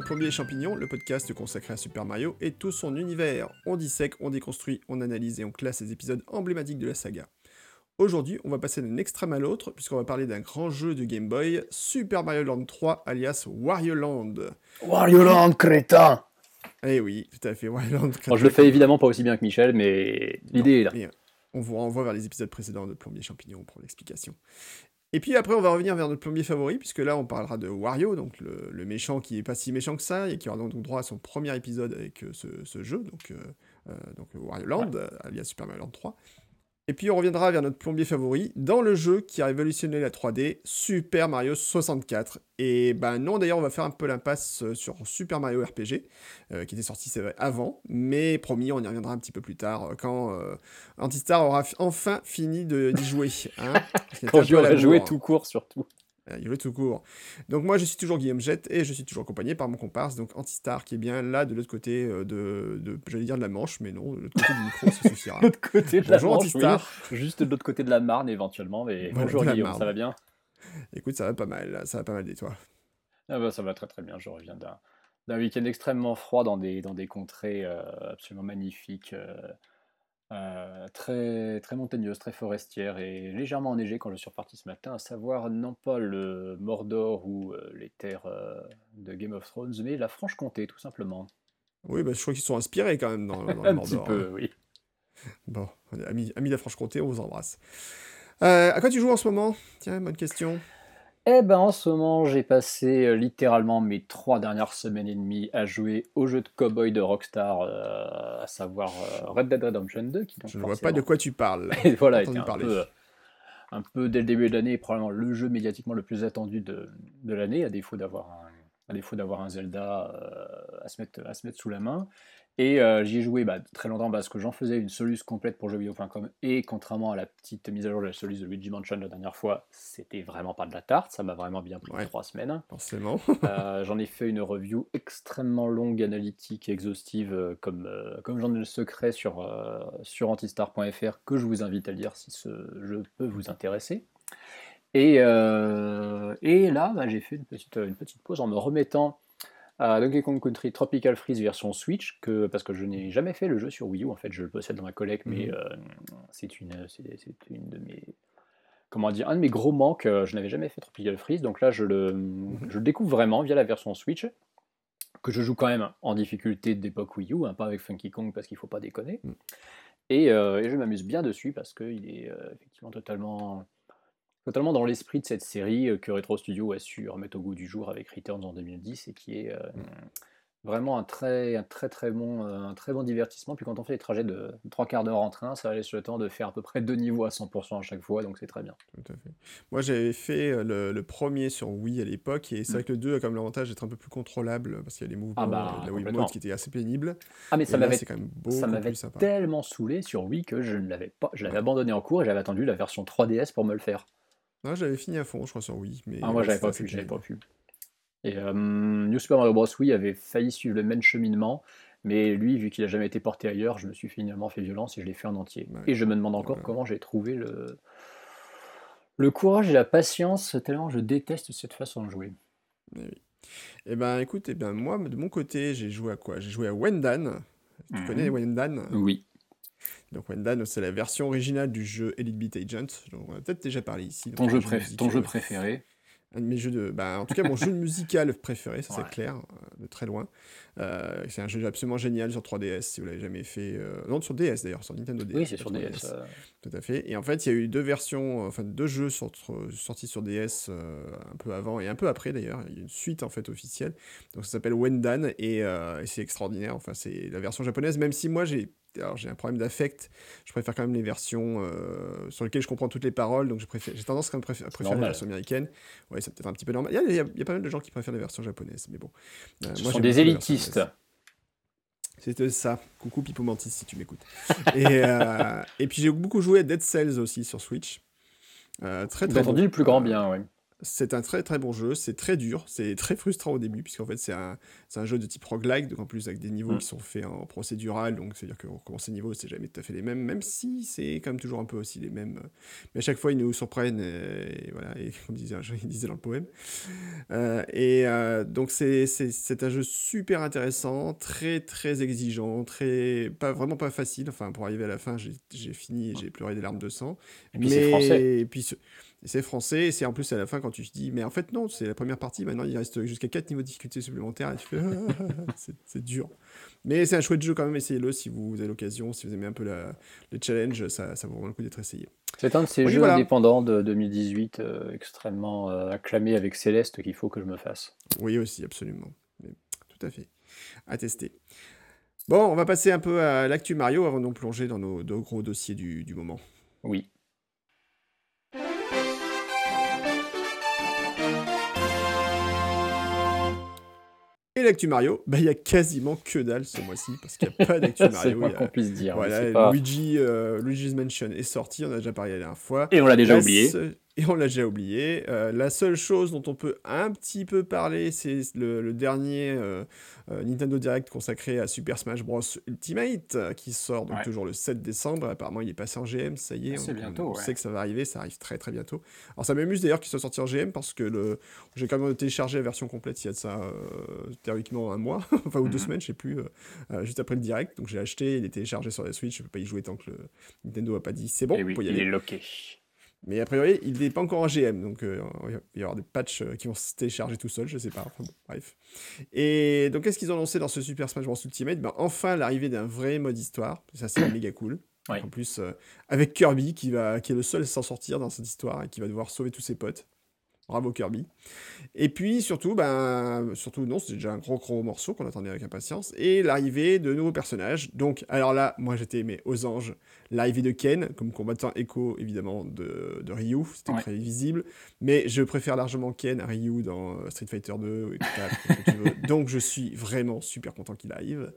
Plombier et Champignons, le podcast consacré à Super Mario et tout son univers. On dissèque, on déconstruit, on analyse et on classe les épisodes emblématiques de la saga. Aujourd'hui, on va passer d'un extrême à l'autre, puisqu'on va parler d'un grand jeu de Game Boy, Super Mario Land 3, alias Wario Land. Wario Land, crétin Eh oui, tout à fait, Wario Land. Bon, je le fais évidemment pas aussi bien que Michel, mais l'idée est là. Mais on vous renvoie vers les épisodes précédents de Plombier et Champignons pour l'explication. Et puis après, on va revenir vers notre plombier favori, puisque là, on parlera de Wario, donc le, le méchant qui est pas si méchant que ça, et qui aura donc droit à son premier épisode avec euh, ce, ce jeu, donc, euh, euh, donc Wario Land, alias Super Mario Land 3. Et puis on reviendra vers notre plombier favori dans le jeu qui a révolutionné la 3D, Super Mario 64. Et ben non, d'ailleurs, on va faire un peu l'impasse euh, sur Super Mario RPG, euh, qui était sorti, c'est vrai, avant, mais promis, on y reviendra un petit peu plus tard, euh, quand euh, Antistar aura fi- enfin fini de- d'y jouer. Hein, Quand la joué bourre. tout court, surtout. Euh, Il jouait tout court. Donc moi, je suis toujours Guillaume Jette et je suis toujours accompagné par mon comparse, donc Antistar, qui est bien là de l'autre côté euh, de, de j'allais dire de la Manche, mais non, de l'autre côté du micro, ça suffira. De l'autre côté de la Bonjour Manche, Antistar. oui. Juste de l'autre côté de la Marne, éventuellement. Mais Voilà, bonjour la Guillaume, Marne. ça va bien? Écoute, ça va pas mal, ça va pas mal et toi? ah bah, Ça va très très bien. Je reviens d'un d'un week-end extrêmement froid dans des, dans des contrées euh, absolument magnifiques. euh, euh, très, très montagneuses, très forestières et légèrement enneigées quand je suis reparti ce matin, à savoir non pas le Mordor ou euh, les terres euh, de Game of Thrones, mais la Franche-Comté, tout simplement. Oui, bah, je crois qu'ils sont inspirés quand même dans, dans le Un petit Mordor, peu, hein. oui. Bon, amis, amis de la Franche-Comté, on vous embrasse. À quoi tu joues en ce moment? Tiens, bonne question. Eh ben, en ce moment, j'ai passé euh, littéralement mes trois dernières semaines et demie à jouer au jeu de cowboy de Rockstar, euh, à savoir euh, Red Dead Redemption 2, qui donc Je ne vois pas de forcément- quoi tu parles. Et voilà, était un parler. peu, un peu dès le début de l'année, probablement le jeu médiatiquement le plus attendu de, de l'année, à défaut d'avoir un, à défaut d'avoir un Zelda à, se mettre, à se mettre sous la main. Et euh, j'y ai joué bah, très longtemps parce que j'en faisais une soluce complète pour jeuxvideo.com et contrairement à la petite mise à jour de la soluce de Luigi Mansion la dernière fois, c'était vraiment pas de la tarte, ça m'a vraiment bien pris Ouais. trois semaines. Forcément. Euh, j'en ai fait une review extrêmement longue, analytique, exhaustive, euh, comme, euh, comme j'en ai le secret sur, sur antistar.fr, que je vous invite à lire si ce jeu peut vous intéresser. Et, et là, bah, j'ai fait une petite, une petite pause en me remettant à Donkey Kong Country Tropical Freeze version Switch, que, parce que je n'ai jamais fait le jeu sur Wii U, en fait je le possède dans ma collecte, mais Mhm. euh, c'est une, c'est, c'est une de mes... Comment dire, un de mes gros manques, euh, je n'avais jamais fait Tropical Freeze, donc là je le, je le découvre vraiment via la version Switch, que je joue quand même en difficulté d'époque Wii U, hein, pas avec Funky Kong parce qu'il faut pas déconner. Mm. Et, euh, et je m'amuse bien dessus parce qu'il est euh, effectivement totalement, totalement dans l'esprit de cette série euh, que Retro Studio a su remettre au goût du jour avec Returns en 2010 et qui est euh, vraiment un très, un très très bon, euh, un très bon divertissement. Puis quand on fait des trajets de trois quarts d'heure en train, ça laisse le temps de faire à peu près deux niveaux à 100% à chaque fois, donc c'est très bien. Tout à fait. Moi, j'avais fait le, le premier sur Wii à l'époque, et c'est Mm. vrai que le 2 a comme l'avantage d'être un peu plus contrôlable, parce qu'il y a les mouvements Ah bah, de la Wii complètement. Mode qui étaient assez pénibles. Ah mais ça m'avait tellement saoulé sur Wii que je ne l'avais pas, je l'avais abandonné en cours et j'avais attendu la version 3DS pour me le faire. Non, j'avais fini à fond, je crois, sur Wii. Mais Ah, moi j'avais pas pu, j'avais pas pu. Et euh, New Super Mario Bros. Wii avait failli suivre le même cheminement, mais lui, vu qu'il a jamais été porté ailleurs, je me suis finalement fait violence et je l'ai fait en entier. Ouais. Et je me demande encore Ouais. comment j'ai trouvé le le courage et la patience, tellement je déteste cette façon de jouer. Eh oui. Eh ben, écoute, eh ben, moi, de mon côté, j'ai joué à quoi? J'ai joué à Wendan. Tu Mhm. connais Wendan? Oui. Donc Wendan, c'est la version originale du jeu Elite Beat Agent. dont on a peut-être déjà parlé ici. Ton jeu, un préf- musique, ton jeu préféré Un de mes jeux de. Bah, en tout cas, mon jeu musical préféré, ça Ouais. c'est clair, euh, de très loin. Euh, c'est un jeu absolument génial sur 3DS, si vous l'avez jamais fait. euh, Non, sur DS d'ailleurs, sur Nintendo DS. Oui, c'est sur 3DS. DS. euh, Tout à fait. Et en fait, il y a eu deux versions, enfin deux jeux sur- sortis sur DS un peu avant et un peu après d'ailleurs. Il y a une suite en fait officielle. Donc ça s'appelle Wendan et, et c'est extraordinaire. Enfin, c'est la version japonaise, même si moi j'ai. Alors j'ai un problème d'affect, je préfère quand même les versions euh, sur lesquelles je comprends toutes les paroles, donc j'ai tendance quand même préfé- à préférer la normal. version américaine. Ouais, c'est peut-être un petit peu normal. Il y, a, y y pas mal de gens qui préfèrent la version japonaise, mais bon. Euh, Ce moi, sont des élitistes. C'était ça. Coucou Pipo Mantis si tu m'écoutes. et, euh, et puis j'ai beaucoup joué à Dead Cells aussi sur Switch. Euh, très très entendu bon. le plus grand Euh, bien, oui. C'est un très très bon jeu, c'est très dur, c'est très frustrant au début, puisqu'en fait c'est un, un, jeu de type roguelike, donc en plus avec des niveaux mm. qui sont faits en procédural, donc c'est-à-dire qu'on commence ces niveaux, c'est jamais tout à fait les mêmes, même si c'est quand même toujours un peu aussi les mêmes. Mais à chaque fois ils nous surprennent, et, voilà, et comme disait, il disait dans le poème. Euh, et euh, donc c'est un jeu super intéressant, très très exigeant, très pas vraiment pas facile, enfin pour arriver à la fin j'ai fini et j'ai pleuré des larmes de sang. Et puis c'est français. Et puis c'est français, et c'est en plus à la fin quand tu te dis, mais en fait non, c'est la première partie, maintenant il reste jusqu'à 4 niveaux de difficulté supplémentaires, et tu fais, c'est dur. Mais c'est un chouette jeu quand même, essayez-le si vous avez l'occasion, si vous aimez un peu la, les challenges, ça, ça vaut vraiment le coup d'être essayé. C'est un de ces jeux indépendants de 2018 euh, extrêmement euh, acclamé avec Céleste qu'il faut que je me fasse. Oui aussi, absolument. Mais, tout à fait. À tester. Bon, on va passer un peu à l'actu Mario avant de plonger dans nos deux gros dossiers du, du moment. Oui. Et l'actu Mario, bah, il y a quasiment que dalle ce mois-ci, parce qu'il n'y a pas d'actu Mario. C'est qu'on puisse dire. Voilà, Luigi, euh, Luigi's Mansion est sorti, on a déjà parlé la dernière fois. Et on l'a déjà oublié et on l'a déjà oublié. Euh, la seule chose dont on peut un petit peu parler, c'est le, dernier euh, euh, Nintendo Direct consacré à Super Smash Bros Ultimate, qui sort donc toujours le 7 décembre. Apparemment, il est passé en GM, ça y est. Ah, bientôt, on, sait que ça va arriver, ça arrive très très bientôt. Alors ça m'amuse d'ailleurs qu'il soit sorti en GM parce que le... j'ai quand même téléchargé la version complète il y a de ça théoriquement un mois, enfin ou deux mhm. semaines, je sais plus, juste après le Direct. Donc j'ai acheté, il est téléchargé sur la Switch, je peux pas y jouer tant que le Nintendo a pas dit c'est bon. Y il est loqué. Mais a priori, il n'est pas encore en GM, donc euh, il va y avoir des patchs euh, qui vont se télécharger tout seuls, je sais pas. Enfin, bon, bref. Et donc, qu'est-ce qu'ils ont lancé dans ce Super Smash Bros Ultimate? Ben, Enfin, l'arrivée d'un vrai mode histoire. Ça, c'est méga cool. En plus, euh, avec Kirby qui, va, qui est le seul à s'en sortir dans cette histoire et qui va devoir sauver tous ses potes. Bravo Kirby. Et puis surtout, ben, surtout non, c'est déjà un gros gros morceau qu'on attendait avec impatience. Et l'arrivée de nouveaux personnages. Donc, alors là, moi j'étais aimé aux anges. L'arrivée de Ken, comme combattant écho évidemment de, de Ryu, c'était très visible. Mais je préfère largement Ken à Ryu dans euh, Street Fighter 2 Donc je suis vraiment super content qu'il arrive.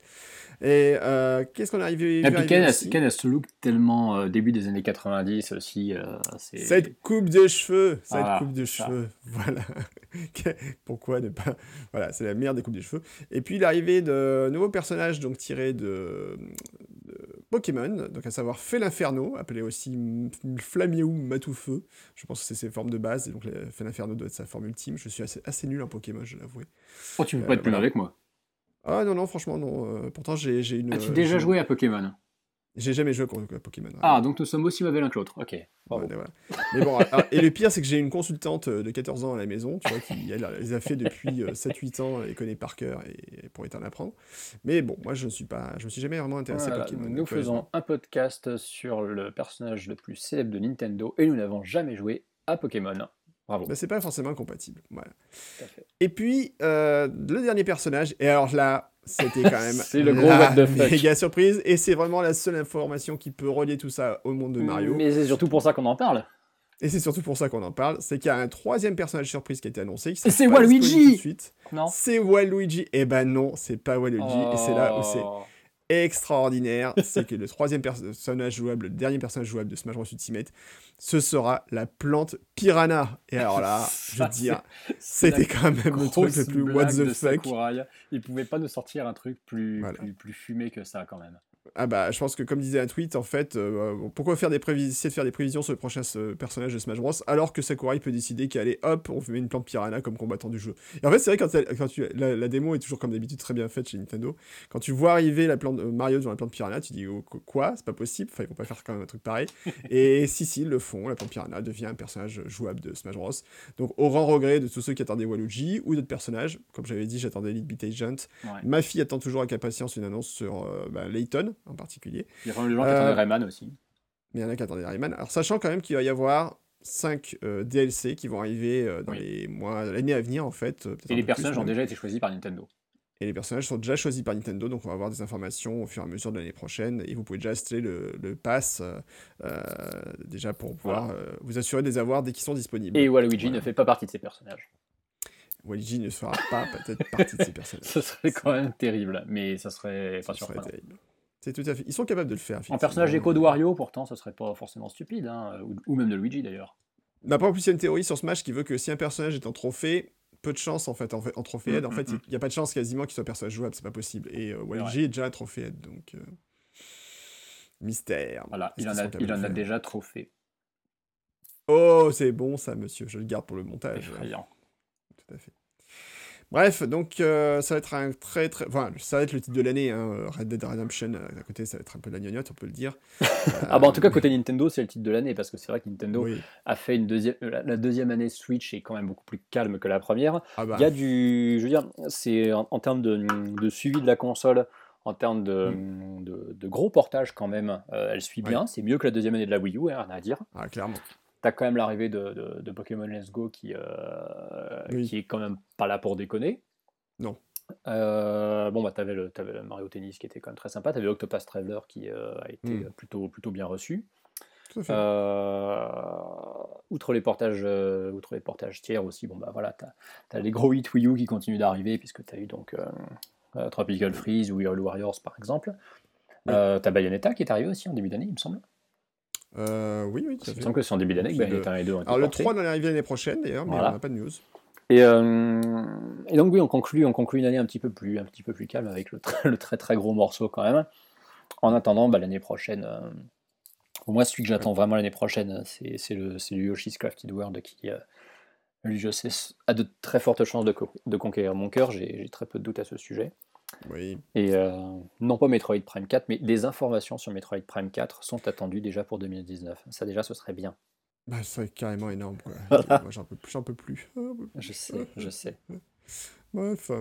Et euh, qu'est-ce qu'on est arrivé, Et puis Ken, a, Ken a ce look tellement euh, début des années 90 aussi. cette coupe de cheveux, cette coupe de cheveux, voilà. Pourquoi ne pas Voilà, c'est la meilleure des coupes de cheveux. Et puis l'arrivée de nouveaux personnages donc tirés de, Pokémon, donc à savoir Felinferno, appelé aussi Flamiou Matoufeu. Je pense que c'est ses formes de base, et donc Felinferno doit être sa forme ultime. Je suis assez, assez nul en Pokémon, je l'avoue. Oh, tu veux pas être plus avec moi? Ah non, non, franchement, non. Euh, pourtant, j'ai une. As-tu déjà joué à Pokémon? J'ai jamais joué à Pokémon. Ah, donc nous sommes aussi mauvais l'un que l'autre. Ok. Mais bon, et le pire, c'est que j'ai une consultante euh, de 14 ans à la maison, tu vois, qui elle, les a fait depuis 7-8 euh, ans, elle connaît par cœur et pour en apprendre. Mais bon, moi, je ne suis pas, je me suis jamais vraiment intéressé à Pokémon. Nous faisons un podcast sur le personnage le plus célèbre de Nintendo et nous n'avons jamais joué à Pokémon. Bravo. Bah, c'est pas forcément compatible. Voilà. Et puis, euh, le dernier personnage, et alors là, c'était quand même c'est le gros la méga surprise et c'est vraiment la seule information qui peut relier tout ça au monde de Mario. Mais c'est surtout pour ça qu'on en parle. Et c'est surtout pour ça qu'on en parle, c'est qu'il y a un troisième personnage surprise qui a été annoncé. C'est Waluigi. Non. C'est Waluigi. Eh ben non, c'est pas Waluigi. Et c'est là où c'est oh extraordinaire, c'est que le troisième personnage jouable, le dernier personnage jouable de Smash Bros Ultimate, ce sera la plante Piranha. Et alors là, je veux dire, c'était quand même le truc le plus what the fuck. Il pouvait pas nous sortir un truc plus, plus, plus fumé que ça quand même. Ah bah, je pense que comme disait un tweet, en fait, euh, pourquoi faire des essayer de faire des prévisions sur le prochain personnage de Smash Bros alors que Sakurai peut décider qu'allez, hop, on met une plante piranha comme combattant du jeu. Et en fait, c'est vrai quand, quand tu, la, démo est toujours comme d'habitude très bien faite chez Nintendo. Quand tu vois arriver la plante euh, Mario dans la plante piranha, tu dis oh, quoi, c'est pas possible. Enfin, ils vont pas faire quand même un truc pareil. Et si si, ils le font. La plante piranha devient un personnage jouable de Smash Bros. Donc au grand regret de tous ceux qui attendaient Waluigi ou d'autres personnages, comme j'avais dit, j'attendais Elite Beat Agent. Ma fille attend toujours avec impatience une annonce sur euh, bah, Layton en particulier. Il y a des gens qui attendaient euh, Rayman aussi. Mais il y en a qui attendaient Rayman. Alors, sachant quand même qu'il va y avoir 5 euh, DLC qui vont arriver euh, dans les mois, l'année à venir en fait. Et les personnages ont déjà été choisis par Nintendo. Et les personnages sont déjà choisis par Nintendo, donc on va avoir des informations au fur et à mesure de l'année prochaine. Et vous pouvez déjà installer le, le pass déjà pour pouvoir vous assurer de les avoir dès qu'ils sont disponibles. Et Waluigi ne fait pas partie de ces personnages. Waluigi ne fera pas peut-être partie de ces personnages. Ce serait quand même terrible, mais ça serait pas surprenant. Terrible. C'est tout à fait. Ils sont capables de le faire. En personnage écho de Wario, pourtant, ce serait pas forcément stupide, hein, ou, même de Luigi d'ailleurs. D'après, en plus, il y a une théorie sur Smash qui veut que si un personnage est en trophée, peu de chance en fait en, en trophée aide. En Mm, fait, mm, il n'y a pas de chance quasiment qu'il soit personnage jouable, c'est pas possible. Et euh, est déjà un trophée aide, donc. euh, Mystère. Voilà, il en a, il en déjà trop fait. Oh, c'est bon ça, monsieur. Je le garde pour le montage. Effrayant. Tout à fait. Bref, donc euh, ça va être un très très. Enfin, ça va être le titre de l'année, hein, Red Dead Redemption. euh, À côté, ça va être un peu la gnognotte, on peut le dire. Ah bah en tout cas Euh, côté Nintendo c'est le titre de l'année parce que c'est vrai que Nintendo oui. a fait une deuxième la, la deuxième année Switch est quand même beaucoup plus calme que la première. Ah bah, Il y a du je veux dire c'est en, en termes de, de suivi de la console en termes de, de, de gros portage quand même euh, elle suit Ouais. bien c'est mieux que la deuxième année de la Wii U hein, rien à dire. ah, clairement. T'as quand même l'arrivée de, de, de Pokémon Let's Go qui, euh, Oui. qui est quand même pas là pour déconner. Non. Euh, bon, bah, t'avais le, t'avais le Mario Tennis qui était quand même très sympa. T'avais Octopath Traveler qui euh, a été Mm. plutôt, plutôt bien reçu. Euh, outre, les portages, outre les portages tiers aussi, bon, bah, voilà, t'as as les gros hits Wii U qui continuent d'arriver, puisque t'as eu donc Tropical Freeze ou Hyrule Warriors par exemple. T'as Bayonetta qui est arrivé aussi en début d'année, il me semble. Euh, oui, oui, Il me semble que c'est en début d'année que C'est Bayonetta 1 et 2 ont été Alors, le portés. 3 doit arriver l'année prochaine d'ailleurs, mais Voilà. on n'a pas de news. Et, euh, et donc oui, on conclut, on conclut une année un petit peu plus, un petit peu plus calme avec le, tr- le très très gros morceau quand même. En attendant, bah, l'année prochaine, euh, au moins celui que j'attends vraiment l'année prochaine, c'est le, le Yoshi's Crafted World qui, euh, lui, je sais, a de très fortes chances de, de conquérir mon cœur. J'ai très peu de doutes à ce sujet. Oui. Et euh, non pas Metroid Prime 4, mais des informations sur Metroid Prime 4 sont attendues déjà pour 2019. Ça déjà, ce serait bien. Bah, c'est carrément énorme. Quoi. Moi, j'en peux plus. J'en peux plus. Je sais, je sais. Bref.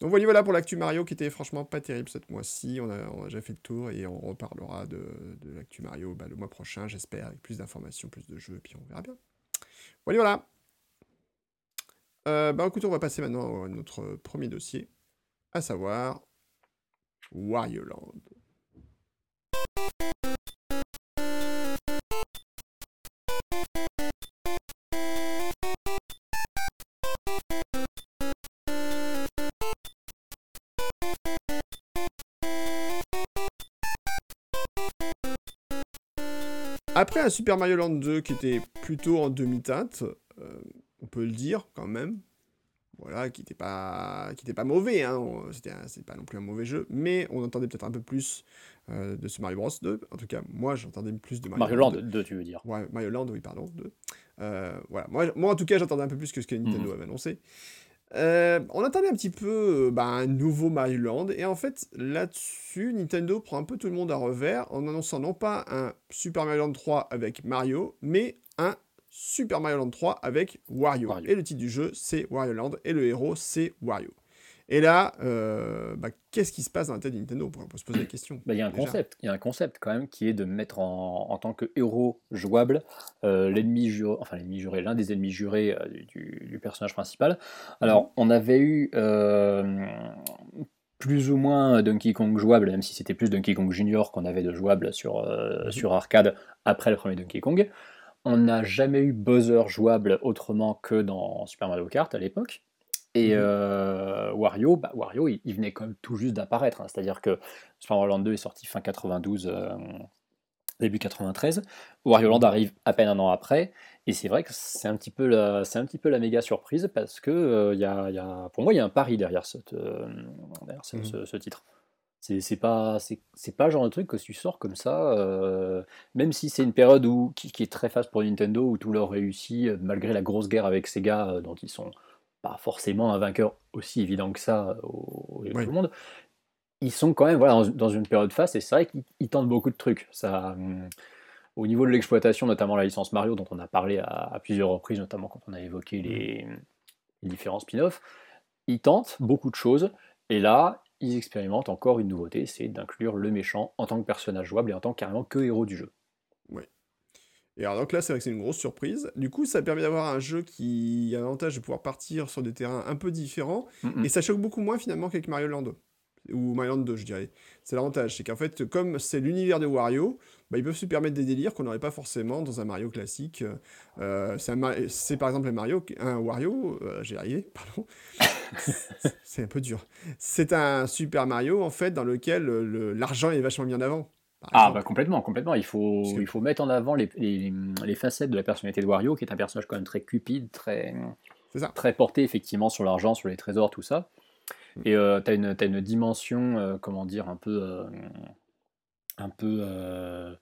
Donc voilà, voilà pour l'actu Mario qui était franchement pas terrible cette mois-ci. On a, on a déjà fait le tour et on reparlera de, de l'actu Mario bah, le mois prochain, j'espère, avec plus d'informations, plus de jeux, et puis on verra bien. Voilà, voilà. Euh, bah écoute, on va passer maintenant à notre premier dossier, à savoir Wario Land. Après un Super Mario Land 2 qui était plutôt en demi-teinte, euh, on peut le dire quand même, voilà, qui n'était pas, qui était pas mauvais, hein, c'était pas non plus un mauvais jeu, mais on entendait peut-être un peu plus euh, de ce Mario Bros 2. En tout cas, moi j'entendais plus de Mario, Mario Land 2, tu veux dire. Ouais, Mario Land, oui, pardon. 2. Euh, voilà. Moi, moi, en tout cas, j'attendais un peu plus que ce que Nintendo Mhm. avait annoncé. Euh, on attendait un petit peu bah, un nouveau Mario Land, et en fait, là-dessus, Nintendo prend un peu tout le monde à revers en annonçant non pas un Super Mario Land 3 avec Mario, mais un Super Mario Land 3 avec Wario. Wario. Et le titre du jeu, c'est Wario Land, et le héros, c'est Wario. Et là, euh, bah, qu'est-ce qui se passe dans la tête de Nintendo? On peut se poser la question. Bah, Il y a un déjà. concept, il y a un concept quand même qui est de mettre en, en tant que héros jouable euh, l'ennemi juré, enfin l'ennemi juré, l'un des ennemis jurés euh, du, du- personnage principal. Alors on avait eu plus ou moins Donkey Kong jouable, même si c'était plus Donkey Kong Junior qu'on avait de jouable sur, Mhm. sur arcade après le premier Donkey Kong. On n'a jamais eu Bowser jouable autrement que dans Super Mario Kart à l'époque. Et Mhm. euh, Wario, bah, Wario, il, il venait quand même tout juste d'apparaître. hein. C'est-à-dire que Super Mario Land 2 est sorti fin 92, euh, début 93. Wario Land arrive à peine un an après. Et c'est vrai que c'est un petit peu la, un petit peu la méga surprise parce que euh, il y a, il y a- pour moi, il y a un pari derrière, cette, derrière Mhm. ce- ce titre. C'est c'est pas, c'est c'est pas le genre de truc que tu sors comme ça, euh, même si c'est une période où, qui, qui est très faste pour Nintendo, où tout leur réussit, euh, malgré la grosse guerre avec Sega, euh, dont ils sont pas forcément un vainqueur aussi évident que ça au, au- Oui. tout le monde. Ils sont quand même voilà, dans, dans une période faste, et c'est vrai qu'ils ils tentent beaucoup de trucs. Ça, hum, au niveau de l'exploitation, notamment la licence Mario, dont on a parlé à, à plusieurs reprises, notamment quand on a évoqué les, les différents spin-offs, ils tentent beaucoup de choses, et là, ils expérimentent encore une nouveauté, c'est d'inclure le méchant en tant que personnage jouable et en tant carrément que héros du jeu. Et alors donc là, c'est vrai que c'est une grosse surprise. Du coup, ça permet d'avoir un jeu qui a l'avantage de pouvoir partir sur des terrains un peu différents. Et ça choque beaucoup moins finalement qu'avec Mario Land. Ou Mario Land 2, je dirais. C'est l'avantage, c'est qu'en fait, comme c'est l'univers de Wario, bah, ils peuvent se permettre des délires qu'on n'aurait pas forcément dans un Mario classique. Euh, c'est par exemple un Mario, un Wario, euh, j'ai arrivé, pardon. c'est un peu dur. C'est un Super Mario en fait dans lequel euh, le- l'argent est vachement mis en avant. ah bah complètement, complètement. Il faut, il faut mettre en avant les, les, facettes de la personnalité de Wario, qui est un personnage quand même très cupide, très, très porté effectivement sur l'argent, sur les trésors, tout ça. Mm. Et euh, tu as, as, une dimension, euh, comment dire, un peu... Euh, un peu...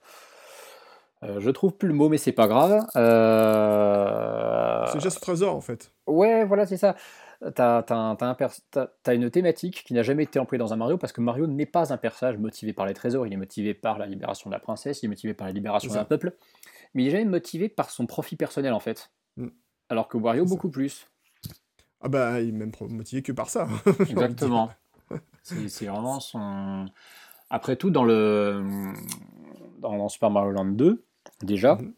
je trouve plus le mot, mais c'est pas grave. C'est juste trésor en fait. Ouais, voilà, c'est ça tu as, une thématique qui n'a jamais été employée dans un Mario parce que Mario n'est pas un personnage motivé par les trésors, il est motivé par la libération de la princesse, il est motivé par la libération d'un peuple, mais il est jamais motivé par son profit personnel en fait. Mm. Alors que Wario, beaucoup plus. Ah bah, il est même motivé que par ça. Exactement. C'est vraiment son. Après tout, dans le dans, Super Mario Land 2, déjà, mm-hmm.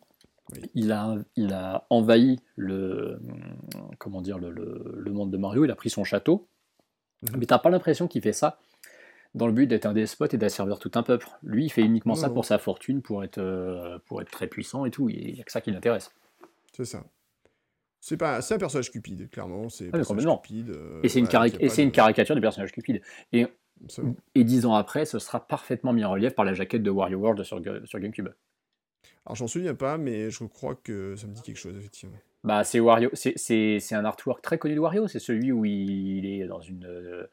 Il, a, il a envahi le, comment dire, le, le, monde de Mario, il a pris son château, mhm. mais t'as pas l'impression qu'il fait ça dans le but d'être un despote et d'asservir tout un peuple. Lui, il fait uniquement ça pour sa fortune, pour être, euh, pour être très puissant et tout, il n'y a que ça qui l'intéresse. C'est ça. C'est pas, un personnage cupide, clairement. C'est ah, Cupide, euh, et c'est une, une caricature du personnage cupide. Et, et dix ans après, ce sera parfaitement mis en relief par la jaquette de Wario World sur, sur GameCube. Alors j'en souviens pas, mais je crois que ça me dit quelque chose, effectivement. Bah c'est Wario, c'est un artwork très connu de Wario, c'est celui où il est dans une,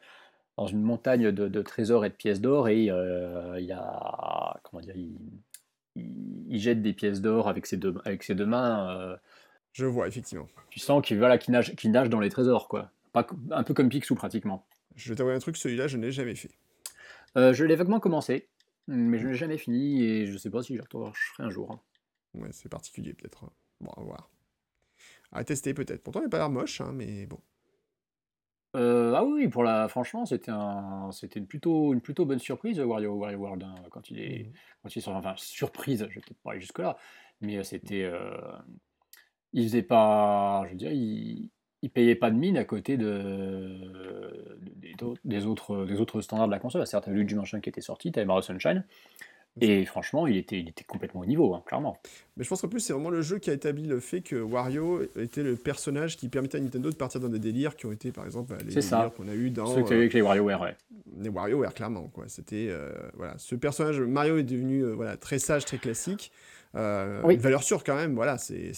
dans une montagne de, trésors et de pièces d'or et euh, il y a comment dire, il, jette des pièces d'or avec ses deux avec ses deux mains. Euh. je vois effectivement. Tu sens qu'il voilà, nage, nage dans les trésors quoi, pas, un peu comme Picsou pratiquement. Je vais t'avouer un truc, celui-là je n'ai jamais fait. Euh, je l'ai vaguement commencé. Mais je ne l'ai jamais fini et je sais pas si je ferai un jour. Hein. Ouais, c'est particulier peut-être. Hein. Bon, à voir. À tester peut-être. Pourtant, il n'a pas l'air moche, hein, mais bon. Euh, ah oui, pour la, franchement, c'était un, c'était une plutôt, une plutôt bonne surprise Wario, Wario World quand il est, mmh. quand il enfin surprise, je vais peut-être pas aller jusque là, mais c'était, euh, il faisait pas, je veux dire, il, il payait pas de mine à côté de, des, autres, des autres standards de la console. Certes, tu avais Luigi Mansion qui était sorti, tu avais Mario Sunshine, et franchement, il était, il était complètement au niveau, hein, clairement. Mais je pense qu'en plus, c'est vraiment le jeu qui a établi le fait que Wario était le personnage qui permettait à Nintendo de partir dans des délires qui ont été, par exemple, bah, les délires qu'on a eu dans. Ceux avec les WarioWare, ouais. Les WarioWare, clairement, quoi. C'était. Euh, voilà. Ce personnage, Mario est devenu euh, voilà, très sage, très classique. Euh, Une valeur sûre quand même, voilà, c'est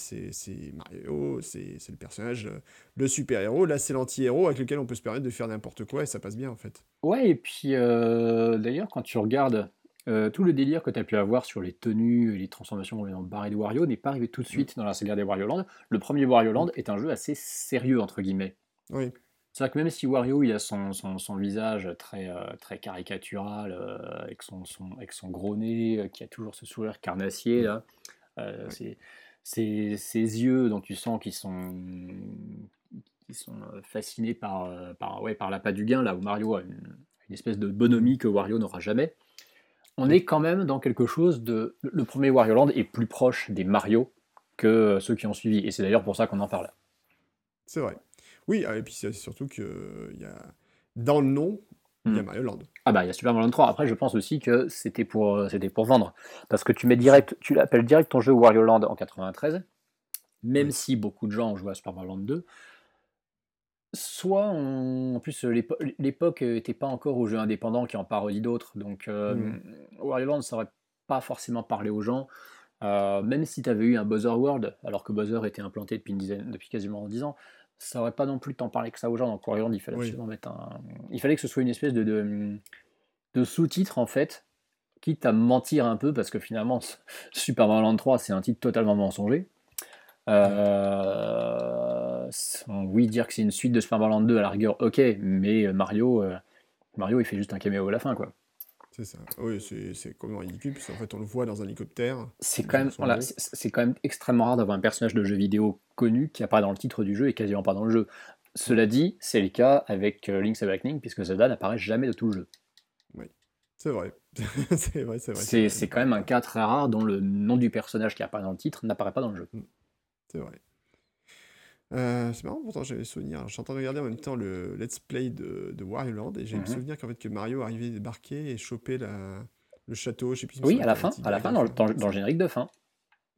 Mario, c'est le personnage, euh, le super-héros, là c'est l'anti-héros avec lequel on peut se permettre de faire n'importe quoi et ça passe bien en fait. Ouais, et puis euh, d'ailleurs quand tu regardes euh, tout le délire que tu as pu avoir sur les tenues et les transformations dans Barry de Wario n'est pas arrivé tout de mm. suite dans la saga des Wario Land. Le premier Wario Land est un jeu assez sérieux entre guillemets. Oui. C'est-à-dire que même si Wario il a son, son, visage très, très caricatural, avec, son, son, avec son gros nez, qui a toujours ce sourire carnassier, là, c'est ses, yeux dont tu sens qu'ils sont, qui sont fascinés par, par, ouais, par l'appât du gain, là où Mario a une, espèce de bonhomie que Wario n'aura jamais. On est quand même dans quelque chose de. Le premier Wario Land est plus proche des Mario que ceux qui ont suivi, et c'est d'ailleurs pour ça qu'on en parle. C'est vrai. Oui, ah, et puis c'est surtout que y a... dans le nom, il y a hmm. Mario Land. Ah bah il y a Super Mario Land 3. Après je pense aussi que c'était pour, euh, c'était pour vendre. Parce que tu mets direct, tu l'appelles direct ton jeu Wario Land en 93, même si beaucoup de gens ont joué à Super Mario Land 2. Soit en plus l'époque n'était pas encore aux jeux indépendants qui en parodie d'autres, donc euh, hmm. Wario Land ça aurait pas forcément parlé aux gens. Euh, même si tu avais eu un Buzzer World, alors que Buzzer était implanté depuis, une dizaine, depuis quasiment 10 ans, ça aurait pas non plus tant parlé que ça aux gens. Donc Wario il fallait mettre un. Il fallait que ce soit une espèce de, de, sous-titre en fait, quitte à mentir un peu, parce que finalement, Super Mario Land 3, c'est un titre totalement mensonger. Euh, oui, dire que c'est une suite de Super Mario Land 2 à la rigueur, ok, mais Mario, euh, Mario, il fait juste un caméo à la fin, quoi. C'est ça. Oui, c'est complètement ridicule, parce qu'en fait, on le voit dans un hélicoptère. C'est quand, même, voilà, c'est quand même extrêmement rare d'avoir un personnage de jeu vidéo connu qui apparaît dans le titre du jeu et quasiment pas dans le jeu. Cela dit, c'est le cas avec euh, Link's Awakening, puisque Zelda n'apparaît jamais de tout le jeu. Oui, c'est vrai. c'est vrai, c'est vrai. C'est quand même un cas très rare dont le nom du personnage qui apparaît dans le titre n'apparaît pas dans le jeu. Mm. C'est vrai. Euh, c'est marrant, pourtant j'avais souvenir. Je suis en train de regarder en même temps le let's play de, de Wario Land et j'ai le mhm. souvenir qu'en fait que Mario arrivait débarquer et choper la, le château, je sais plus. Oui, à la fin, à la fin dans, le, dans, le générique de fin.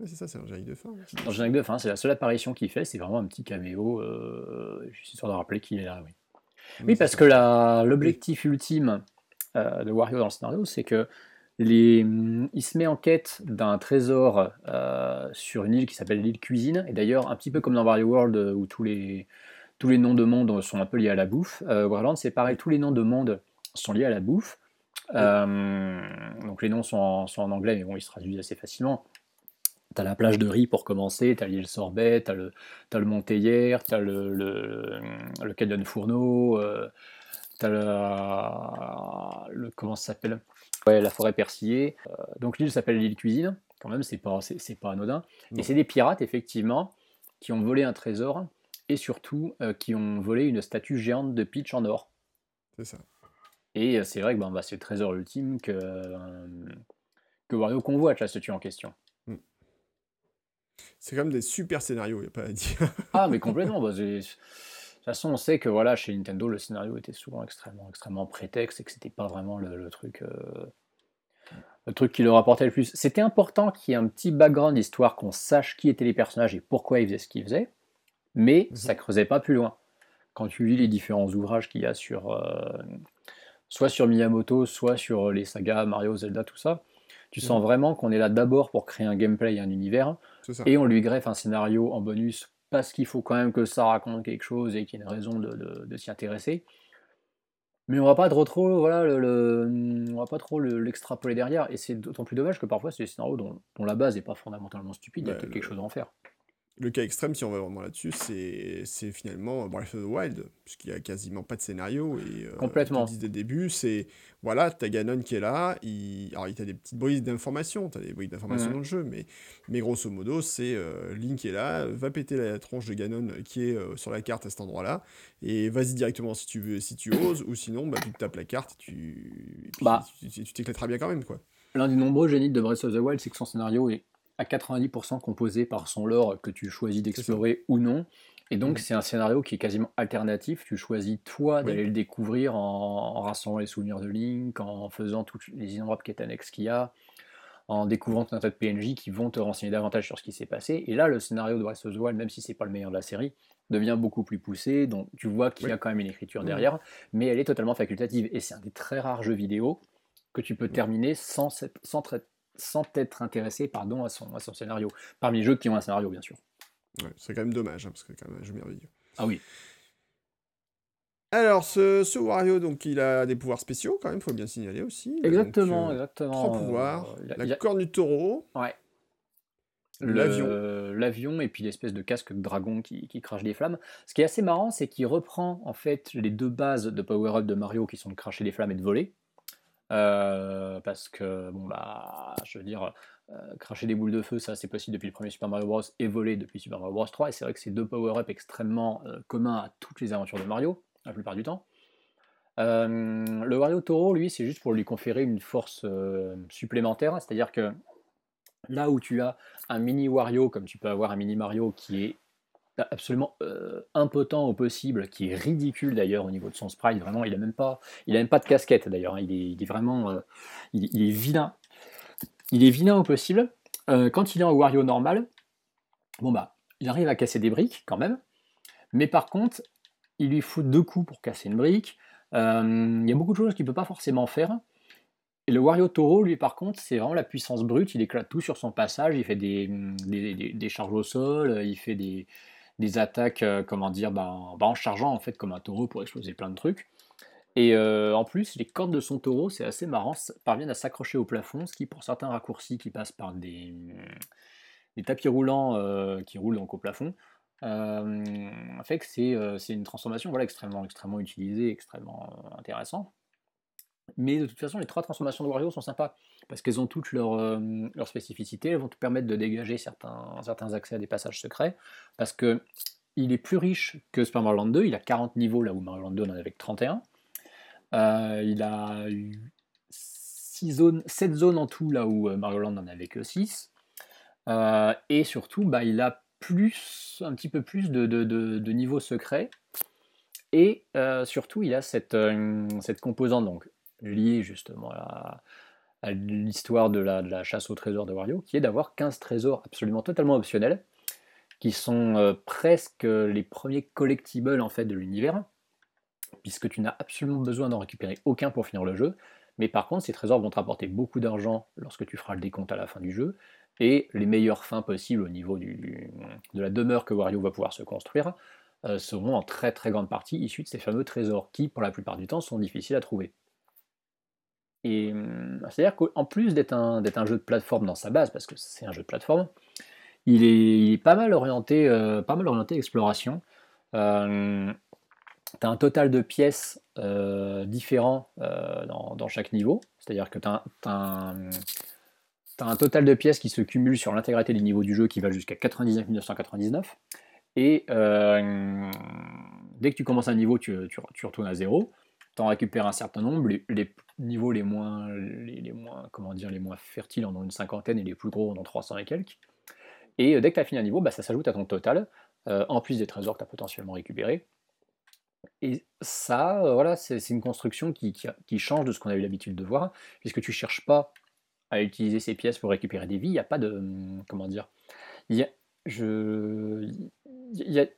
c'est ça, c'est le générique de fin. Dans le générique de fin, c'est la seule apparition qu'il fait, c'est vraiment un petit caméo, euh, juste histoire de rappeler qu'il est là, oui. Oui, parce que l'objectif ultime euh, de Wario dans le scénario, c'est que Les, il se met en quête d'un trésor sur une île qui s'appelle l'île Cuisine. Et d'ailleurs, un petit peu comme dans Wario World, où tous les, tous les noms de monde sont un peu liés à la bouffe, Warland, c'est pareil, tous les noms de monde sont liés à la bouffe. donc les noms sont en, sont en, anglais, mais bon, ils se traduisent assez facilement. T'as la plage de riz pour commencer, t'as l'île Sorbet, t'as le, as le t'as le, le, le Canyon Fourneau, euh, t'as le, le, Comment ça s'appelle? Ouais, la forêt persillée. Euh, donc l'île s'appelle l'île Cuisine, quand même, c'est pas, c'est, pas anodin. Et c'est des pirates, effectivement, qui ont volé un trésor et surtout euh, qui ont volé une statue géante de Peach en or. C'est ça. Et c'est vrai que bah, c'est le trésor ultime que, que Wario convoite, la statue en question. C'est quand même des super scénarios, il n'y a pas à dire. ah, mais complètement. Bah, toute façon, on sait que voilà, chez Nintendo, le scénario était souvent extrêmement, extrêmement prétexte et que c'était pas vraiment le, truc, euh, le truc qui leur apportait le plus. C'était important qu'il y ait un petit background d'histoire, qu'on sache qui étaient les personnages et pourquoi ils faisaient ce qu'ils faisaient, mais mhm. ça creusait pas plus loin. Quand tu lis les différents ouvrages qu'il y a sur, euh, soit sur Miyamoto, soit sur les sagas Mario, Zelda, tout ça, tu sens mhm. vraiment qu'on est là d'abord pour créer un gameplay et un univers, et on lui greffe un scénario en bonus parce qu'il faut quand même que ça raconte quelque chose et qu'il y ait une raison de, s'y intéresser. Mais on va pas trop, trop voilà, le, on va pas trop l'extrapoler derrière. Et c'est d'autant plus dommage que parfois c'est des scénarios dont, dont, la base n'est pas fondamentalement stupide, il y a quelque chose à en faire le cas extrême, si on va vraiment là-dessus, c'est finalement Breath of the Wild, puisqu'il n'y a quasiment pas de scénario. Et, euh, Complètement. Dès le début, c'est voilà, t'as Ganon qui est là, il... alors il t'a des petites brises d'informations, t'as des brises d'informations dans le jeu, mais, mais grosso modo, c'est euh, Link qui est là, va péter la tronche de Ganon qui est euh, sur la carte à cet endroit-là, et vas-y directement si tu veux, si tu oses, ou sinon, bah, tu tapes la carte et tu bah. tu t'éclateras bien quand même, quoi. L'un des nombreux génies de Breath of the Wild, c'est que son scénario est à 90% composé par son lore que tu choisis d'explorer ou non. Et donc, mm. c'est un scénario qui est quasiment alternatif. Tu choisis, toi, d'aller le découvrir en, rassemblant les souvenirs de Link, en faisant toutes les innombrables quêtes annexes qu'il y a, en découvrant un tas de PNJ qui vont te renseigner davantage sur ce qui s'est passé. Et là, le scénario de Breath of the Wild, même si c'est pas le meilleur de la série, devient beaucoup plus poussé. Donc, tu vois qu'il y a quand même une écriture mm. derrière, mais elle est totalement facultative. Et c'est un des très rares jeux vidéo que tu peux mm. terminer sans, sans, sans être intéressé pardon, à, son, à son scénario. Parmi les jeux qui ont un scénario, bien sûr. Ouais, c'est quand même dommage, hein, parce que c'est quand même un jeu merveilleux. Ah oui. Alors, ce, ce, Wario, donc, il a des pouvoirs spéciaux, quand même, il faut bien signaler aussi. Exactement, euh, exactement. Trois pouvoirs. la corne du taureau. Ouais. L'avion. L'avion et puis l'espèce de casque de dragon qui, qui, crache des flammes. Ce qui est assez marrant, c'est qu'il reprend en fait les deux bases de power-up de Mario qui sont de cracher des flammes et de voler. Euh, parce que, bon, bah, je veux dire, euh, cracher des boules de feu, ça c'est possible depuis le premier Super Mario Bros. et voler depuis Super Mario Bros. 3. Et c'est vrai que c'est deux power-up extrêmement euh, communs à toutes les aventures de Mario, la plupart du temps. le Wario Toro, lui, c'est juste pour lui conférer une force supplémentaire, c'est-à-dire que là où tu as un mini Wario, comme tu peux avoir un mini Mario qui est absolument euh, impotent au possible, qui est ridicule d'ailleurs au niveau de son sprite. Vraiment, il a même pas, même pas de casquette d'ailleurs. Hein. Il, est, vraiment, euh, il, est vilain. Il est vilain au possible. Euh, quand il est en Wario normal, bon bah, il arrive à casser des briques quand même. Mais par contre, il lui faut deux coups pour casser une brique. il y a beaucoup de choses qu'il peut pas forcément faire. Et le Wario Toro, lui, par contre, c'est vraiment la puissance brute. Il éclate tout sur son passage. Il fait des, des charges au sol. Il fait des, des attaques, euh, comment dire, ben, en chargeant en fait comme un taureau pour exploser plein de trucs. Et euh, en plus, les cordes de son taureau, c'est assez marrant, parviennent à s'accrocher au plafond, ce qui pour certains raccourcis qui passent par des, des tapis roulants euh, qui roulent donc au plafond, fait que c'est une transformation voilà, extrêmement, extrêmement utilisée, extrêmement intéressant. Mais de toute façon, les trois transformations de Wario sont sympas parce qu'elles ont toutes leurs leur spécificités. Elles vont te permettre de dégager certains, certains accès à des passages secrets parce que il est plus riche que Super Mario Land 2. Il a 40 niveaux là où Mario Land 2 en avait 31. Euh, il a eu 6 zones, 7 zones en tout là où euh, Mario Land n'en avait que 6. Euh, et surtout, bah, il a plus, un petit peu plus de, de, de, niveaux secrets. Et surtout, il a cette, cette composante donc lié justement à, l'histoire de la, chasse au trésor de Wario, qui est d'avoir 15 trésors absolument totalement optionnels, qui sont euh, presque les premiers collectibles en fait de l'univers, puisque tu n'as absolument besoin d'en récupérer aucun pour finir le jeu, Mais par contre, ces trésors vont te rapporter beaucoup d'argent lorsque tu feras le décompte à la fin du jeu, et les meilleures fins possibles au niveau de la demeure que Wario va pouvoir se construire euh, seront en très très grande partie issus de ces fameux trésors qui, pour la plupart du temps, sont difficiles à trouver. Hum, c'est-à-dire qu'en plus d'être un, jeu de plateforme dans sa base, parce que c'est un jeu de plateforme, il est, pas mal orienté, euh, pas mal orienté exploration. Euh, tu as un total de pièces euh, différents dans, chaque niveau. C'est-à-dire que tu as, un total de pièces qui se cumule sur l'intégralité des niveaux du jeu qui va jusqu'à 99 999. Et dès que tu commences un niveau, tu, retournes à zéro. Tu en récupères un certain nombre. Les, niveaux les moins, les, moins, comment dire, les moins fertiles en ont une cinquantaine et les plus gros en ont 300 et quelques. Et dès que tu as fini un niveau, bah, ça s'ajoute à ton total, en plus des trésors que tu as potentiellement récupérés. Et ça, voilà, c'est une construction qui, change de ce qu'on a eu l'habitude de voir, puisque tu cherches pas à utiliser ces pièces pour récupérer des vies. Il n'y a pas de. Comment dire Il y a, je, il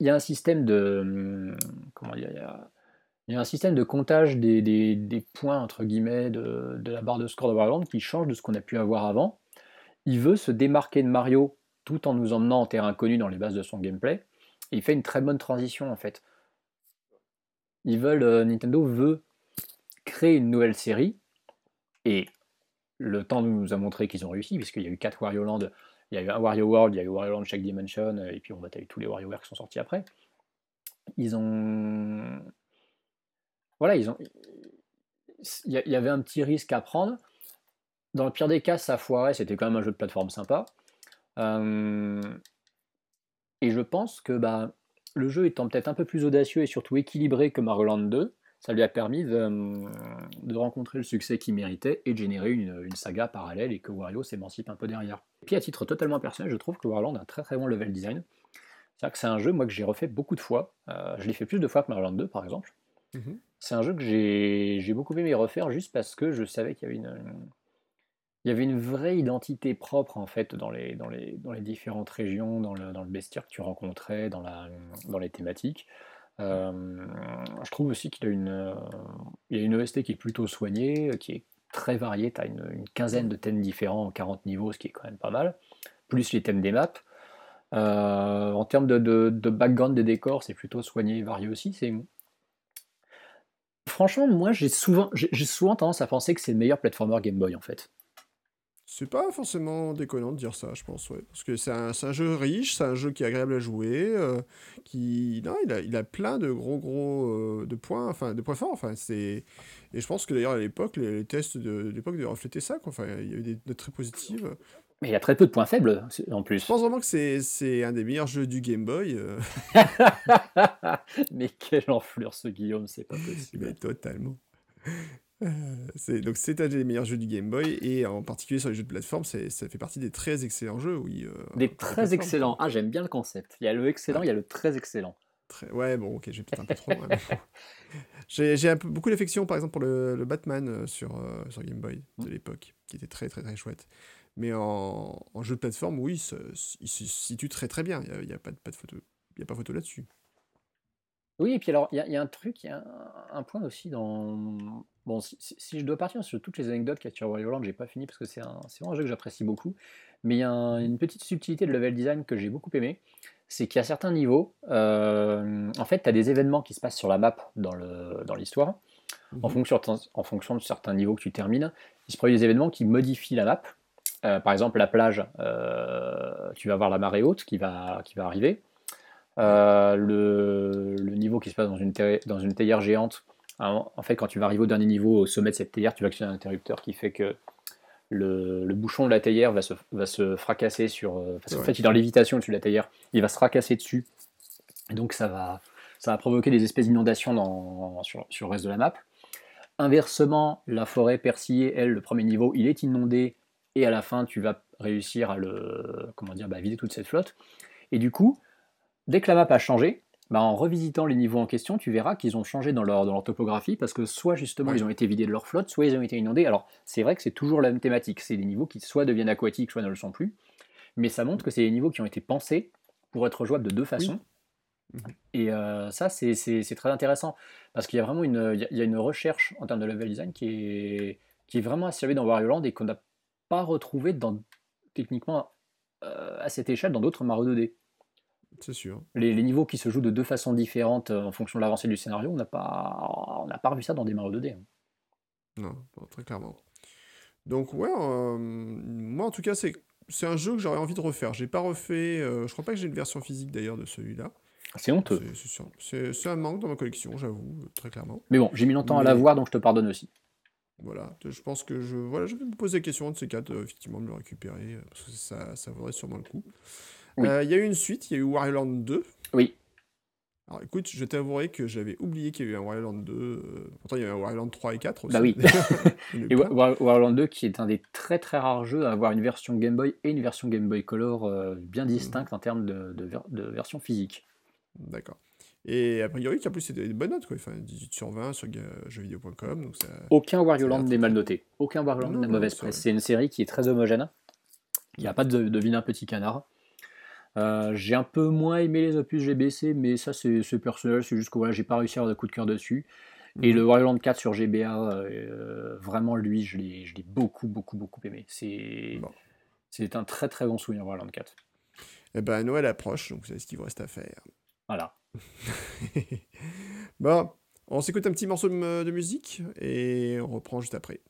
y, a, un système de. Comment dire il y a, un système de comptage des, points, entre guillemets, de, de, la barre de score de Warland qui change de ce qu'on a pu avoir avant. Il veut se démarquer de Mario tout en nous emmenant en terrain inconnu dans les bases de son gameplay. Et il fait une très bonne transition en fait. Euh, Nintendo veut créer une nouvelle série et le temps nous a montré qu'ils ont réussi puisqu'il y a eu 4 Wario Land, il y a eu un Wario World, il y a eu Wario Land Shack Dimension et puis on va tailler tous les WarioWare qui sont sortis après. Ils ont voilà, il y avait un petit risque à prendre. Dans le pire des cas, ça foirait, c'était quand même un jeu de plateforme sympa. Euh, et je pense que bah, le jeu étant peut-être un peu plus audacieux et surtout équilibré que Mario Land 2, ça lui a permis de, rencontrer le succès qu'il méritait et de générer une, saga parallèle et que Wario s'émancipe un peu derrière. Et puis à titre totalement personnel, je trouve que Wario Land a un très très bon level design. C'est-à-dire que c'est un jeu que j'ai refait beaucoup de fois. Euh, je l'ai fait plus de fois que Mario Land 2 par exemple. Mhm. C'est un jeu que j'ai beaucoup aimé refaire juste parce que je savais qu'il y avait une, vraie identité propre en fait dans les, différentes régions, dans le, bestiaire que tu rencontrais, dans, les thématiques. Euh, je trouve aussi qu'il a une, a une EST qui est plutôt soignée, qui est très variée. Tu as une, quinzaine de thèmes différents en 40 niveaux, ce qui est quand même pas mal. Plus les thèmes des maps. Euh, en termes de, background des décors, c'est plutôt soigné et varié aussi. C'est Franchement, moi j'ai souvent, j'ai souvent tendance à penser que c'est le meilleur platformer Game Boy en fait. C'est pas forcément déconnant de dire ça, je pense, ouais. Parce que c'est un, un, jeu riche, c'est un jeu qui est agréable à jouer, euh, qui... Non, il a, il a plein de gros, gros... Euh, de points, enfin, de points forts, enfin, c'est... Et je pense que d'ailleurs, à l'époque, les, tests de, l'époque de refléter ça, quoi. Enfin, il y avait des notes très positives. Mais il y a très peu de points faibles, en plus. Je pense vraiment que c'est, un des meilleurs jeux du Game Boy. Euh. Mais quelle enflure, ce Guillaume, c'est pas possible. Mais totalement. c'est, donc c'est un des meilleurs jeux du Game Boy et en particulier sur les jeux de plateforme, ça fait partie des très excellents jeux. Oui, euh, des très excellents. Ah, j'aime bien le concept. Il y a le excellent, il y a le très excellent. Très... Ouais, bon, ok, j'ai peut-être un peu trop. j'ai, beaucoup d'affection, par exemple, pour le, Batman euh, sur, euh, sur Game Boy de mm. l'époque, qui était très très très chouette. Mais en, jeu de plateforme, oui, il se situe très très bien. Il n'y a, a, pas, pas de photo, il y a pas photo là-dessus. Oui, et puis alors, il y, a un truc, il y a un, point aussi dans. Bon, si, je dois partir sur toutes les anecdotes qu'il y a sur Wario Land, j'ai pas fini parce que c'est un, vraiment un jeu que j'apprécie beaucoup. Mais il y a une petite subtilité de level design que j'ai beaucoup aimé. C'est qu'il y a certains niveaux, euh, en fait, tu as des événements qui se passent sur la map dans l'histoire. Dans en, mhm. fonction, en fonction de certains niveaux que tu termines, il se produit des événements qui modifient la map. Euh, par exemple, la plage, euh, tu vas avoir la marée haute qui va, qui va arriver. Euh, le, niveau qui se passe dans une, dans une théière géante, hein, en fait, quand tu vas arriver au dernier niveau, au sommet de cette théière, tu vas actionner un interrupteur qui fait que le, bouchon de la théière va se, va se fracasser sur. Qu'en fait, il est dans lévitation dessus de la théière, il va se fracasser dessus. Et donc, ça va, ça va provoquer des espèces d'inondations sur, sur, le reste de la map. Inversement, la forêt persillée, elle, le premier niveau, il est inondé et à la fin, tu vas réussir à le, comment dire, bah, vider toute cette flotte. Et du coup, Dès que la map a changé, bah, en revisitant les niveaux en question, tu verras qu'ils ont changé dans leur, dans leur topographie parce que soit justement ils ont été vidés de leur flotte, soit ils ont été inondés. Alors c'est vrai que c'est toujours la même thématique, c'est des niveaux qui soit deviennent aquatiques, soit ne le sont plus. Mais ça montre que c'est des niveaux qui ont été pensés pour être jouables de deux façons. Mmh et ça, c'est très intéressant parce qu'il y a vraiment une, il y a, une recherche en termes de level design qui est, qui est vraiment assez dans Wario Land et qu'on n'a pas retrouvé dans, techniquement à cette échelle dans d'autres Mario 2D. C'est sûr. Les, niveaux qui se jouent de deux façons différentes en fonction de l'avancée du scénario, on n'a pas, on n'a pas revu ça dans des Mario 2D. Hein. Non, très clairement. Donc ouais, moi en tout cas, c'est c'est un jeu que j'aurais envie de refaire. J'ai pas refait, je crois pas que j'ai une version physique d'ailleurs de celui-là. C'est honteux. C'est un manque dans ma collection, j'avoue, très clairement. Mais bon, j'ai mis longtemps à la voir, donc je te pardonne aussi. Voilà, je pense que je, voilà, je vais me poser la question de ces quatre, euh, effectivement, de le récupérer, euh, parce que ça, ça vaudrait sûrement le coup. Euh, il y a eu une suite, il y a eu Wario Land 2. Oui. Alors écoute, je t'avouerai que j'avais oublié qu'il y avait un Wario Land 2. pourtant, il y avait un Wario Land 3 et 4 aussi. Bah oui. et Wario Land 2 qui est un des très très rares jeux à avoir une version Game Boy et une version Game Boy Color bien distinctes mhm. en termes de, de version physique. D'accord. Et a priori, en plus, c'était des bonnes notes, quoi. Enfin, 18 sur 20 sur jeuxvideo.com. Ça... Aucun Wario Land n'est mal noté. Aucun Wario Land n'a mauvaise presse. C'est une série qui est très homogène. Il n'y a pas de, de vilain petit canard. Euh, j'ai un peu moins aimé les opus GBC, mais ça c'est personnel, c'est juste que voilà, j'ai pas réussi à avoir de coup de cœur dessus. Et mhm. le Wario Land 4 sur GBA, euh, vraiment lui, je l'ai beaucoup, beaucoup, beaucoup aimé. C'est c'est un très très bon souvenir Wario Land 4. Eh ben Noël approche, donc c'est ce qu'il vous reste à faire. Voilà. bon, on s'écoute un petit morceau de musique et on reprend juste après.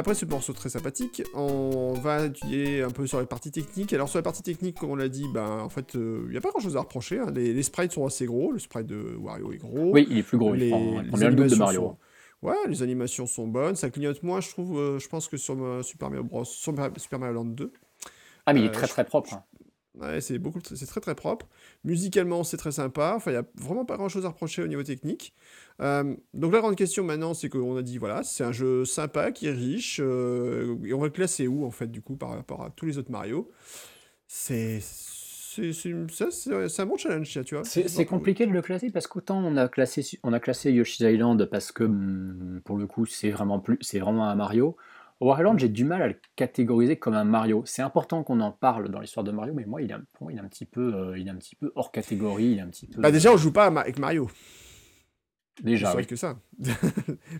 Après ce morceau très sympathique, on va étudier un peu sur les parties techniques. Alors sur les parties techniques, comme on l'a dit, ben, en fait, il euh, n'y a pas grand chose à reprocher. Hein. Les, sprites sont assez gros, le sprite de Wario est gros. Oui, il est plus gros, les, il prend, de Mario. Ouais, les animations sont bonnes, ça clignote moins, je trouve, euh, je pense que sur euh, Super Mario Bros, Super, Mario Land 2. Ah mais il est très très propre. Hein. Ouais, c'est beaucoup, c'est très très propre. Musicalement, c'est très sympa. Enfin, il y a vraiment pas grand chose à reprocher au niveau technique. Euh, donc la grande question maintenant, c'est qu'on a dit voilà, c'est un jeu sympa qui est riche. Euh, et on va le classer où en fait du coup par rapport à tous les autres Mario? C'est c'est un bon challenge, tu vois. C'est compliqué de le classer parce qu'autant on a classé on a classé Yoshi's Island parce que hmm, pour le coup c'est vraiment plus c'est vraiment un Mario. Warland, j'ai du mal à le catégoriser comme un Mario. C'est important qu'on en parle dans l'histoire de Mario, mais moi, il est un, il est un petit peu, euh, il est un petit peu hors catégorie. Il est un petit peu. Bah déjà, on joue pas avec Mario. Déjà. Oui. que ça.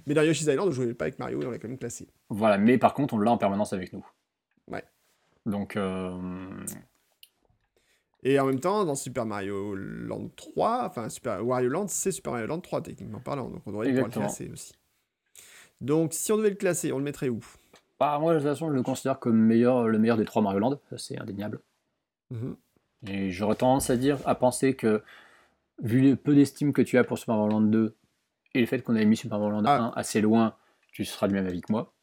mais dans Yoshi's Island, on jouait pas avec Mario et on l'a quand même classé. Voilà, mais par contre, on l'a en permanence avec nous. Ouais. Donc. Euh, et en même temps, dans Super Mario Land 3, enfin Super Wario Land, c'est Super Mario Land 3 techniquement parlant, donc on devrait pouvoir le classer aussi. Donc si on devait le classer, on le mettrait où? Bah, moi, de toute façon, je le considère comme meilleur, le meilleur des trois Mario Land, c'est indéniable. Mhm. Et j'aurais tendance à dire, à penser que, vu le peu d'estime que tu as pour Super Mario Land 2 et le fait qu'on ait mis Super Mario Land 1 ah. assez loin, tu seras du même avis que moi.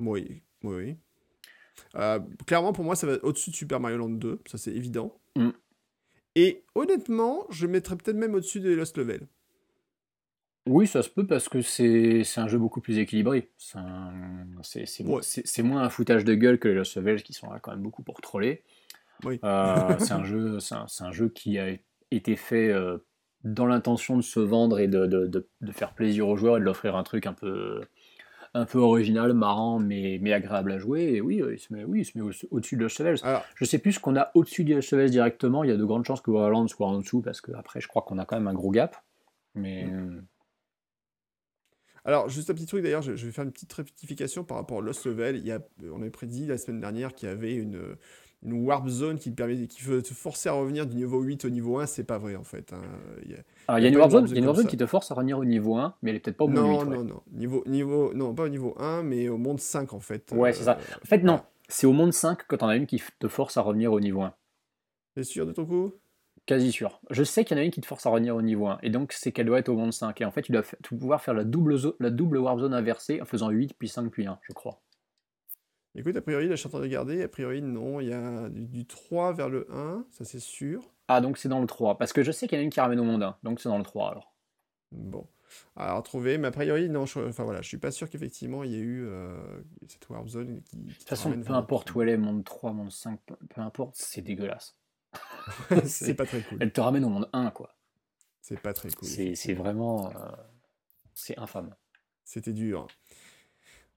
Oui, oui, oui. Euh, clairement, pour moi, ça va au-dessus de Super Mario Land 2, ça c'est évident. Mm. Et honnêtement, je mettrais peut-être même au-dessus des Lost Level. Oui, ça se peut parce que c'est un jeu beaucoup plus équilibré. C'est moins un foutage de gueule que les Lost Levels qui sont là quand même beaucoup pour troller. Oui. Euh, c'est un, un, un, jeu qui a été fait dans l'intention de se vendre et de, de, de, faire plaisir aux joueurs et de leur offrir un truc un peu, un peu original, marrant, mais, mais agréable à jouer. Et oui, il se met, oui, il se met au, dessus de Chevels. Je sais plus ce qu'on a au-dessus de Chevels directement. Il y a de grandes chances que Warland soit en dessous parce qu'après, je crois qu'on a quand même un gros gap. Mais. Mm. Alors, juste un petit truc d'ailleurs, je, je, vais faire une petite rectification par rapport au Lost Level. Il y a, on avait prédit la semaine dernière qu'il y avait une, une warp zone qui, permet, qui veut te forcer à revenir du niveau 8 au niveau 1, c'est pas vrai en fait. Hein. Il y a, Alors, il y a, une warp zone, qui te force à revenir au niveau 1, mais elle est peut-être pas au monde non, 8. Non, non, niveau, niveau, non, pas au niveau 1, mais au monde 5 en fait. Ouais, c'est ça. Euh, en fait, non, c'est au monde 5 que t'en as une qui te force à revenir au niveau 1. T'es sûr de ton coup? Quasi sûr. Je sais qu'il y en a une qui te force à revenir au niveau 1, et donc c'est qu'elle doit être au monde 5. Et en fait, tu dois pouvoir faire la double, la double warp zone inversée en faisant 8 puis 5 puis 1, je crois. Écoute, a priori, là, je suis en train de regarder. A priori, non. Il y a du, 3 vers le 1, ça c'est sûr. Ah, donc c'est dans le 3. Parce que je sais qu'il y en a une qui ramène au monde 1. Donc c'est dans le 3 alors. Bon. Alors, trouver. Mais a priori, non. Je, enfin voilà, je suis pas sûr qu'effectivement il y ait eu euh, cette Warp Zone qui. de toute façon, peu importe où elle est, monde 3, monde 5, peu, importe, c'est dégueulasse. c'est pas très cool. Elle te ramène au monde 1, quoi. C'est pas très cool. C'est vraiment. Euh, c'est infâme. C'était dur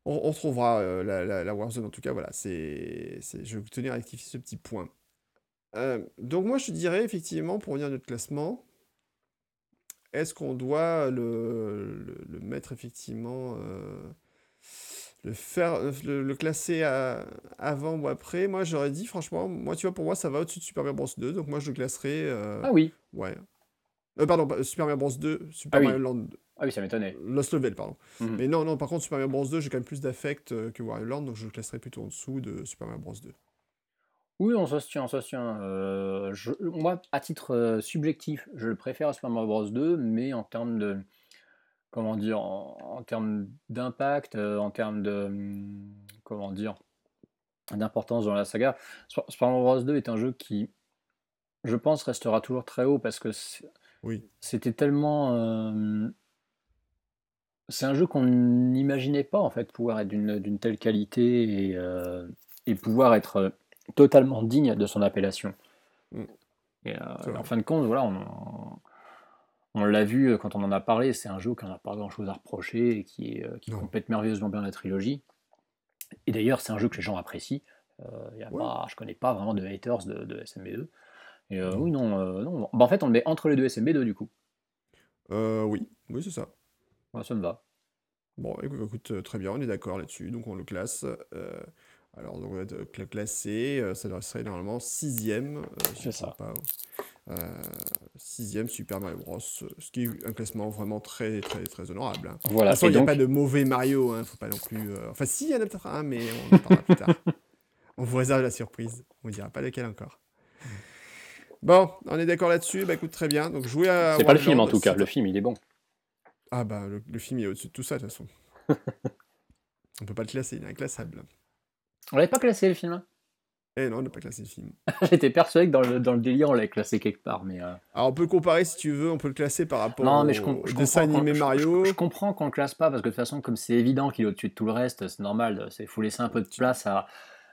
on, on trouvera euh, la, la, Warzone en tout cas. Voilà, c'est, je vais tenir à rectifier ce petit point. Euh, donc moi je dirais effectivement pour revenir à notre classement, est-ce qu'on doit le, le, mettre effectivement, euh, le faire, le, classer avant ou après? Moi j'aurais dit franchement, moi tu vois pour moi ça va au-dessus de Super Mario Bros 2, donc moi je le classerais. ah oui. Ouais. pardon, Super Mario Bros 2, Super ah Mario Land 2. Ah oui, ça m'étonnait. Lost Level, pardon. Mhm. Mais non, non, par contre, Super Mario Bros 2, j'ai quand même plus d'affect euh, que Wario Land, donc je le classerais plutôt en dessous de Super Mario Bros 2. Oui, on se tient, on se tient. Euh, moi, à titre euh, subjectif, je le préfère à Super Mario Bros 2, mais en termes de. Comment dire En, termes d'impact, en termes de. Hum, comment dire D'importance dans la saga, Super Mario Bros 2 est un jeu qui, je pense, restera toujours très haut parce que oui. c'était tellement c'est un jeu qu'on n'imaginait pas en fait pouvoir être d'une telle qualité et, euh, et, pouvoir être euh, totalement digne de son appellation. Mm. Et, euh, en fin de compte, voilà, on, on l'a vu quand on en a parlé, c'est un jeu qui n'a pas grand chose à reprocher et qui, est, qui complète merveilleusement bien la trilogie. Et d'ailleurs, c'est un jeu que les gens apprécient. Y a pas, je connais pas vraiment de haters de, de SMB2. Et oui, non, non. Bah, en fait, on le met entre les deux SMB2 du coup. oui, oui, c'est ça ça me va. Bon, écoute, euh, très bien, on est d'accord là-dessus, donc on le classe. Euh, alors, donc, le classer, euh, ça serait normalement sixième. C'est ça. sixième Super Mario Bros. Ce qui est un classement vraiment très, très, très honorable. Hein. Voilà. De toute façon, il n'y a pas de mauvais Mario, hein, faut pas non plus. Enfin, si, il y en a peut-être un, mais on en parlera plus tard. On vous réserve la surprise. On ne dira pas lequel encore. Bon, on est d'accord là-dessus. Bah écoute, très bien. Donc, jouer à. C'est pas le film en tout cas. Le film, il est bon. Ah bah le, film est au-dessus de tout ça de toute façon. on peut pas le classer, il est inclassable. On l'avait pas classé le film hein? Eh non, on n'a pas classé le film. J'étais persuadé que dans le, dans le délire on l'avait classé quelque part, mais. Euh. Alors on peut comparer si tu veux, on peut le classer par rapport non, mais je au dessin animé Mario. Je, comprends qu'on le classe pas parce que de toute façon, comme c'est évident qu'il est au-dessus de tout le reste, c'est normal. Il faut laisser un peu de place à,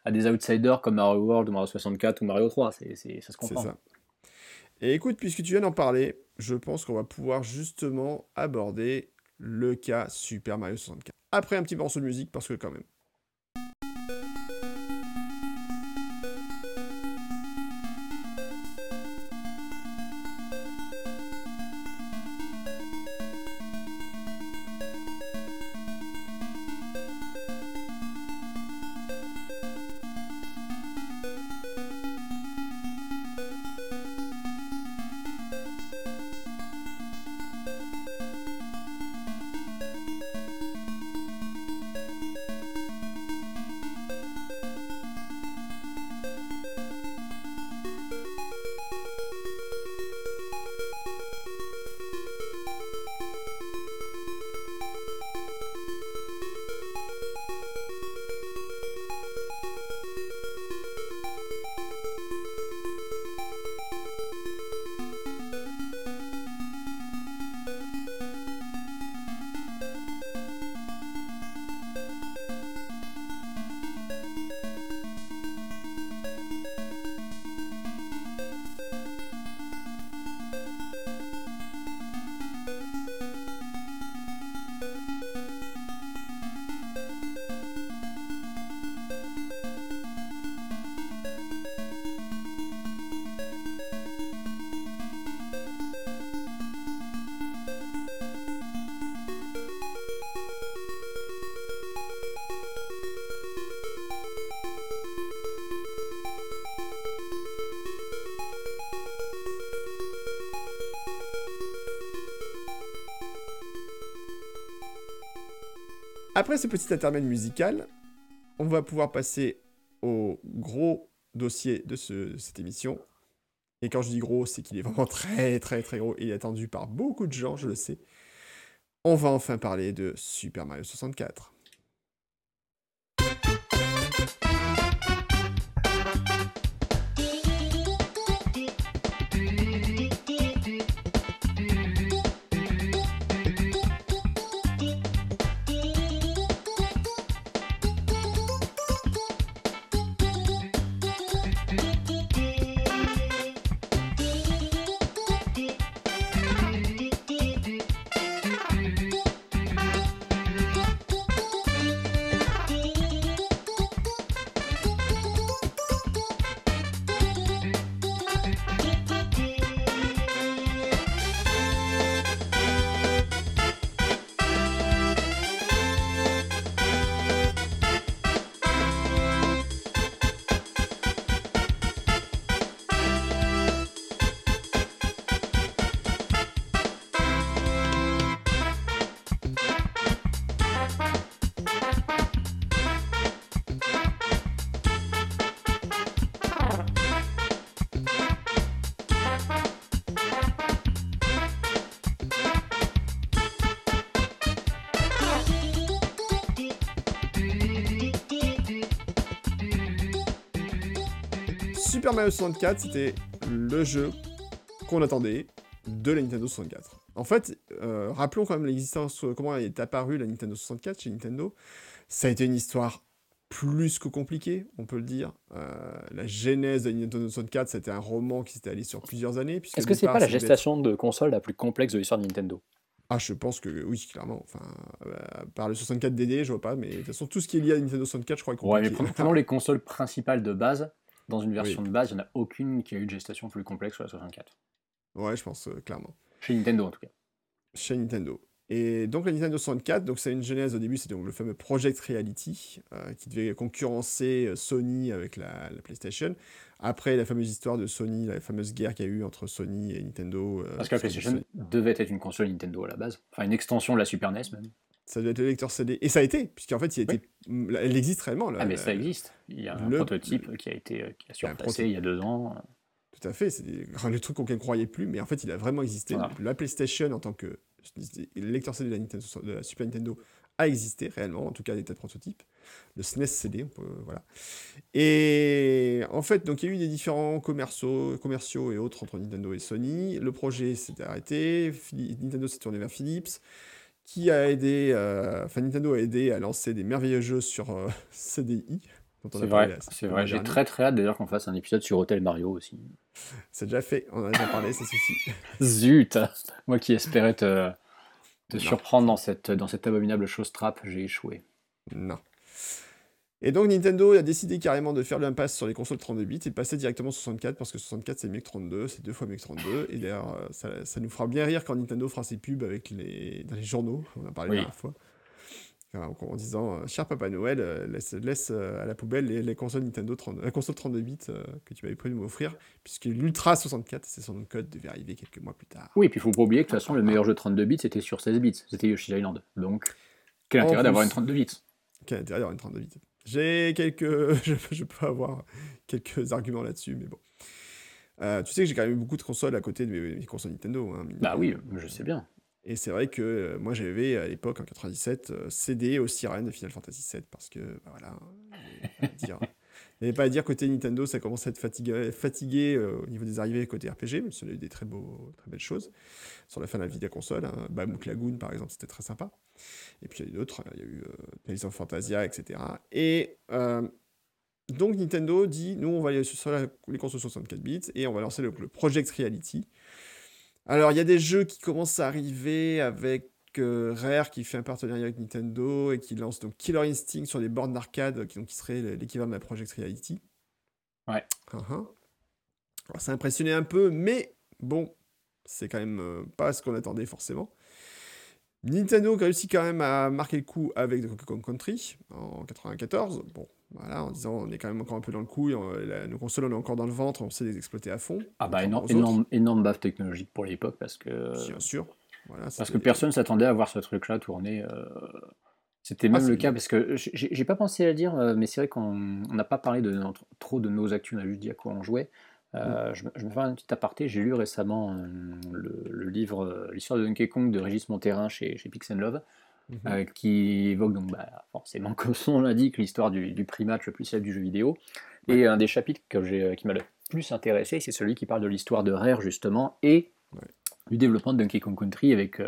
à, des outsiders comme Mario World ou Mario 64 ou Mario 3. C'est, ça se comprend. C'est ça. Et écoute, puisque tu viens d'en parler, je pense qu'on va pouvoir justement aborder le cas Super Mario 64. Après un petit morceau de musique, parce que quand même. Après ce petit intermède musical, on va pouvoir passer au gros dossier de ce- cette émission. Et quand je dis gros, c'est qu'il est vraiment très très très gros. Il est attendu par beaucoup de gens, je le sais. On va enfin parler de Super Mario 64. Mario 64, c'était le jeu qu'on attendait de la Nintendo 64. En fait, euh, rappelons quand même l'existence, comment est apparue la Nintendo 64 chez Nintendo. Ça a été une histoire plus que compliquée, on peut le dire. Euh, la genèse de la Nintendo 64, c'était un roman qui s'était allé sur plusieurs années. Est-ce que c'est pas la gestation de console la plus complexe de l'histoire de Nintendo? Ah, je pense que oui, clairement. Enfin, euh, par le 64 DD, je vois pas, mais de toute façon, tout ce qui est lié à Nintendo 64, je crois est Ouais, mais prenons les consoles principales de base. Dans une version de base, il n'y en a aucune qui a eu une gestation plus complexe que la 64. Ouais, je pense, euh, clairement. Chez Nintendo en tout cas. chez Nintendo. Et donc la Nintendo 64, donc c'est une genèse au début, c'était donc le fameux Project Reality euh, qui devait concurrencer euh, Sony avec la, la PlayStation. Après la fameuse histoire de Sony, la fameuse guerre qu'il y a eu entre Sony et Nintendo. Parce que la PlayStation Sony- devait être une console Nintendo à la base. Enfin, une extension de la Super NES même. Ça devait être le lecteur CD. Et ça a été, puisqu'en fait, il a Oui. été, elle existe réellement. Ah, mais ça existe. Il y a un le- prototype qui a été euh, qui a Il y a un surpassé prototype. il y a deux ans. Tout à fait, c'est des- le truc auquel on ne croyait plus, mais en fait, il a vraiment existé. Voilà. La PlayStation, en tant que le lecteur CD de la, Nintendo, de la Super Nintendo, a existé réellement, en tout cas, des tas de prototypes. Le SNES CD, on peut- voilà. Et en fait, donc il y a eu des différents commerciaux, commerciaux et autres entre Nintendo et Sony. Le projet s'est arrêté, Nintendo s'est tourné vers Philips, qui a aidé, euh, enfin Nintendo a aidé à lancer des merveilleux jeux sur euh, CDI. C'est vrai, c'est vrai. J'ai très très hâte d'ailleurs qu'on fasse un épisode sur Hotel Mario aussi. C'est déjà fait, on en a déjà parlé, ça suffit. Zut Moi qui espérais te, te surprendre dans cette, dans cette abominable chose trap, j'ai échoué. Non. Et donc Nintendo a décidé carrément de faire l'impasse sur les consoles 32 bits et de passer directement sur 64 parce que 64 c'est mieux que 32, c'est deux fois mieux que 32. Et d'ailleurs, euh, ça, ça nous fera bien rire quand Nintendo fera ses pubs avec les... dans les journaux, on en a parlé Oui. la dernière fois. En en disant, euh, cher Papa Noël, euh, laisse, laisse à la poubelle les, les consoles Nintendo 30, la console 32 bits que tu m'avais prévu de m'offrir, puisque l'Ultra 64, c'est son code, devait arriver quelques mois plus tard. Oui, puis il faut pas oublier que de toute façon, le meilleur jeu 32 bits c'était sur 16 bits. C'était Yoshi's Island. Donc, quel En intérêt d'avoir une 32 bits? Quel intérêt d'avoir une 32 bits? J'ai quelques. Je, je peux avoir quelques arguments là-dessus, mais bon. Euh, tu sais que j'ai quand même eu beaucoup de consoles à côté de mes, mes consoles Nintendo. hein, Bah oui, je sais bien. Et c'est vrai que euh, moi j'avais à l'époque, en 97, euh, CD aux sirènes de Final Fantasy VII parce que, bah voilà, dire. Avait pas à dire côté Nintendo, ça commençait à être fatigué, euh, au niveau des arrivées côté RPG, si on a eu des très, beaux, très belles choses sur la fin de la vie de la console. Hein. Bahamut Lagoon, par exemple, c'était très sympa. Et puis il y a eu d'autres, il y a eu euh, of Fantasia, etc. Et euh, donc Nintendo dit, nous on va aller sur les consoles 64 bits et on va lancer le Project Reality. Alors il y a des jeux qui commencent à arriver avec euh, Rare qui fait un partenariat avec Nintendo et qui lance donc Killer Instinct sur les bornes d'arcade qui, donc, qui serait l'équivalent de la Project Reality. Ouais. Ah. Alors, ça a impressionné un peu, mais bon, c'est quand même euh, pas ce qu'on attendait forcément. Nintendo réussit quand même à marquer le coup avec Donkey Kong Country en 94. Bon, voilà, en disant on est quand même encore un peu dans le coup, et on- la- nos consoles on est encore dans le ventre, on sait les exploiter à fond. Ah bah énorme, énorme, énorme baffe technologique pour l'époque parce que Bien sûr. Voilà, parce que personne s'attendait à voir ce truc-là tourner euh, C'était même le cas parce que j'ai pas pensé à le dire, mais c'est vrai qu'on n'a pas parlé de trop de nos actus, on a juste dit à quoi on jouait. Euh, je, me fais un petit aparté, j'ai lu récemment euh, le, livre euh, L'histoire de Donkey Kong de Régis Monterrain chez, chez Pix Love, mhm. qui évoque donc bah, forcément, comme son l'indique, l'histoire du, du match le plus célèbre du jeu vidéo. Et un des chapitres que qui m'a le plus intéressé, c'est celui qui parle de l'histoire de Rare justement et du développement de Donkey Kong Country avec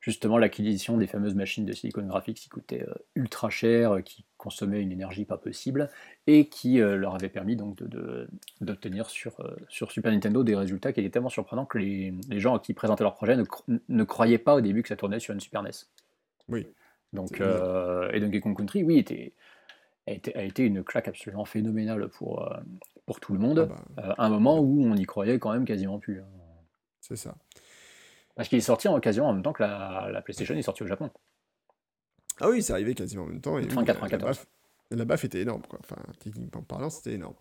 justement l'acquisition des fameuses machines de Silicon Graphics qui coûtaient euh, ultra cher, euh, qui consommaient une énergie pas possible, et qui euh, leur avait permis donc d'obtenir sur, sur Super Nintendo des résultats qui étaient tellement surprenants que les, les gens qui présentaient leur projet ne, ne, croyaient pas au début que ça tournait sur une Super NES. Oui. Donc, et Donkey Kong Country, oui, était, a, été, a été une claque absolument phénoménale pour, pour tout le monde, ah bah. à un moment où on y croyait quand même quasiment plus. Hein. C'est ça. Parce qu'il est sorti en occasion en même temps que la, PlayStation est sortie au Japon. Ah oui, c'est arrivé quasiment en même temps. Et fin 94. La baffe, était énorme, quoi. Enfin, techniquement parlant, c'était énorme.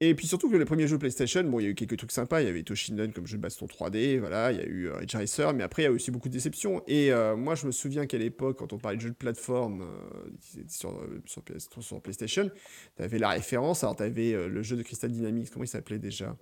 Et puis surtout que les premiers jeux PlayStation, bon, il y a eu quelques trucs sympas. Il y avait Toshinden comme jeu de baston 3D, voilà. Il y a eu euh, Ridge Racer, mais après, il y a eu aussi beaucoup de déceptions. Et euh, moi, je me souviens qu'à l'époque, quand on parlait de jeux de plateforme euh, sur, sur, PlayStation, tu avais la référence. Alors, tu avais le jeu de Crystal Dynamics, comment il s'appelait déjà?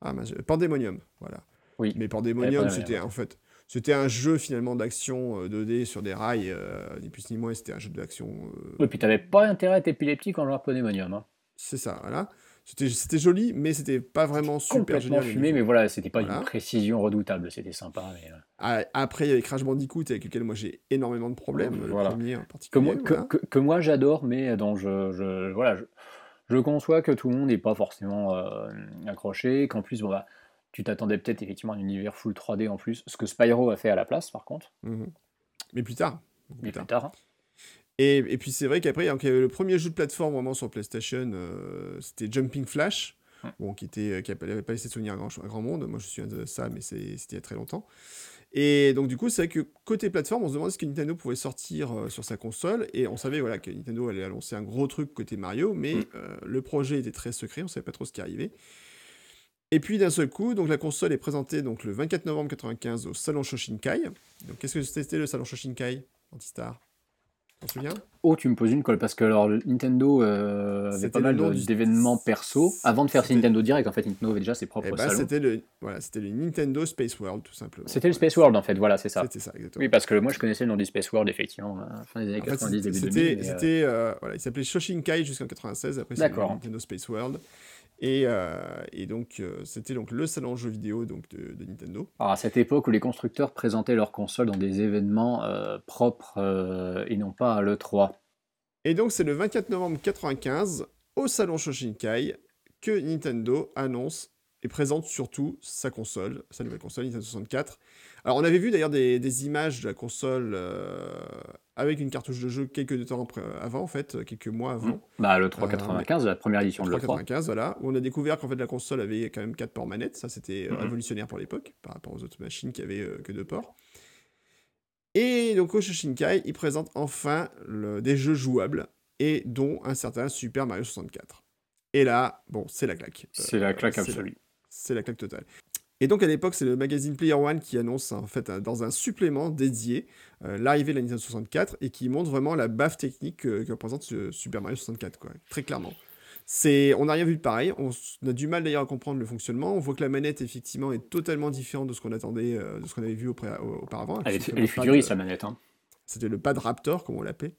Ah, Pandemonium, voilà. Oui. Mais Pandemonium, c'était en fait, c'était un jeu finalement d'action 2D euh, sur des rails, euh, ni plus ni moins, c'était un jeu d'action. Euh... Oui, puis t'avais pas intérêt à être épileptique en jouant à Pandemonium. Hein. C'est ça, voilà. C'était joli, mais c'était pas vraiment super génial. fumé, mais voilà, c'était pas une précision redoutable, c'était sympa. Mais... Euh. Ah, après, il y avait Crash Bandicoot avec lequel moi j'ai énormément de problèmes, voilà. Que moi, que, moi j'adore, mais dont je, je voilà, je, je, conçois que tout le monde n'est pas forcément euh, accroché, qu'en plus, bon, bah, tu t'attendais peut-être effectivement à un univers full 3D en plus, ce que Spyro a fait à la place par contre. Mhm. Mais plus tard. Mais plus tard. Et, et, puis c'est vrai qu'après, le premier jeu de plateforme vraiment sur PlayStation, euh, c'était Jumping Flash, bon, qui était euh, qui n'avait pas laissé de souvenir à grand, grand, monde. Moi, je suis un de ça, mais c'était il y a très longtemps. Et donc, du coup, c'est vrai que côté plateforme, on se demandait ce que Nintendo pouvait sortir euh, sur sa console. Et on savait voilà, que Nintendo allait annoncer un gros truc côté Mario, mais mm. le projet était très secret, on savait pas trop ce qui arrivait. Et puis d'un seul coup, donc la console est présentée donc le 24 novembre 95 au salon Shoshinkai. Donc qu'est-ce que c'était le salon Shoshinkai, Antistar? Tu te souviens? Oh, tu me poses une colle parce que alors Nintendo euh, avait pas mal d'événements perso avant de faire ses Nintendo Direct. En fait, Nintendo avait déjà ses propres eh ben, salons. C'était le voilà, c'était le Nintendo Space World tout simplement. C'était le Space World en fait, voilà, c'est ça. C'était ça exactement. Oui, parce que moi je connaissais le nom du Space World effectivement, fin des années 90 début 2000. C'était euh, voilà, il s'appelait Shoshinkai jusqu'en 96 après Nintendo Space World. Euh, et, donc, euh, c'était donc le salon jeux vidéo donc, de, Nintendo. Alors, à cette époque où les constructeurs présentaient leurs consoles dans des événements euh, propres et non pas à l'E3. Et donc, c'est le 24 novembre 1995, au salon Shoshinkai, que Nintendo annonce et présente surtout sa console, sa nouvelle console Nintendo 64, alors, on avait vu d'ailleurs des, images de la console euh, avec une cartouche de jeu quelques temps avant, en fait, quelques mois avant. Mmh. Bah, le 395, la première édition de le 395, voilà, où on a découvert qu'en fait la console avait quand même 4 ports manettes. Ça, c'était euh, mmh. révolutionnaire pour l'époque, par rapport aux autres machines qui avaient euh, que 2 ports. Et donc, au Shinkai, il présente enfin des jeux jouables, et dont un certain Super Mario 64. Et là, bon, c'est la claque. C'est la claque absolue. C'est la claque totale. Et donc à l'époque, c'est le magazine Player One qui annonce en fait dans un supplément dédié euh, l'arrivée de la Nintendo 64 et qui montre vraiment la baffe technique que, représente Super Mario 64, quoi, très clairement. C'est, on n'a rien vu de pareil. On, a du mal d'ailleurs à comprendre le fonctionnement. On voit que la manette effectivement est totalement différente de ce qu'on attendait, euh, de ce qu'on avait vu auparavant. Elle est, futuriste la manette. Hein. C'était le pad Raptor, comme on l'appelait.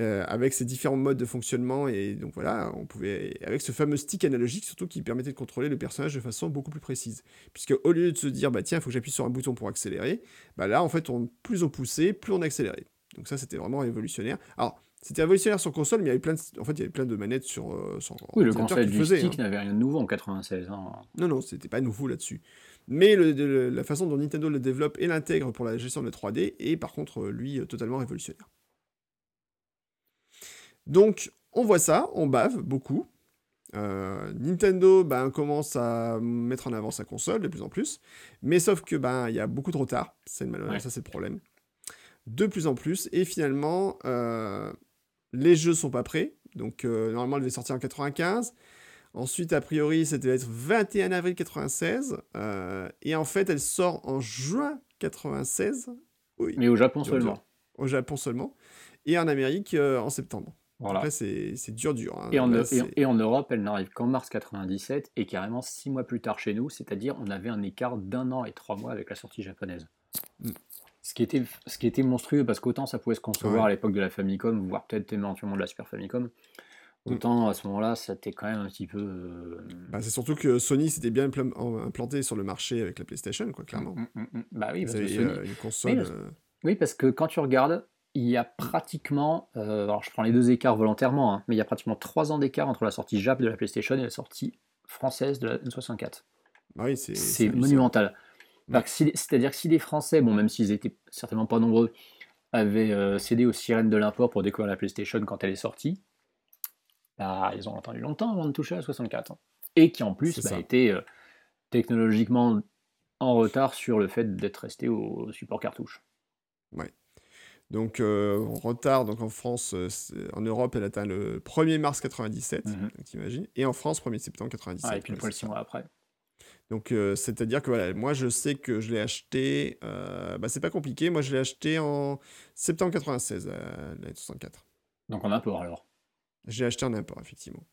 Euh, avec ces différents modes de fonctionnement. Et donc voilà, on pouvait, avec ce fameux stick analogique surtout qui permettait de contrôler le personnage de façon beaucoup plus précise. Puisque au lieu de se dire, bah tiens, il faut que j'appuie sur un bouton pour accélérer, bah là, en fait, on, plus on poussait, plus on accélérait. Donc ça, c'était vraiment révolutionnaire. Alors, c'était révolutionnaire sur console, mais il y avait plein de, en fait, il y avait plein de manettes sur, euh, Oui, le concept du stick hein. n'avait rien de nouveau en 96. Hein. Non, non, c'était pas nouveau là-dessus. Mais la façon dont Nintendo le développe et l'intègre pour la gestion de la 3D est par contre, lui, totalement révolutionnaire. Donc, on voit ça, on bave beaucoup. Euh, Nintendo ben, commence à mettre en avant sa console de plus en plus, mais sauf que ben il y a beaucoup de retard, c'est ça c'est le problème. De plus en plus, et finalement euh, les jeux sont pas prêts, donc euh, normalement elle devait sortir en 95. Ensuite, a priori, ça devait être 21 avril 96, et en fait elle sort en juin 96. Oui. Mais au Japon seulement. Au Japon seulement. et en Amérique en septembre. Voilà. Après, c'est dur, dur. hein. Et en, Là, et- c'est- et en Europe, elle n'arrive qu'en mars 97 et carrément six mois plus tard chez nous, c'est-à-dire on avait un écart d'un an et trois mois avec la sortie japonaise. Mm. Ce qui, était, ce qui était monstrueux parce qu'autant ça pouvait se concevoir Ouais. à l'époque de la Famicom, voire peut-être éventuellement de la Super Famicom, Mm. autant à ce moment-là, c'était quand même un petit peu. euh, bah, c'est surtout que Sony s'était bien impl- en- implanté sur le marché avec la PlayStation, quoi, clairement. mm. Bah oui, Ils parce que Sony- euh, une console. parce- euh, Oui, parce que quand tu regardes, il y a pratiquement, euh, alors je prends les deux écarts volontairement, hein, mais il y a pratiquement trois ans d'écart entre la sortie Jap de la PlayStation et la sortie française de la N64. bah oui, c'est monumental. Ouais. C'est-à-dire que si les Français, bon, même s'ils étaient certainement pas nombreux, avaient euh, cédé aux sirènes de l'import pour découvrir la PlayStation quand elle est sortie, bah, ils ont attendu longtemps avant de toucher à la 64. hein. Et qui en plus bah, était euh, technologiquement en retard sur le fait d'être resté au support cartouche. Donc, euh, en retard, donc en France, euh, en Europe, elle atteint le 1er mars 97, Mhm. donc t'imagines, et en France, 1er septembre 97. Ah, et puis poil six ça. mois après. Donc, euh, c'est-à-dire que voilà, moi, je sais que je l'ai acheté, euh, bah, c'est pas compliqué, moi, je l'ai acheté en septembre 96, euh, la 64. Donc en import alors? J'ai acheté en import, effectivement.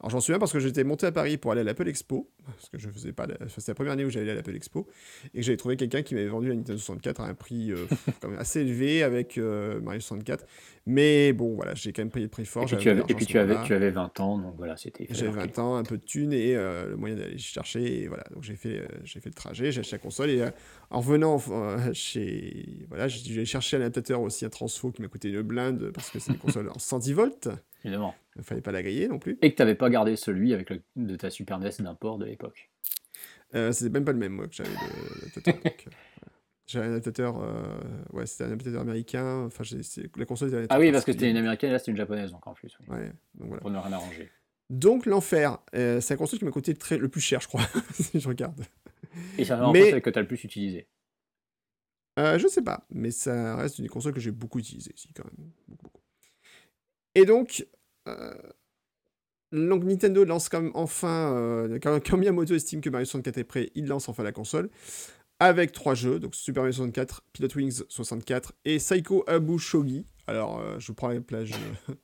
Alors, j'en souviens parce que j'étais monté à Paris pour aller à l'Apple Expo, parce que je faisais pas, la- enfin, c'était la première année où j'allais à l'Apple Expo, et que j'avais trouvé quelqu'un qui m'avait vendu la Nintendo 64 à un prix euh, quand même assez élevé avec euh, Mario 64. Mais bon, voilà, j'ai quand même payé le prix fort. Et puis, tu avais, et puis à tu, avais, moment-là. tu avais 20 ans, donc voilà, c'était. J'avais marquer. 20 ans, un peu de thunes et euh, le moyen d'aller chercher. Et voilà, donc j'ai fait, j'ai fait le trajet, j'ai acheté la console. Et en revenant chez. Voilà, j'ai dû aller chercher un adaptateur aussi, un transfo qui m'a coûté une blinde parce que c'est une console en 110 volts. Évidemment. Il ne fallait pas la griller non plus. Et que tu n'avais pas gardé celui avec le, de ta Super NES d'import de l'époque. Euh, c'était même pas le même, moi, que j'avais l'adaptateur. euh. J'avais un adaptateur. euh, ouais, c'était un adaptateur américain. Enfin, la console était Ah oui, parce que c'était une américaine là c'était une japonaise, donc en plus. oui. Ouais, donc voilà. Pour ne rien arranger. Donc, l'enfer. euh, c'est la console qui m'a coûté très, le plus cher, je crois, si je regarde. Et c'est vraiment Mais- celle que tu as le plus utilisé. Euh, je sais pas, mais ça reste une console que j'ai beaucoup utilisée, si, quand même. Beaucoup, beaucoup. Et donc, donc Nintendo lance comme enfin, euh, quand, quand Miyamoto estime que Mario 64 est prêt, il lance enfin la console, avec trois jeux, donc Super Mario 64, Pilot Wings 64 et Psycho Abu Shogi. Alors, euh, je vous prends la plage... euh,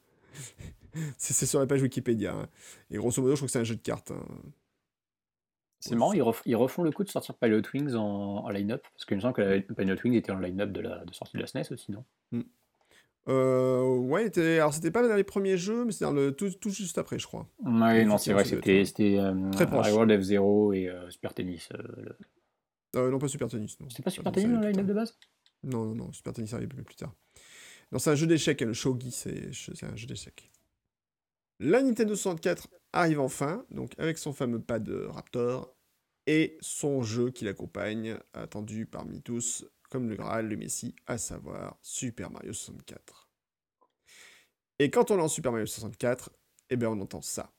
c'est sur la page Wikipédia. hein. Et grosso modo, je crois que c'est un jeu de cartes. hein. C'est marrant, ils, ref- ils refont le coup de sortir Pilot Wings en, en line-up, parce qu'il me semble que la- Pilot Wings était en line-up de, la, de sortie de la SNES aussi, non? Euh, ouais, était- alors c'était pas dans les premiers jeux, mais c'est dans le tout, tout juste après, je crois. Oui, non, c'est vrai, c'était euh, Très proche. World F-Zero et euh, Super Tennis. le- non, pas Super Tennis. non. C'était pas Super Tennis dans la plus de base. Non, non, non, Super Tennis arrive plus tard. Non, c'est un jeu d'échecs, le Shogi, c'est un jeu d'échecs. La Nintendo 64 arrive enfin, donc avec son fameux pad Raptor et son jeu qui l'accompagne, attendu parmi tous comme le Graal, le Messi, à savoir Super Mario 64. Et quand on lance Super Mario 64, eh bien on entend ça.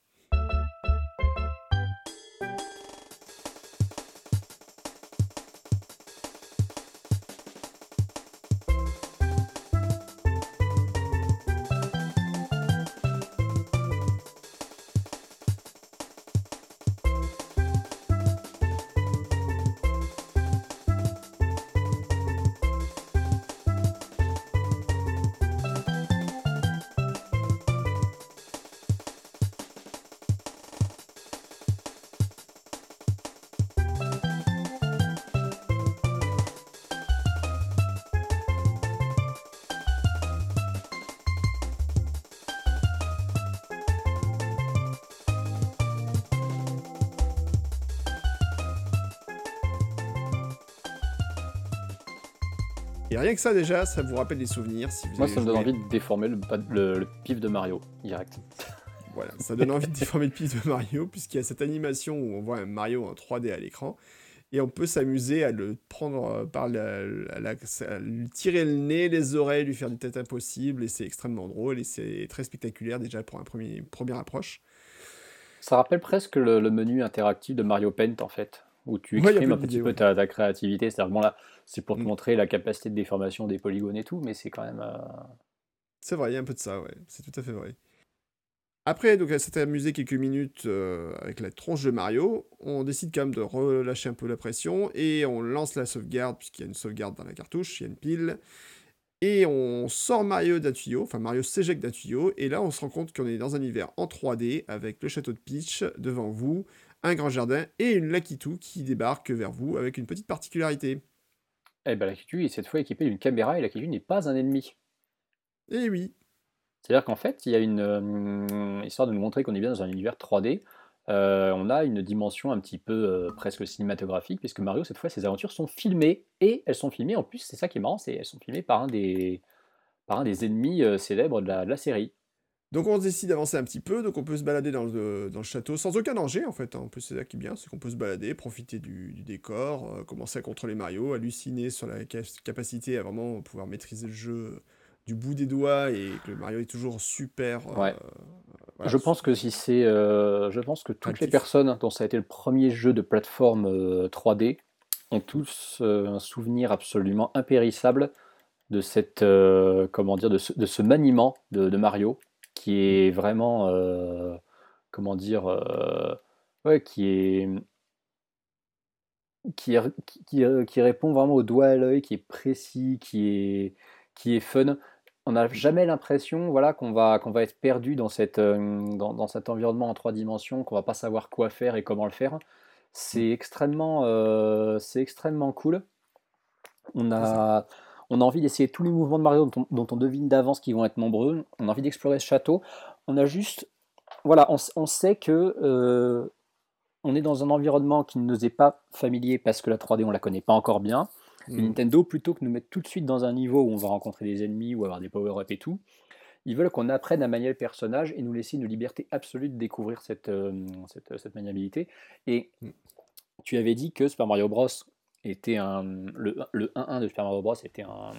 Rien que ça déjà, ça vous rappelle des souvenirs. Si vous Moi, avez ça me donne joué. envie de déformer le, le, le pif de Mario, direct. Voilà, ça donne envie de déformer le pif de Mario, puisqu'il y a cette animation où on voit un Mario en 3D à l'écran, et on peut s'amuser à le prendre euh, par la, la- la- à lui tirer le nez, les oreilles, lui faire des têtes impossibles, et c'est extrêmement drôle, et c'est très spectaculaire déjà pour un premier, une première approche. Ça rappelle presque le, le menu interactif de Mario Paint, en fait, où tu Ouais, exprimes peu un petit peu ta, ta créativité. C'est-à-dire, bon, là, c'est pour te Mm. montrer la capacité de déformation des polygones et tout, mais c'est quand même. euh, C'est vrai, il y a un peu de ça, ouais, c'est tout à fait vrai. Après, donc, elle s'était amusée quelques minutes euh, avec la tronche de Mario. On décide quand même de relâcher un peu la pression et on lance la sauvegarde, puisqu'il y a une sauvegarde dans la cartouche, il y a une pile. Et on sort Mario d'un tuyau, enfin Mario s'éjecte d'un tuyau, et là on se rend compte qu'on est dans un univers en 3D avec le château de Peach devant vous, un grand jardin et une Lakitu qui débarque vers vous avec une petite particularité. Eh ben Lakitu est cette fois équipée d'une caméra et Lakitu n'est pas un ennemi. Eh oui. C'est-à-dire qu'en fait, il y a une euh, histoire de nous montrer qu'on est bien dans un univers 3D. Euh, on a une dimension un petit peu euh, presque cinématographique, puisque Mario, cette fois, ses aventures sont filmées, et elles sont filmées, en plus, c'est ça qui est marrant, c'est elles sont filmées par un des, par un des ennemis célèbres de la, série. Donc on décide d'avancer un petit peu, donc on peut se balader dans le, dans le château sans aucun danger en fait. Hein. En plus c'est ça qui est bien, c'est qu'on peut se balader, profiter du, décor, commencer à contrôler Mario, halluciner sur la capacité à vraiment pouvoir maîtriser le jeu du bout des doigts et que Mario est toujours super. Euh, je pense que si c'est, euh, je pense que toutes les personnes dont ça a été le premier jeu de plateforme 3D euh, ont tous un souvenir absolument impérissable de cette, comment dire, de ce, maniement de, Mario qui est vraiment, comment dire, ouais, qui est qui, qui, qui, répond vraiment au doigt à l'œil, qui est précis, qui est, qui est fun on n'a jamais l'impression voilà, qu'on va, qu'on va être perdu dans, cette, euh, dans, cet environnement en trois dimensions, qu'on va pas savoir quoi faire et comment le faire. C'est mm. extrêmement, euh, c'est extrêmement cool. On a, on a envie d'essayer tous les mouvements de Mario dont on, devine d'avance qu'ils vont être nombreux. On a envie d'explorer ce château. On a juste, voilà, on, sait que euh, on est dans un environnement qui ne nous est pas familier parce que la 3D on la connaît pas encore bien. Mm. Nintendo, plutôt que de nous mettre tout de suite dans un niveau où on va rencontrer des ennemis ou avoir des power-ups et tout, ils veulent qu'on apprenne à manier le personnage et nous laisser une liberté absolue de découvrir cette, euh, cette, maniabilité. Et mm. tu avais dit que Super Mario Bros. Était un. Le, 1-1 de Super Mario Bros. était un,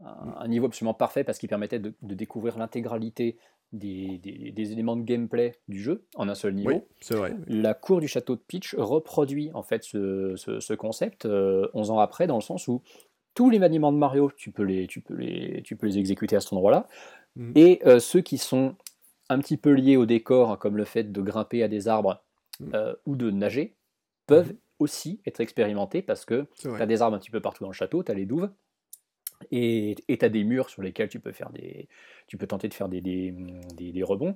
un, niveau absolument parfait parce qu'il permettait de, de découvrir l'intégralité des, éléments de gameplay du jeu en un seul niveau. c'est vrai. La cour du château de Peach reproduit en fait ce, concept 11 euh, ans après, dans le sens où tous les maniements de Mario, tu peux les, tu peux les, tu peux les exécuter à cet endroit-là. Mhm. Et euh, ceux qui sont un petit peu liés au décor, comme le fait de grimper à des arbres mhm. euh, ou de nager, peuvent mhm. Aussi être expérimentés parce que tu as des arbres un petit peu partout dans le château, tu as les douves, et tu as des murs sur lesquels tu peux, faire des, tu peux tenter de faire des, des, rebonds.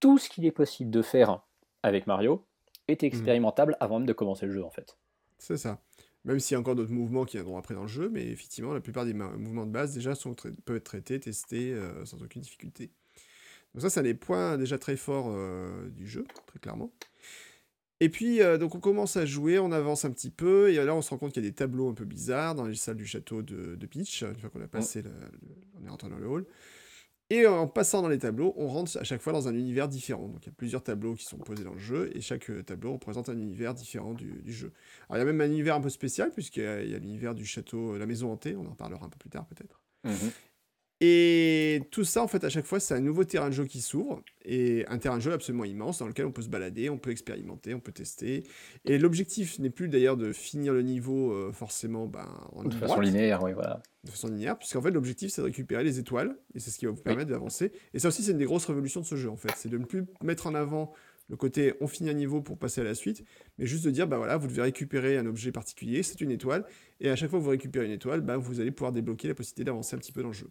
Tout ce qu'il est possible de faire avec Mario est mmh. expérimentable avant même de commencer le jeu en fait. C'est ça. Même s'il y a encore d'autres mouvements qui viendront après dans le jeu, mais effectivement, la plupart des mouvements de base déjà sont peuvent être traités, testés euh, sans aucune difficulté. Donc ça, c'est un des points déjà très forts euh, du jeu, très clairement. Et puis, euh, donc on commence à jouer, on avance un petit peu, et là on se rend compte qu'il y a des tableaux un peu bizarres dans les salles du château de, Peach, une fois qu'on a passé, on est rentré dans le hall. Et en passant dans les tableaux, on rentre à chaque fois dans un univers différent. Donc il y a plusieurs tableaux qui sont posés dans le jeu, et chaque euh, tableau représente un univers différent du, jeu. Alors il y a même un univers un peu spécial, puisqu'il y a, l'univers du château, la maison hantée, on en parlera un peu plus tard peut-être. Mhm. Et tout ça, en fait, à chaque fois, c'est un nouveau terrain de jeu qui s'ouvre, et un terrain de jeu absolument immense dans lequel on peut se balader, on peut expérimenter, on peut tester. Et l'objectif n'est plus d'ailleurs de finir le niveau euh, forcément ben, en de façon linéaire, oui, voilà. De façon linéaire, puisqu'en fait, l'objectif, c'est de récupérer les étoiles, et c'est ce qui va vous permettre d'avancer. Et ça aussi, c'est une des grosses révolutions de ce jeu, en fait. C'est de ne plus mettre en avant le côté on finit un niveau pour passer à la suite, mais juste de dire, bah voilà, vous devez récupérer un objet particulier, c'est une étoile, et à chaque fois que vous récupérez une étoile, bah, vous allez pouvoir débloquer la possibilité d'avancer un petit peu dans le jeu.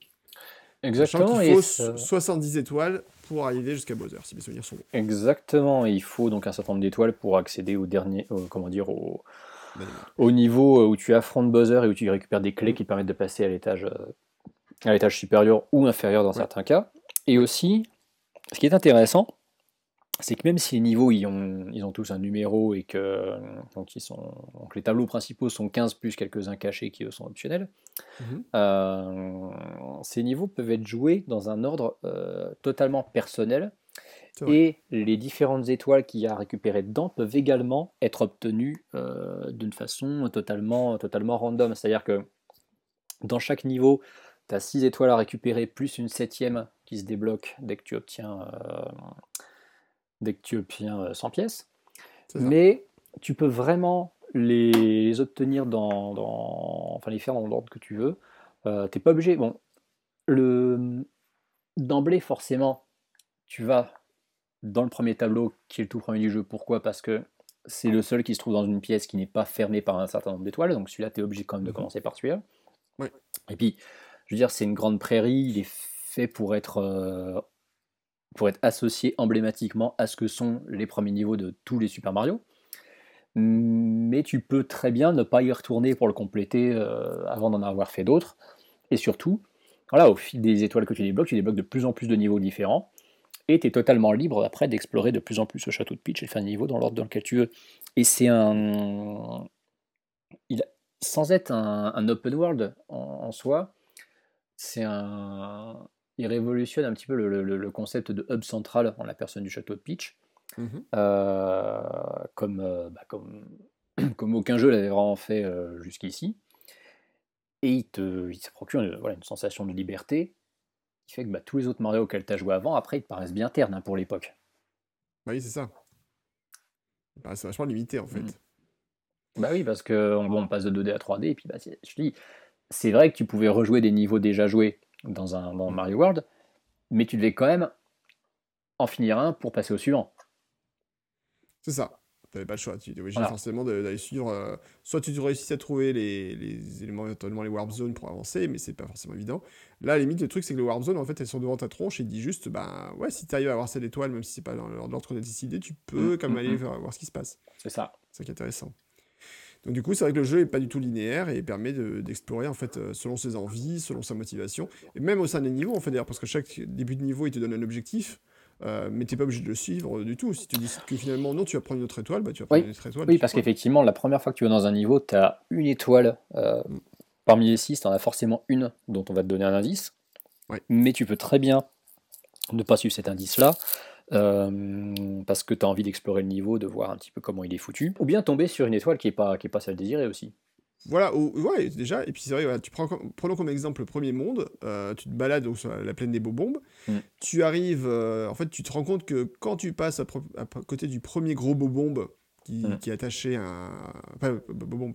Exactement. Il faut 70 étoiles pour arriver jusqu'à Bowser, si mes souvenirs sont bons. Exactement. il faut donc un certain nombre d'étoiles pour accéder au dernier, comment dire, au, au, niveau où tu affrontes Bowser et où tu récupères des clés qui permettent de passer à l'étage, euh, à l'étage supérieur ou inférieur dans certains cas. Et aussi, ce qui est intéressant, c'est que même si les niveaux ils ont, ils ont tous un numéro et que donc ils sont, donc les tableaux principaux sont 15 plus quelques-uns cachés qui eux sont optionnels, mhm. euh, ces niveaux peuvent être joués dans un ordre euh, totalement personnel et les différentes étoiles qu'il y a à récupérer dedans peuvent également être obtenues euh, d'une façon totalement, totalement random. C'est-à-dire que dans chaque niveau, tu as 6 étoiles à récupérer plus une septième qui se débloque dès que tu obtiens dès que tu obtiens 100 pièces. Mais tu peux vraiment les, obtenir dans, Enfin, les faire dans l'ordre que tu veux. Euh, tu n'es pas obligé. Bon, le d'emblée, forcément, tu vas dans le premier tableau qui est le tout premier du jeu. Pourquoi? Parce que c'est le seul qui se trouve dans une pièce qui n'est pas fermée par un certain nombre d'étoiles. Donc celui-là, tu es obligé quand même de mhm. commencer par celui-là. Et puis, je veux dire, c'est une grande prairie, il est fait pour être, euh, pour être associé emblématiquement à ce que sont les premiers niveaux de tous les Super Mario. Mais tu peux très bien ne pas y retourner pour le compléter euh, avant d'en avoir fait d'autres. Et surtout, voilà, au fil des étoiles que tu débloques, tu débloques de plus en plus de niveaux différents. Et tu es totalement libre après d'explorer de plus en plus le château de Peach et faire un niveau dans l'ordre dans lequel tu veux. Et c'est un. Sans être un, open world en, soi, c'est un. Il révolutionne un petit peu le, concept de hub central en la personne du château de Peach. Mmh euh, comme, euh, bah, comme, comme aucun jeu l'avait vraiment fait euh, jusqu'ici. Et il te, il procure une, voilà, une sensation de liberté qui fait que bah, tous les autres Mario auxquels tu as joué avant, après, ils te paraissent bien ternes hein, pour l'époque. Bah oui, c'est ça. Bah, c'est vachement limité en fait. Mmh. Bah oui, parce que bon, on passe de 2D à 3D, et puis bah, je dis, c'est vrai que tu pouvais rejouer des niveaux déjà joués dans un dans Mario World, mais tu devais quand même en finir un pour passer au suivant. C'est ça. Tu n'avais pas le choix. Tu étais obligé forcément d'aller suivre. Euh, soit tu réussis à trouver les, les, éléments, éventuellement les warp zones pour avancer, mais c'est pas forcément évident. Là, à la limite, le truc, c'est que les warp zones, en fait, elles sont devant ta tronche et dit juste, bah ouais, si tu arrives à avoir cette étoile, même si c'est pas dans l'ordre qu'on a décidé, tu peux quand mmh, même mmh, aller mmh. voir ce qui se passe. C'est ça. C'est ça qui est intéressant. Donc du coup, c'est vrai que le jeu est pas du tout linéaire et permet d'explorer en fait euh, selon ses envies, selon sa motivation, et même au sein des niveaux en fait d'ailleurs, parce que chaque début de niveau il te donne un objectif. Euh, mais tu n'es pas obligé de le suivre du tout. Si tu dis que finalement non, tu vas prendre une autre étoile, bah, tu vas prendre une autre étoile. Oui, parce qu'effectivement, la première fois que tu vas dans un niveau, tu as une étoile. Euh, mm. Parmi les six, tu en as forcément une dont on va te donner un indice. Mais tu peux très bien ne pas suivre cet indice-là. Euh, parce que tu as envie d'explorer le niveau, de voir un petit peu comment il est foutu, ou bien tomber sur une étoile qui n'est pas, qui est pas celle désirée aussi. Voilà, ouais, déjà, et puis c'est vrai, tu prends, prenons comme exemple le premier monde, euh, tu te balades donc, sur la plaine des Beaux-Bombes, mm. tu arrives, euh, en fait, tu te rends compte que quand tu passes à, côté du premier gros Beau-Bombe qui, mm. qui, est attaché à un. Enfin,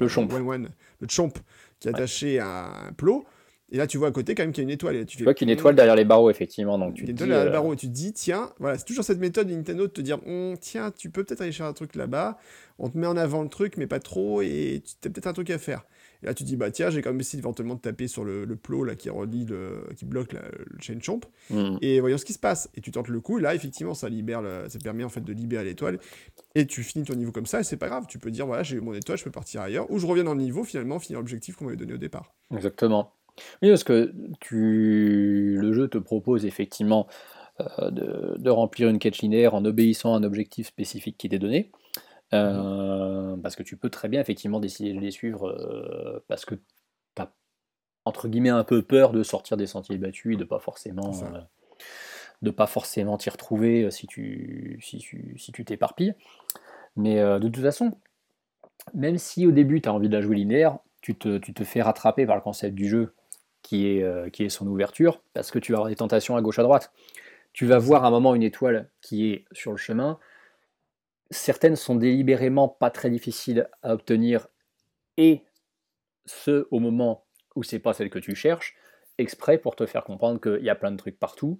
le chomp. le chomp, qui est attaché à un plot, et là, tu vois à côté quand même qu'il y a une étoile. tu, vois qu'il y a une étoile derrière les barreaux, effectivement. Donc tu une étoile derrière les euh, barreaux et tu te dis, tiens, voilà, c'est toujours cette méthode de Nintendo de te dire, hum, tiens, tu peux peut-être aller chercher un truc là-bas. On te met en avant le truc, mais pas trop, et tu as peut-être un truc à faire. Et là, tu te dis, bah tiens, j'ai quand même essayé éventuellement de taper sur le, plot là, qui relie, le, qui bloque le chain chomp. Hmm. Et voyons ce qui se passe. Et tu tentes le coup, et là, effectivement, ça, libère ça permet en fait de libérer l'étoile. Et tu finis ton niveau comme ça, et c'est pas grave. Tu peux dire, voilà, j'ai mon étoile, je peux partir ailleurs. Ou je reviens dans le niveau, finalement, finir l'objectif qu'on m'avait donné au départ. Exactement. Oui, parce que tu... le jeu te propose effectivement euh, de, remplir une quête linéaire en obéissant à un objectif spécifique qui t'est donné. Euh, parce que tu peux très bien effectivement décider de les suivre euh, parce que tu as entre guillemets un peu peur de sortir des sentiers battus et de pas forcément de pas forcément t'y retrouver si tu si tu si tu t'éparpilles. Mais de toute façon, même si au début tu as envie de la jouer linéaire, tu te, tu te fais rattraper par le concept du jeu qui est, euh, qui est son ouverture, parce que tu vas avoir des tentations à gauche à droite. Tu vas voir à un moment une étoile qui est sur le chemin. Certaines sont délibérément pas très difficiles à obtenir, et ce au moment où c'est pas celle que tu cherches, exprès pour te faire comprendre qu'il y a plein de trucs partout,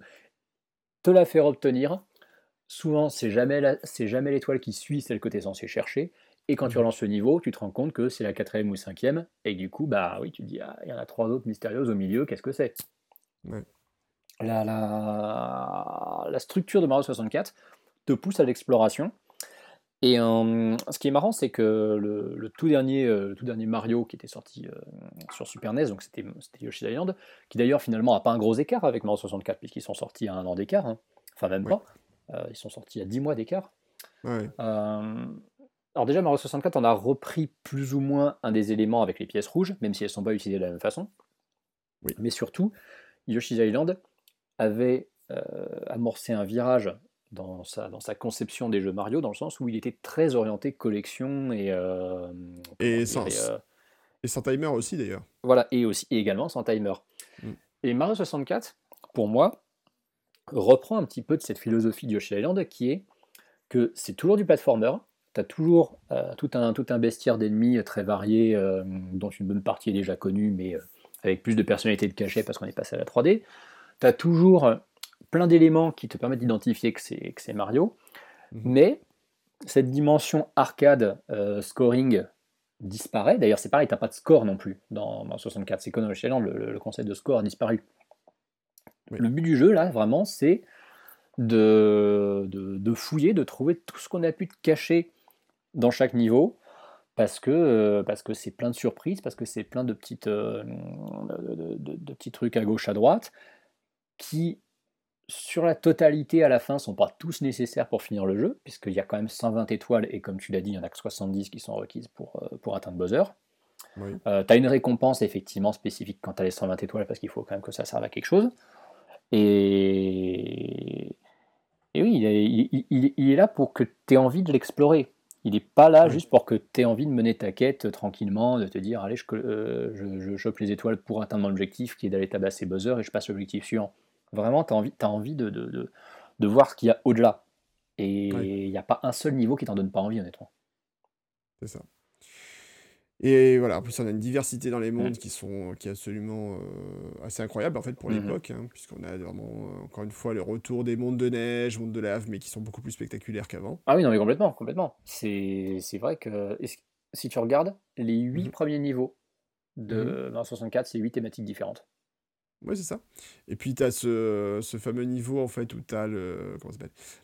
te la faire obtenir. Souvent, c'est jamais l'étoile qui suit celle que tu es censé chercher, et quand tu mmh. relances le niveau, tu te rends compte que c'est la quatrième ou cinquième, et du coup, bah oui, tu te dis, ah, il y en a trois autres mystérieuses au milieu, qu'est-ce que c'est? La, la, structure de Mario 64 te pousse à l'exploration. Et euh, ce qui est marrant, c'est que le, tout dernier, euh, tout dernier Mario qui était sorti euh, sur Super NES, donc c'était Yoshi's Island, qui d'ailleurs finalement n'a pas un gros écart avec Mario 64, puisqu'ils sont sortis à un an d'écart, hein. enfin même pas, ils sont sortis à 10 mois d'écart. Ouais. Alors déjà, Mario 64, on a repris plus ou moins un des éléments avec les pièces rouges, même si elles ne sont pas utilisées de la même façon. Oui. Mais surtout, Yoshi's Island avait euh, amorcé un virage dans sa, dans sa conception des jeux Mario, dans le sens où il était très orienté collection et... Euh, et, sans, euh, et sans timer aussi d'ailleurs. Voilà, et, aussi, et également sans timer. Mm. Et Mario 64, pour moi, reprend un petit peu de cette philosophie de Yoshi's Island qui est que c'est toujours du platformer, tu as toujours euh, tout, un, tout un bestiaire d'ennemis très variés, euh, dont une bonne partie est déjà connue, mais euh, avec plus de personnalité de cachet parce qu'on est passé à la 3D. Tu as toujours plein d'éléments qui te permettent d'identifier que c'est Mario, mhm. mais cette dimension arcade, scoring, disparaît. D'ailleurs, c'est pareil, tu n'as pas de score non plus dans, dans 64. C'est chez le, le concept de score a disparu. Le but du jeu, là, vraiment, c'est de, de, fouiller, de trouver tout ce qu'on a pu cacher dans chaque niveau, parce que parce que c'est plein de surprises, parce que c'est plein de, petites, de, de, petits trucs à gauche, à droite, qui, sur la totalité à la fin, sont pas tous nécessaires pour finir le jeu, puisqu'il y a quand même 120 étoiles, et comme tu l'as dit, il y en a que 70 qui sont requises pour, pour atteindre buzzer. Euh, tu as une récompense effectivement spécifique quand tu as les 120 étoiles, parce qu'il faut quand même que ça serve à quelque chose. Et, et oui, il est, là pour que tu aies envie de l'explorer. Il n'est pas là juste pour que tu aies envie de mener ta quête tranquillement, de te dire allez, je, euh, je, chope les étoiles pour atteindre mon objectif qui est d'aller tabasser buzzer et je passe l'objectif suivant. Vraiment, tu as envie, as envie de, de, de, voir ce qu'il y a au-delà. Et il n'y a pas un seul niveau qui t'en donne pas envie, honnêtement. C'est ça. Et voilà, en plus, on a une diversité dans les mondes mmh. qui, sont, qui est absolument euh, assez incroyable, en fait, pour mmh l'époque, hein, puisqu'on a vraiment, euh, encore une fois, le retour des mondes de neige, mondes de lave, mais qui sont beaucoup plus spectaculaires qu'avant. Ah oui, non, mais complètement, complètement. C'est vrai que si tu regardes, les huit mmh premiers niveaux de 64, c'est huit thématiques différentes. Ouais, c'est ça. Et puis, tu as ce, ce, fameux niveau, en fait, où tu as le, comment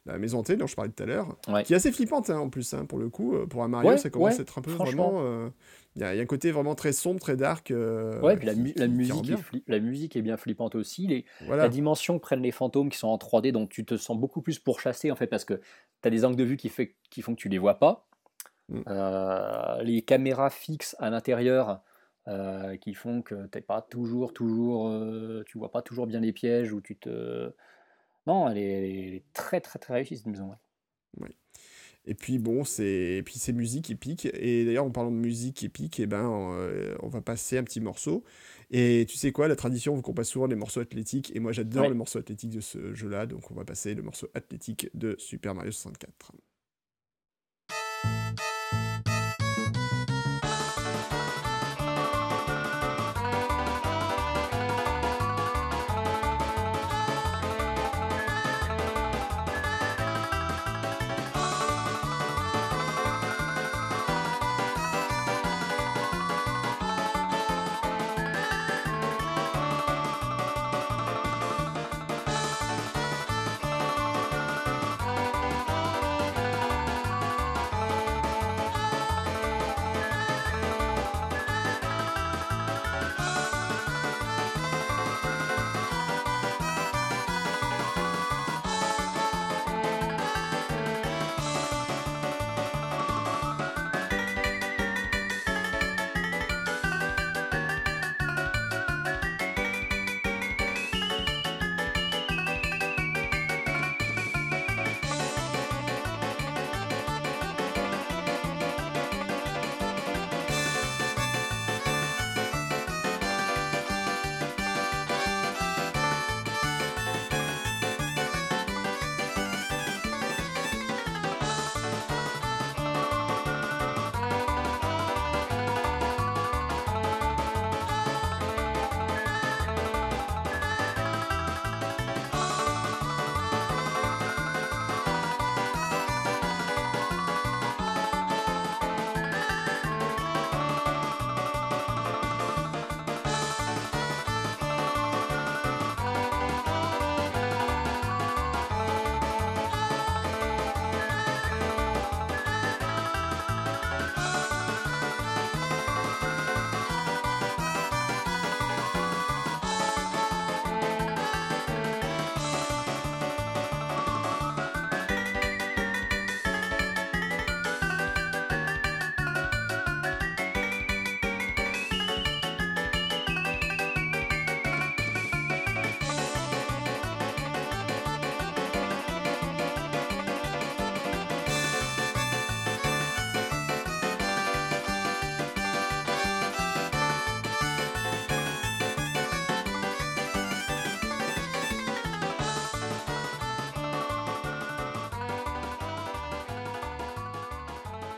la maison hantée, dont je parlais tout à l'heure, qui est assez flippante, hein, en plus, hein, pour le coup. Euh, pour un Mario, ça commence à être un peu vraiment... Il y, a un côté vraiment très sombre, très dark. Euh, ouais, puis la, la musique est la musique est bien flippante aussi. Les, La dimension que prennent les fantômes qui sont en 3D, donc tu te sens beaucoup plus pourchassé en fait, parce que tu as des angles de vue qui, fait, qui font que tu les vois pas. Mm. Euh, les caméras fixes à l'intérieur euh, qui font que t'es pas toujours, toujours, tu vois pas toujours bien les pièges ou tu te. Non, elle est, très très très réussie cette maison. Oui. Et puis bon, c'est puis c'est musique épique. Et d'ailleurs, en parlant de musique épique, et eh ben, euh, on va passer un petit morceau. Et tu sais quoi, la tradition veut qu'on passe souvent des morceaux athlétiques. Et moi, j'adore le morceau athlétique de ce jeu-là. Donc, on va passer le morceau athlétique de Super Mario 64.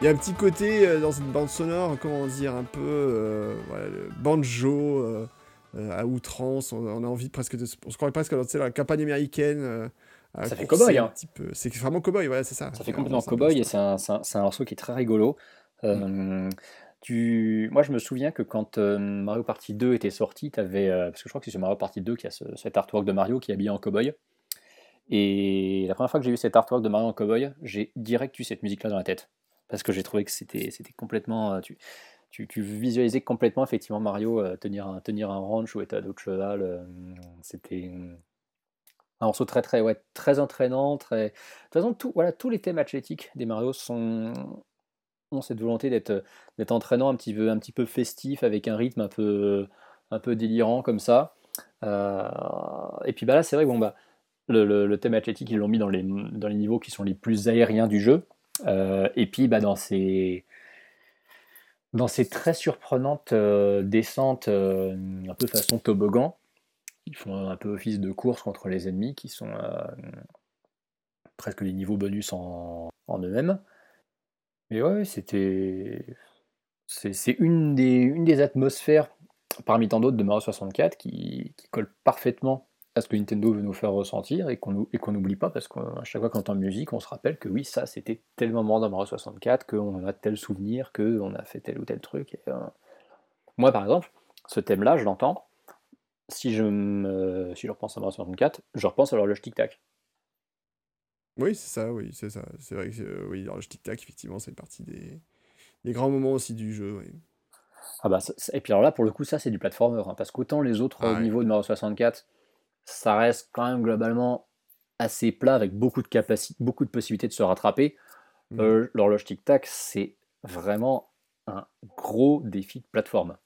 Il y a un petit côté euh, dans une bande sonore, comment dire, un peu euh, banjo euh, à outrance. On, a envie presque de. On se croirait presque dans la campagne américaine. ça fait cowboy, hein. C'est vraiment cowboy, ouais, c'est ça. Ça fait complètement cowboy et c'est un, un, morceau qui est très rigolo. tu... Moi, je me souviens que quand euh, Mario Party 2 était sorti, avais, euh, parce que je crois que c'est sur Mario Party 2 qu'il y a cet artwork de Mario qui est habillé en cowboy. Et la première fois que j'ai vu cet artwork de Mario en cowboy, j'ai direct eu cette musique-là dans la tête. Parce que j'ai trouvé que c'était complètement. Euh, tu, tu, visualisais complètement effectivement Mario tenir, un, tenir un ranch ou être à dos cheval. c'était un morceau très très ouais, très entraînant, très. De toute façon, tout, voilà, tous les thèmes athlétiques des Mario sont ont cette volonté d'être d'être entraînant, un petit peu un petit peu festif, avec un rythme un peu un peu délirant comme ça. Euh, et puis bah là, c'est vrai que bon bah le, le, thème athlétique ils l'ont mis dans les dans les niveaux qui sont les plus aériens du jeu. Euh, et puis bah dans ces dans ces très surprenantes euh, descentes un peu façon toboggan ils font un peu office de course contre les ennemis, qui sont euh, presque des niveaux bonus en, eux-mêmes. Mais ouais, c'était. C'est une des, une des atmosphères, parmi tant d'autres, de Mario 64 qui, qui, colle parfaitement à ce que Nintendo veut nous faire ressentir et qu'on n'oublie pas parce qu'à chaque fois qu'on entend musique, on se rappelle que oui, ça c'était tel moment dans Mario 64, qu'on a tel souvenir, qu'on a fait tel ou tel truc. Euh, moi par exemple, ce thème-là, je l'entends, si je, me, si je repense à Mario 64, je repense à l'horloge tic-tac. Oui, c'est ça, oui, c'est ça. C'est vrai que euh, oui, l'horloge tic-tac, effectivement, c'est partie des, des, grands moments aussi du jeu. Oui. Ah bah, et puis alors là, pour le coup, ça, c'est du platformer, hein, parce qu'autant les autres ah niveaux de Mario 64, ça reste quand même globalement assez plat, avec beaucoup de, capacité, beaucoup de possibilités de se rattraper. Mmh. Euh, l'horloge tic-tac, c'est vraiment un gros défi de plateforme.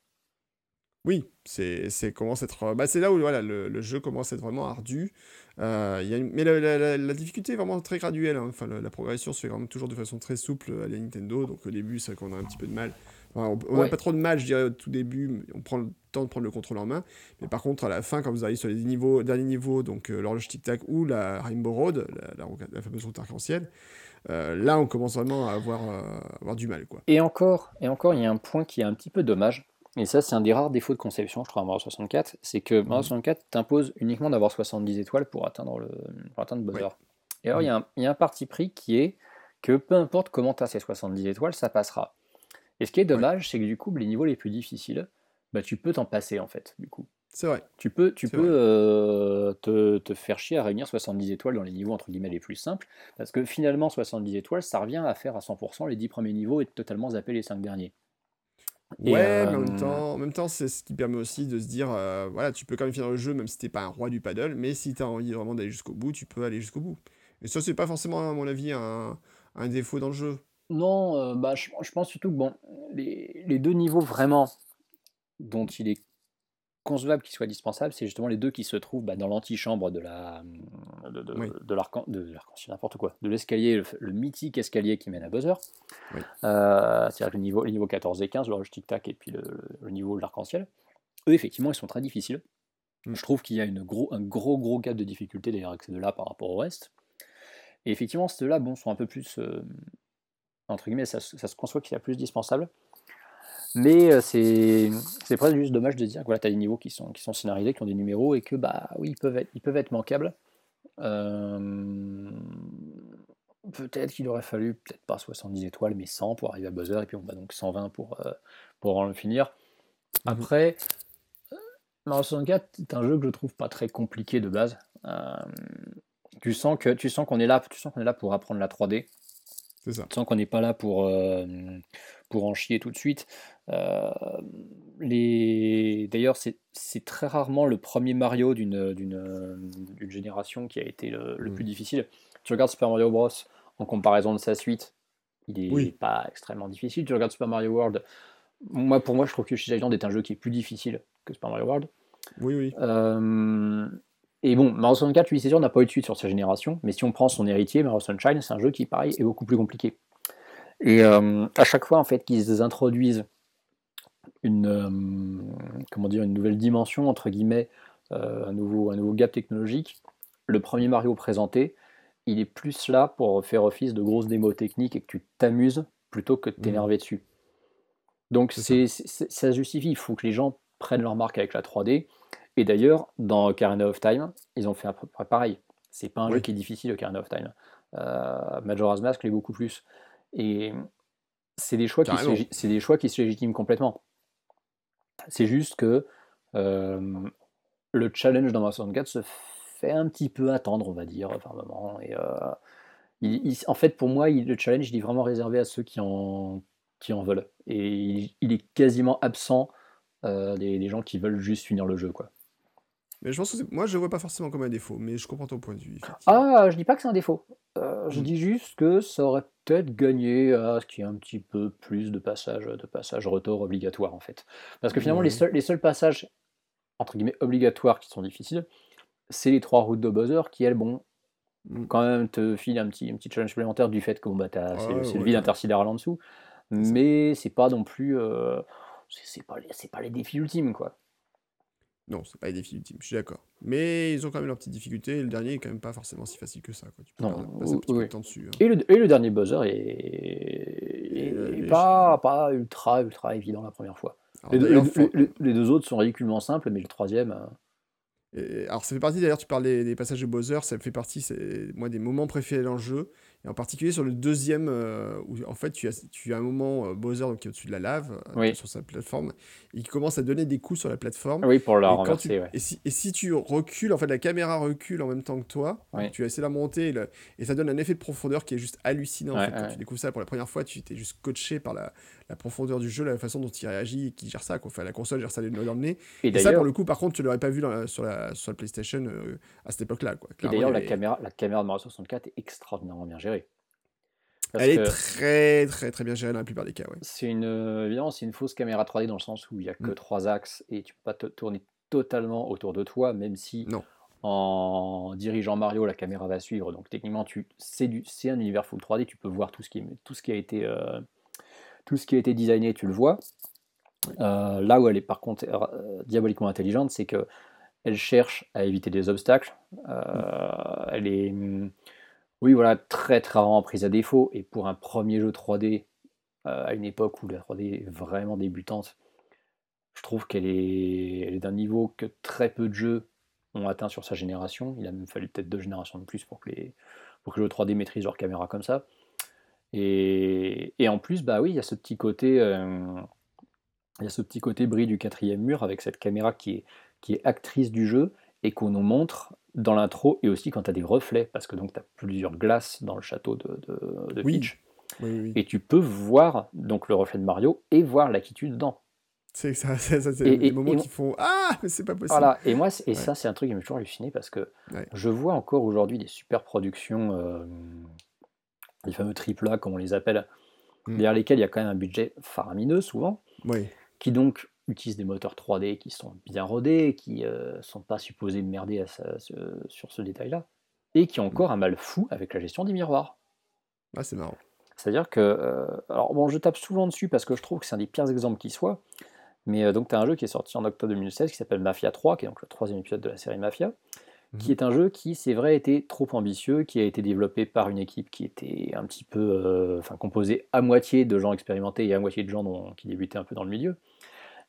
Oui, c'est commence à être bah, c'est là où voilà le, le, jeu commence à être vraiment ardu. Euh, y a mais la, la, difficulté est vraiment très graduelle. Hein. Enfin, la, progression se fait vraiment toujours de façon très souple à la Nintendo. Donc au début, c'est qu'on a un petit peu de mal. on n'a pas trop de mal, je dirais, au tout début. On prend temps de prendre le contrôle en main. Mais par contre, à la fin, quand vous arrivez sur les niveaux, derniers niveaux, donc euh, l'horloge Tic Tac ou la Rainbow Road, la, fameuse route arc-en-ciel, euh, là, on commence vraiment à avoir, avoir du mal. Quoi. Et encore, et encore, il y a un point qui est un petit peu dommage et ça, c'est un des rares défauts de conception, je crois, à Mario 64, c'est que Mario 64 t'impose uniquement d'avoir 70 étoiles pour atteindre, le, pour atteindre Bowser. Et alors, il y, a un parti pris qui est que peu importe comment tu as ces 70 étoiles, ça passera. Et ce qui est dommage, c'est que du coup, les niveaux les plus difficiles, bah, tu peux t'en passer, en fait, du coup. C'est vrai. Tu peux, tu peux euh, te, te, faire chier à réunir 70 étoiles dans les niveaux entre guillemets les plus simples, parce que finalement 70 étoiles, ça revient à faire à 100% les 10 premiers niveaux et totalement zapper les 5 derniers ouais, mais en même temps, en même temps c'est ce qui permet aussi de se dire, euh, voilà, tu peux quand même finir le jeu, même si t'es pas un roi du paddle, mais si tu as envie vraiment d'aller jusqu'au bout, tu peux aller jusqu'au bout. Et ça, c'est pas forcément, à mon avis, un, un défaut dans le jeu. Non, euh, bah, je, je, pense surtout que bon, les, les, deux niveaux vraiment dont il est concevable qu'ils soient dispensables, c'est justement les deux qui se trouvent bah, dans l'antichambre de la de, de, de l'arc n'importe quoi, de l'escalier, le, mythique escalier qui mène à Buzzer. Euh, c'est-à-dire le niveau, les niveaux 14 et 15, l'horloge tic-tac et puis le, niveau de l'arc-en-ciel. Eux, effectivement, ils sont très difficiles. Mm. Je trouve qu'il y a une gros, un gros gros gap de difficulté d'ailleurs avec ces deux-là par rapport au reste. Et effectivement, ces deux-là bon, sont un peu plus, euh, entre guillemets, ça, ça se conçoit qu'il y a plus dispensable. Mais euh, c'est presque juste dommage de dire que voilà, tu as des niveaux qui sont, qui sont scénarisés, qui ont des numéros, et que bah oui, ils peuvent être, ils peuvent être manquables. Euh, peut-être qu'il aurait fallu, peut-être pas 70 étoiles, mais 100 pour arriver à buzzer, et puis on va donc 120 pour, euh, pour en finir. Après, Mario 64 est un jeu que je trouve pas très compliqué de base. tu sens que tu sens qu'on est là, tu sens qu'on est là pour apprendre la 3D. C'est ça. Tu sens qu'on n'est pas là pour pour en chier tout de suite. Euh, les... D'ailleurs, c'est très rarement le premier Mario d'une génération qui a été le, mmh. plus difficile. Tu regardes Super Mario Bros. en comparaison de sa suite, il n'est pas extrêmement difficile. Tu regardes Super Mario World, moi, pour moi, je trouve que Yoshi's Island est un jeu qui est plus difficile que Super Mario World. Oui, oui. Euh, et bon, Mario 64, lui, c'est sûr, n'a pas eu de suite sur sa génération, mais si on prend son héritier, Mario Sunshine, c'est un jeu qui, pareil, est beaucoup plus compliqué. Et euh, à chaque fois en fait qu'ils introduisent une, euh, comment dire, une nouvelle dimension, entre guillemets, euh, un, nouveau, un nouveau gap technologique, le premier Mario présenté, il est plus là pour faire office de grosses démos techniques et que tu t'amuses plutôt que de mmh. t'énerver dessus. Donc c'est, ça. justifie, il faut que les gens prennent leur marque avec la 3D. Et d'ailleurs, dans Karina of Time, ils ont fait à peu près pareil. C'est pas un jeu qui est difficile, Karina of Time. Majora's Mask l'est beaucoup plus. Et C'est des, choix qui se Carrément. légi- c'est des choix qui se légitiment complètement. C'est juste que euh, le challenge dans Mario 64 se fait un petit peu attendre, on va dire, par moment. Et, euh, il- il- en fait, pour moi, il- le challenge, il est vraiment réservé à ceux qui en, qui en veulent. Et il, est quasiment absent euh, des, des gens qui veulent juste finir le jeu, quoi. Mais je pense que moi, je le vois pas forcément comme un défaut, mais je comprends ton point de vue. Ah, je dis pas que c'est un défaut. Euh, je Mm. dis juste que ça aurait peut-être gagné à ce qu'il y ait un petit peu plus de passages de passages retour obligatoires en fait. Parce que finalement, les seuls, les seuls passages entre guillemets obligatoires qui sont difficiles, c'est les trois routes de Bowser qui elles, bon, Mm. quand même te filent un petit, un petit challenge supplémentaire du fait que bon, bah, Ah c'est ouais, le- vide ouais. intersidéral en dessous. Mais c'est pas non plus. euh, c'est pas, les- pas les défis ultimes quoi. Non, c'est pas les défis ultimes, je suis d'accord. Mais ils ont quand même leurs petites difficultés, et le dernier est quand même pas forcément si facile que ça. Quoi. Tu peux Non, perdre- passer un oui, petit peu oui. de temps dessus. hein. Et le, et le dernier buzzer est, euh, est les- pas, pas ultra ultra évident la première fois. Alors, Les, deux- les autres sont ridiculement simples, mais le troisième. euh, Et- alors ça fait partie d'ailleurs, tu parles des, des passages de Bowser, ça fait partie, c'est moi des moments préférés dans le jeu, et en particulier sur le deuxième, euh, où en fait tu as, tu as un moment euh, Bowser donc, qui est au-dessus de la lave, euh, Oui. sur sa plateforme, et qui commence à donner des coups sur la plateforme. Oui, pour la renverser, tu- ouais. et, si, et si tu recules, en fait la caméra recule en même temps que toi, Oui. tu as essayé de la monter, et, le- et ça donne un effet de profondeur qui est juste hallucinant. en Ouais, fait. Quand tu découvres ça pour la première fois, tu étais juste coaché par la, la profondeur du jeu, la façon dont il réagit, et qui gère ça. Quoi. Enfin, la console gère ça dans le nez. Et Et ça, pour le coup, par contre, tu l'aurais pas vu dans la- sur, la, sur la PlayStation euh, à cette époque-là. et d'ailleurs, la caméra, la caméra de Mario 64 est extraordinairement bien gérée. Parce Elle est très, très, très bien gérée dans la plupart des cas. Ouais. c'est une, euh, évidemment, c'est une fausse caméra 3D dans le sens où il n'y a que Mm. trois axes et tu peux pas te tourner totalement autour de toi, même si Non. en dirigeant Mario, la caméra va suivre. Donc techniquement, tu, c'est, du, c'est un univers full 3D, tu peux voir tout ce qui, tout ce qui a été, euh, tout ce qui a été designé, tu le vois. Euh, là où elle est par contre euh, diaboliquement intelligente, c'est que elle cherche à éviter des obstacles. Euh, Elle est, hum, oui, voilà, très très rarement prise à défaut. Et pour un premier jeu 3D euh, à une époque où la 3D est vraiment débutante, je trouve qu'elle est, d'un niveau que très peu de jeux ont atteint sur sa génération. Il a même fallu peut-être deux générations de plus pour que les, pour que jeux 3D maîtrisent leur caméra comme ça. Et, en plus, bah oui, il y a ce petit côté, euh, il y a ce petit côté bris du quatrième mur avec cette caméra qui est actrice du jeu et qu'on nous montre dans l'intro et aussi quand tu as des reflets, parce que donc tu as plusieurs glaces dans le château de, de, de Oui. Peach, Oui, oui, oui. et tu peux voir donc le reflet de Mario et voir l'attitude dedans. C'est ça, ça, ça, c'est des moments et- qui font Ah, mais c'est pas possible. Voilà, et moi, et Ouais. ça, c'est un truc qui m'a toujours halluciné parce que Ouais. je vois encore aujourd'hui des super productions, euh, les fameux triple A, comme on les appelle, Mm. derrière lesquels il y a quand même un budget faramineux souvent, Oui. qui donc utilisent des moteurs 3D qui sont bien rodés, qui ne sont pas supposés merder à ce- sur ce détail-là, et qui ont encore un mal fou avec la gestion des miroirs. Ah, c'est marrant. C'est-à-dire que, euh, alors bon, je tape souvent dessus parce que je trouve que c'est un des pires exemples qui soit, mais euh, donc tu as un jeu qui est sorti en octobre 2016 qui s'appelle Mafia 3, qui est donc le troisième épisode de la série Mafia, qui Mhm. est un jeu qui, c'est vrai, était trop ambitieux, qui a été développé par une équipe qui était un petit peu, euh, enfin, composée à moitié de gens expérimentés et à moitié de gens dont- qui débutaient un peu dans le milieu,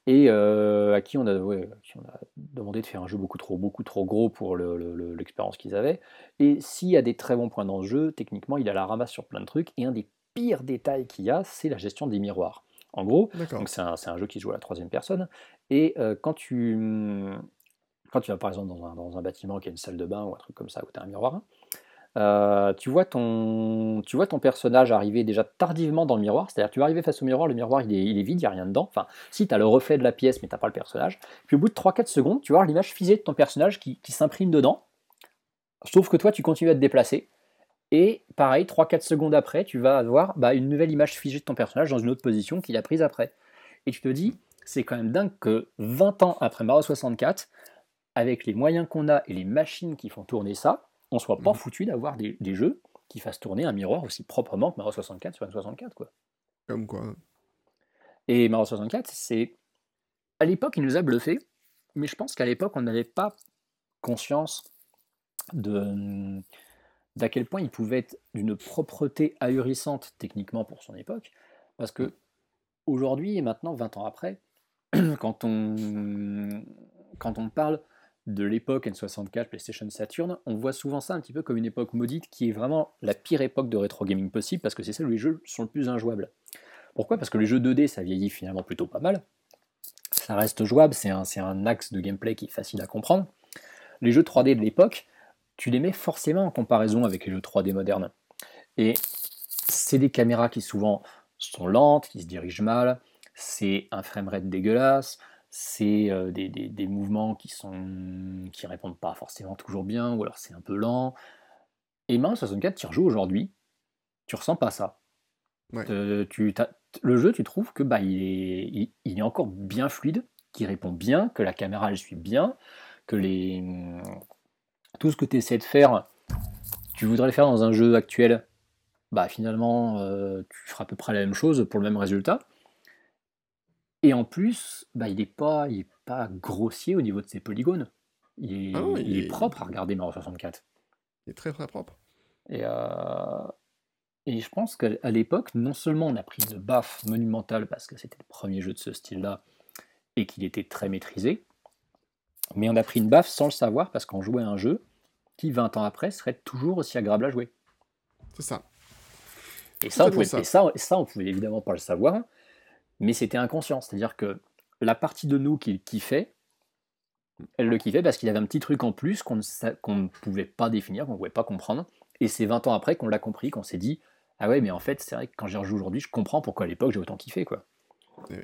et euh, à qui on a, ouais, à qui on a demandé de faire un jeu beaucoup trop, beaucoup trop gros pour le- le- le- l'expérience qu'ils avaient. Et s'il y a des très bons points dans ce jeu, techniquement, il a la ramasse sur plein de trucs, et un des pires détails qu'il y a, c'est la gestion des miroirs. En gros, un, c'est un jeu qui se joue à la troisième personne. Et euh, quand, tu, quand tu vas par exemple dans un, dans un bâtiment qui a une salle de bain ou un truc comme ça où tu as un miroir, euh, tu, vois ton, tu vois ton personnage arriver déjà tardivement dans le miroir. C'est-à-dire tu vas arriver face au miroir, le miroir il est, vide, il n'y a rien dedans. Enfin, si tu as le reflet de la pièce mais tu pas le personnage. Puis au bout de 3-4 secondes, tu vas voir l'image figée de ton personnage qui, qui s'imprime dedans. Sauf que toi tu continues à te déplacer. Et pareil, 3-4 secondes après, tu vas avoir bah, une nouvelle image figée de ton personnage dans une autre position qu'il a prise après. Et tu te dis, c'est quand même dingue que 20 ans après Mario 64, avec les moyens qu'on a et les machines qui font tourner ça, on soit pas Mhm. foutu d'avoir des, des jeux qui fassent tourner un miroir aussi proprement que Mario 64 sur une 64. Quoi. Comme quoi. Et Mario 64, c'est. À l'époque, il nous a bluffé, mais je pense qu'à l'époque, on n'avait pas conscience de d'à quel point il pouvait être d'une propreté ahurissante techniquement pour son époque. Parce que aujourd'hui et maintenant, 20 ans après, quand on, quand on parle de l'époque N64, PlayStation Saturn, on voit souvent ça un petit peu comme une époque maudite qui est vraiment la pire époque de rétro gaming possible parce que c'est celle où les jeux sont le plus injouables. Pourquoi? Parce que les jeux 2D, ça vieillit finalement plutôt pas mal. Ça reste jouable, c'est un, un axe de gameplay qui est facile à comprendre. Les jeux 3D de l'époque, tu les mets forcément en comparaison avec les jeux 3D modernes. Et c'est des caméras qui souvent sont lentes, qui se dirigent mal, c'est un framerate dégueulasse, c'est euh, des, mouvements qui sont qui répondent pas forcément toujours bien, ou alors c'est un peu lent. Et Mario 64, tu rejoues aujourd'hui, tu ressens pas ça. Tu, le jeu, tu trouves que bah, il, est, il, est encore bien fluide, qui répond bien, que la caméra elle suit bien, que les, tout ce que tu essaies de faire, tu voudrais le faire dans un jeu actuel, bah finalement euh, tu feras à peu près la même chose pour le même résultat. Et en plus, bah, il n'est pas, il est pas grossier au niveau de ses polygones. Il est, ah il est propre à regarder Mario 64. Il est très très propre. Et, euh, et je pense qu'à l'époque, non seulement on a pris une baffe monumentale parce que c'était le premier jeu de ce style-là et qu'il était très maîtrisé, mais on a pris une baffe sans le savoir parce qu'on jouait à un jeu qui, 20 ans après, serait toujours aussi agréable à jouer. C'est ça. Et ça, on pouvait, ça. ça, on pouvait évidemment pas le savoir, mais c'était inconscient. C'est-à-dire que la partie de nous qui kiffait, elle le kiffait parce qu'il avait un petit truc en plus qu'on ne, pouvait pas définir, qu'on ne pouvait pas comprendre. Et c'est 20 ans après qu'on l'a compris, qu'on s'est dit Ah ouais, mais en fait, c'est vrai que quand j'y rejoue aujourd'hui, je comprends pourquoi à l'époque j'ai autant kiffé. Quoi. Eh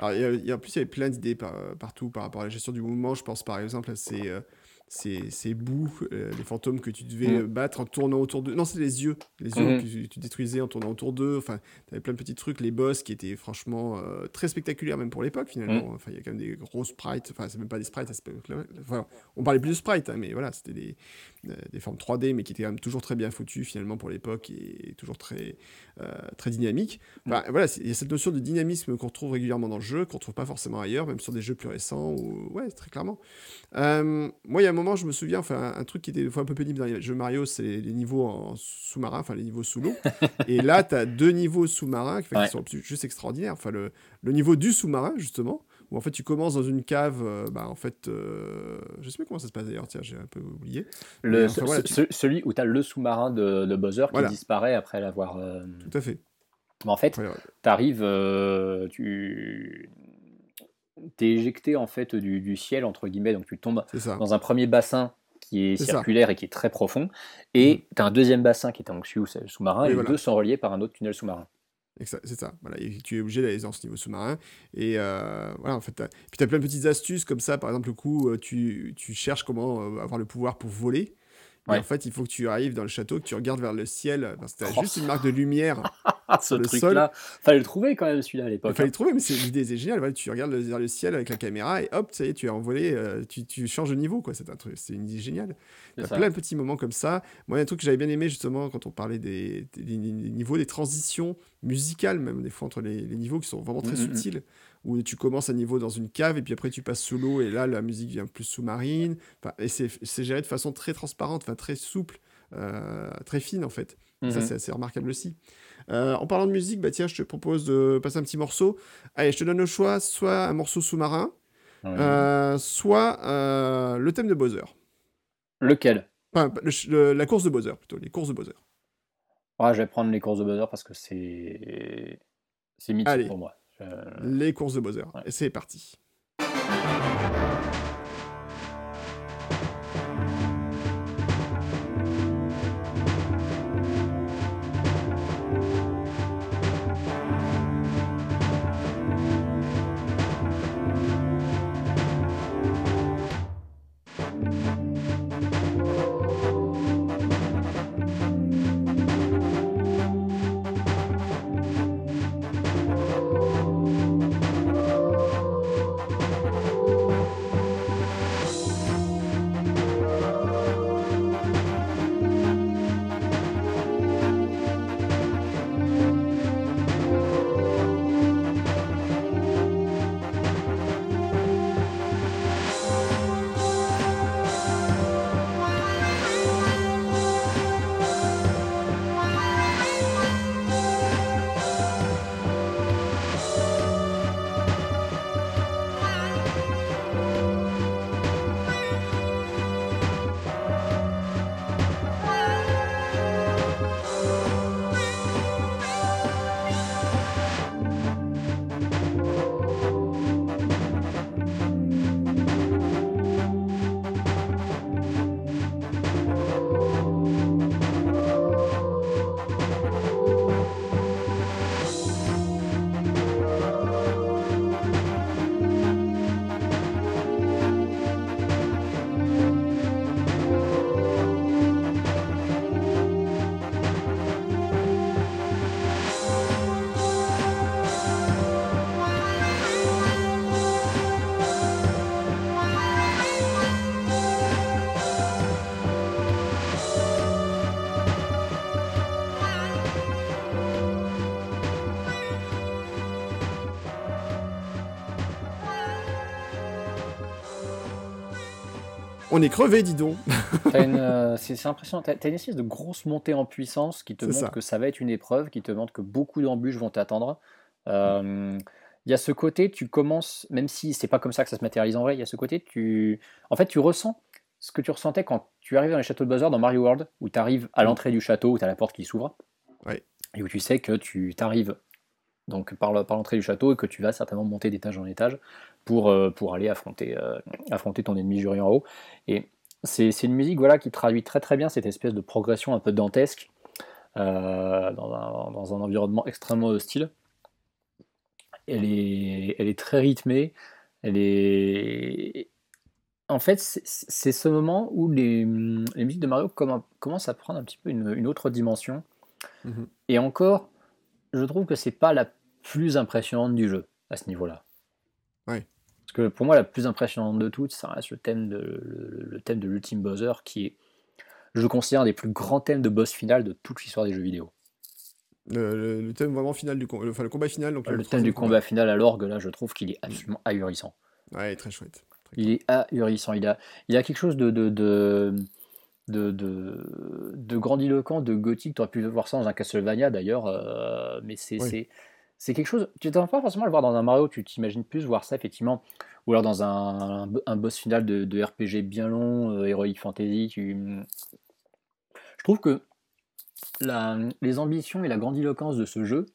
Alors, il y a, en plus, il y avait plein d'idées partout par rapport à la gestion du mouvement. Je pense par exemple à ces, euh, ces, ces bouts, euh, les fantômes que tu devais mm. battre en tournant autour d'eux. Non, c'est les yeux. Les yeux mm-hmm. que tu, détruisais en tournant autour d'eux. Enfin, tu avais plein de petits trucs. Les boss qui étaient franchement euh, très spectaculaires, même pour l'époque, finalement. Mm. Enfin, il y a quand même des gros sprites. Enfin, c'est même pas des sprites. Enfin, on parlait plus de sprites, hein, mais voilà, c'était des, euh, des formes 3D, mais qui étaient quand même toujours très bien foutues, finalement, pour l'époque, et toujours très, très dynamiques. Enfin, voilà, il y a cette notion de dynamisme qu'on retrouve régulièrement dans le jeu, qu'on ne trouve pas forcément ailleurs, même sur des jeux plus récents. Ou... Ouais, très clairement. moi, il y a moment, je me souviens, enfin, un truc qui était des fois un peu pénible dans les jeux Mario, c'est les niveaux en sous-marin, enfin, les niveaux sous l'eau. et là, tu as deux niveaux sous-marins qui, sont juste extraordinaires. Enfin, le, le niveau du sous-marin, justement, où en fait tu commences dans une cave, euh, bah en fait, euh, je sais pas comment ça se passe d'ailleurs, tiens, j'ai un peu oublié. Le, celui où tu as le sous-marin de, de, Bowser qui disparaît après l'avoir. Euh, Tout à fait. Mais en fait, tu arrives, tu t'es éjecté en fait du, ciel entre guillemets, donc tu tombes dans un premier bassin qui est, circulaire et qui est très profond, et mm. tu as un deuxième bassin qui est anxieux sous-marin, et, les deux sont reliés par un autre tunnel sous-marin. C'est ça, voilà. tu es obligé d'aller dans ce niveau sous-marin. Et euh, voilà, en fait. Puis tu as plein de petites astuces comme ça. Par exemple, le coup, euh, tu, tu cherches comment euh, avoir le pouvoir pour voler. Et en fait, il faut que tu arrives dans le château, que tu regardes vers le ciel, parce que tu as juste une marque de lumière Ce truc-là, fallait le trouver quand même celui-là à l'époque. Il fallait hein. le trouver, mais l'idée c'est génial. tu regardes vers le ciel avec la caméra et hop, ça y est, tu es envolé, euh, tu, tu, changes de niveau. quoi. C'est un truc, c'est une idée géniale. Tu as plein de petits moments comme ça. Moi, il y a un truc que j'avais bien aimé justement quand on parlait des, niveaux, des transitions musicales, même des fois entre les, niveaux qui sont vraiment très mm, mm, mm. Où tu commences à niveau dans une cave et puis après tu passes sous l'eau et là la musique vient plus sous-marine. Enfin, et c'est géré de façon très transparente, enfin très souple, euh, très fine en fait. Ça mhm. c'est assez remarquable aussi. Euh, en parlant de musique, bah tiens, je te propose de passer un petit morceau. Allez, je te donne le choix, soit un morceau sous-marin, euh, soit le thème de Bowser. Lequel? Enfin, La course de Bowser plutôt, les courses de Bowser. Ouais, je vais prendre les courses de Bowser parce que c'est c'est mythique pour moi. Les courses de Bowser. Et c'est parti. On est crevé, dis donc. Euh, c'est impressionnant. T'as as une espèce de grosse montée en puissance qui te montre que ça va être une épreuve, qui te montre que beaucoup d'embûches vont t'attendre. Euh, il y a ce côté, tu commences, même si c'est pas comme ça que ça se matérialise en vrai, il y a ce côté, tu, en fait, tu ressens ce que tu ressentais quand tu arrives dans les châteaux de Bowser dans Mario World, où tu arrives à l'entrée du château, où tu as la porte qui s'ouvre, et où tu sais que tu t'arrives donc par l'entrée du château et que tu vas certainement monter d'étage en étage pour, euh, pour aller affronter, euh, affronter ton ennemi jury en haut. Et c'est une musique voilà, qui traduit très très bien cette espèce de progression un peu dantesque euh, dans, un, dans, un, environnement extrêmement hostile. Elle est, elle est très rythmée, elle est... En fait, c'est ce moment où les, les, musiques de Mario commencent à prendre un petit peu une, une autre dimension. Mmh et encore, je trouve que c'est pas la plus impressionnante du jeu à ce niveau-là. Parce que pour moi, la plus impressionnante de toutes, ça reste le thème de, le, thème de l'Ultime Bowser, qui est, je considère, un des plus grands thèmes de boss final de toute l'histoire des jeux vidéo. Le, thème vraiment final du enfin, le combat final. Donc le, thème du combat, final à l'orgue, là, je trouve qu'il est absolument ahurissant. Ouais, très chouette. il est ahurissant. Il a, il a quelque chose de, de, de de, de, de, grandiloquent, de gothique. Tu aurais pu voir ça dans un Castlevania d'ailleurs, euh, mais c'est c'est quelque chose. Tu t'attends pas forcément à le voir dans un Mario, tu t'imagines plus voir ça effectivement, ou alors dans un, un, boss final de, RPG bien long, euh, Heroic Fantasy. Tu... Je trouve que la, les ambitions et la grandiloquence de ce jeu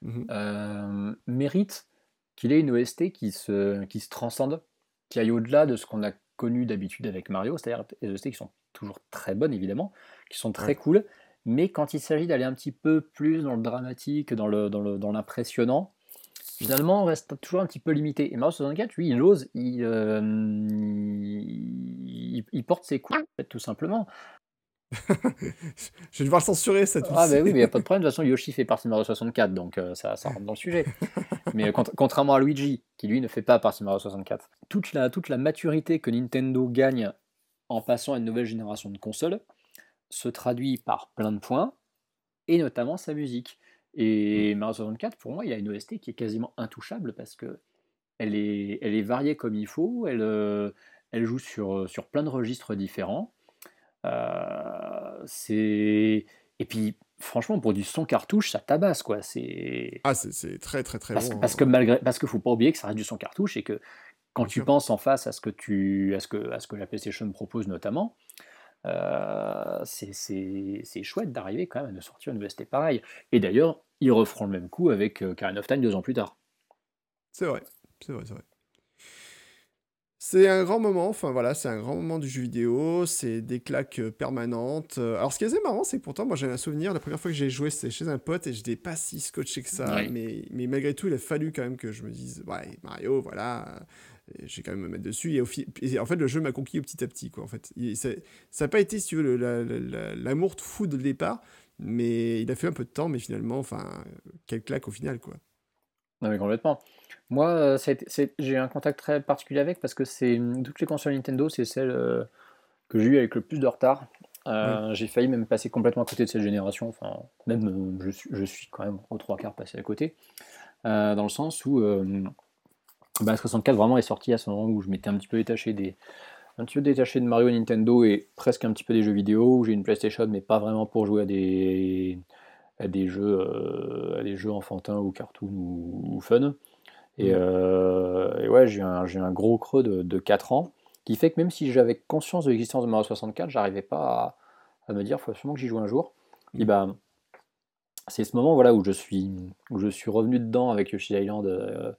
mmh euh, méritent qu'il ait une OST qui se, qui se transcende, qui aille au-delà de ce qu'on a connu d'habitude avec Mario, c'est-à-dire des OST qui sont toujours très bonnes évidemment, qui sont très cool, mais quand il s'agit d'aller un petit peu plus dans le dramatique, dans le dans l'impressionnant, finalement on reste toujours un petit peu limité. Et Mario 64, lui, il ose, euh, il, il, porte ses coups, tout simplement. je vais devoir le censurer cette Ah, bah oui, mais il n'y a pas de problème. De toute façon, Yoshi fait partie de Mario 64, donc euh, ça, ça, rentre dans le sujet. mais euh, contrairement à Luigi, qui lui ne fait pas partie de Mario 64, toute la, toute la maturité que Nintendo gagne en passant à une nouvelle génération de consoles, se traduit par plein de points, et notamment sa musique. Et mm. Mario 64, pour moi, il y a une OST qui est quasiment intouchable parce que elle est, elle est variée comme il faut, elle, euh, elle joue sur, sur plein de registres différents. Euh, c'est et puis franchement pour du son cartouche ça tabasse quoi c'est ah c'est très très très parce, bon parce que malgré parce que faut pas oublier que ça reste du son cartouche et que quand tu penses en face à ce que tu à ce que à ce que la PlayStation propose notamment euh, c'est chouette d'arriver quand même à nous sortir une OST pareil. Et d'ailleurs, ils referont le même coup avec euh, Karen of Time deux ans plus tard. C'est vrai, c'est vrai, c'est vrai. C'est un grand moment, enfin voilà, c'est un grand moment du jeu vidéo, c'est des claques euh, permanentes. Alors ce qui est assez marrant, c'est que pourtant, moi j'ai un souvenir, la première fois que j'ai joué, c'était chez un pote et j'étais pas si scotché que ça, mais, mais malgré tout, il a fallu quand même que je me dise, ouais, Mario, voilà, j'ai quand même me mettre dessus. Et, en fait, le jeu m'a conquis petit à petit. Quoi, en fait. ça n'a pas été, si tu veux, l'amour fou de départ, mais il a fait un peu de temps, mais finalement, enfin, quelle claque au final. Quoi. Non, mais complètement. Moi, euh, j'ai un contact très particulier avec parce que c'est toutes les consoles Nintendo, c'est celle euh, que j'ai eu avec le plus de retard. Euh, j'ai failli même passer complètement à côté de cette génération. Enfin, même je, suis, je suis quand même aux trois quarts passé à côté. dans le sens où bah, 64 vraiment est sorti à ce moment où je m'étais un petit peu détaché des un petit peu détaché de Mario Nintendo et presque un petit peu des jeux vidéo où j'ai une PlayStation mais pas vraiment pour jouer à des à des jeux euh, à des jeux enfantins ou cartoon ou, fun. Et, euh, et, ouais j'ai un, un gros creux de, de, 4 ans qui fait que même si j'avais conscience de l'existence de Mario 64 j'arrivais pas à, me dire faut absolument que j'y joue un jour. Et bah c'est ce moment voilà où je suis où je suis revenu dedans avec Yoshi Island euh,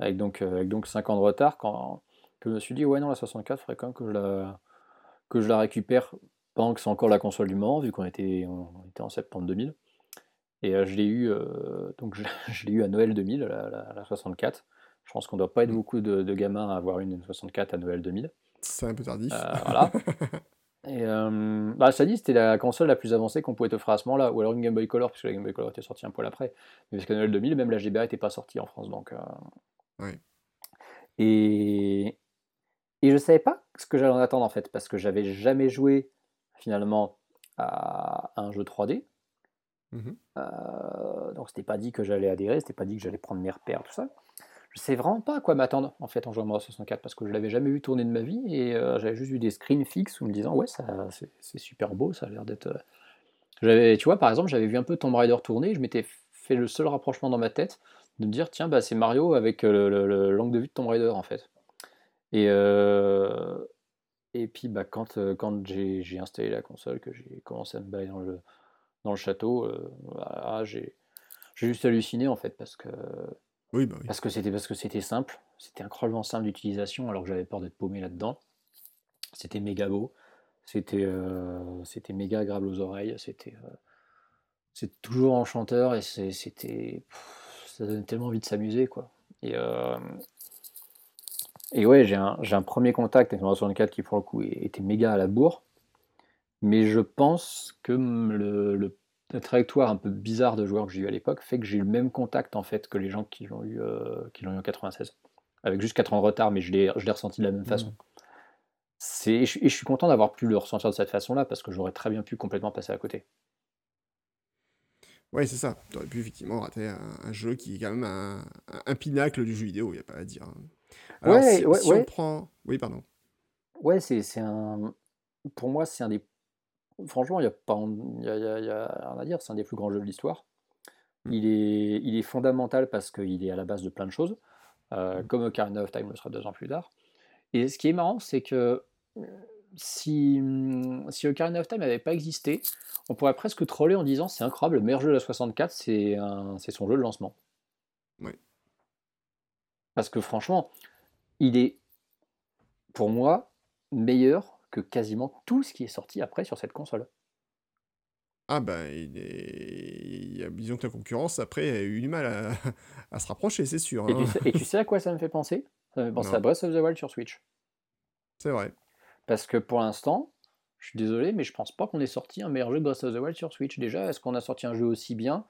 avec donc, euh, avec donc 5 ans de retard, quand, que je me suis dit, ouais, non, la 64, il faudrait quand même que je la, que je la récupère pendant que c'est encore la console du moment, vu qu'on était, on était en septembre 2000. Et euh, je l'ai eu, euh, donc je, l'ai eu à Noël 2000, la, la, 64. Je pense qu'on ne doit pas être mmh. beaucoup de, gamins à avoir une 64 à Noël 2000. C'est un peu tardif. voilà. Et bah, ça dit, c'était la console la plus avancée qu'on pouvait offrir à ce moment-là, ou alors une Game Boy Color, puisque la Game Boy Color était sortie un poil après. Mais parce qu'à Noël 2000, même la GBA n'était pas sortie en France, donc et, et je savais pas ce que j'allais en attendre en fait, parce que j'avais jamais joué finalement à un jeu 3D. Mmh euh, donc c'était pas dit que j'allais adhérer, c'était pas dit que j'allais prendre mes repères, tout ça. je sais vraiment pas à quoi m'attendre en fait en jouant à Mario 64 parce que je l'avais jamais vu tourner de ma vie et euh, j'avais juste vu des screens fixes où me disant ouais ça c'est super beau, ça a l'air d'être. Euh, j'avais, tu vois par exemple j'avais vu un peu Tomb Raider tourner, je m'étais fait le seul rapprochement dans ma tête de me dire tiens bah c'est Mario avec euh, le, l'angle de vue de Tomb Raider en fait. Et et puis bah quand quand j'ai, installé la console que j'ai commencé à me balader dans le dans le château, bah, j'ai j'ai juste halluciné en fait parce que oui, bah parce que c'était parce que c'était simple, c'était incroyablement simple d'utilisation alors que j'avais peur d'être paumé là-dedans. C'était méga beau, c'était euh, c'était méga agréable aux oreilles, c'était euh, c'est toujours enchanteur et c'était ça donne tellement envie de s'amuser quoi. Et euh, et ouais, j'ai un, un, premier contact avec Mario 64 qui pour le coup était méga à la bourre, mais je pense que le, le la trajectoire un peu bizarre de joueur que j'ai eu à l'époque fait que j'ai eu le même contact en fait que les gens qui l'ont eu, euh, qui l'ont eu en 96. Avec juste 4 ans de retard, mais je l'ai, ressenti de la même mmh. façon. Et, je, suis content d'avoir pu le ressentir de cette façon-là parce que j'aurais très bien pu complètement passer à côté. Ouais, c'est ça. Tu aurais pu effectivement rater un, jeu qui est quand même un, un, pinacle du jeu vidéo, il n'y a pas à dire. Hein. Alors, ouais, si, si on prend. Oui, pardon. Ouais, c'est, un. Pour moi, c'est un des franchement, il n'y a pas y a, y a, rien à dire, c'est un des plus grands jeux de l'histoire. Mmh. Il est, il est fondamental parce qu'il est à la base de plein de choses, euh, mmh. comme Ocarina of Time le sera deux ans plus tard. Et ce qui est marrant, c'est que si, si Ocarina of Time n'avait pas existé, on pourrait presque troller en disant c'est incroyable, le meilleur jeu de la 64, c'est son jeu de lancement. Oui. Parce que franchement, il est, pour moi, meilleur que quasiment tout ce qui est sorti après sur cette console. Ah bah, il est... a, disons que la concurrence, après, a eu du mal à, se rapprocher, c'est sûr. Et, tu hein. sais, sais, à quoi ça me fait penser? Ça me fait penser à Breath of the Wild sur Switch. C'est vrai. Parce que pour l'instant, je suis désolé, mais je pense pas qu'on ait sorti un meilleur jeu de Breath of the Wild sur Switch. Déjà, est-ce qu'on a sorti un jeu aussi bien?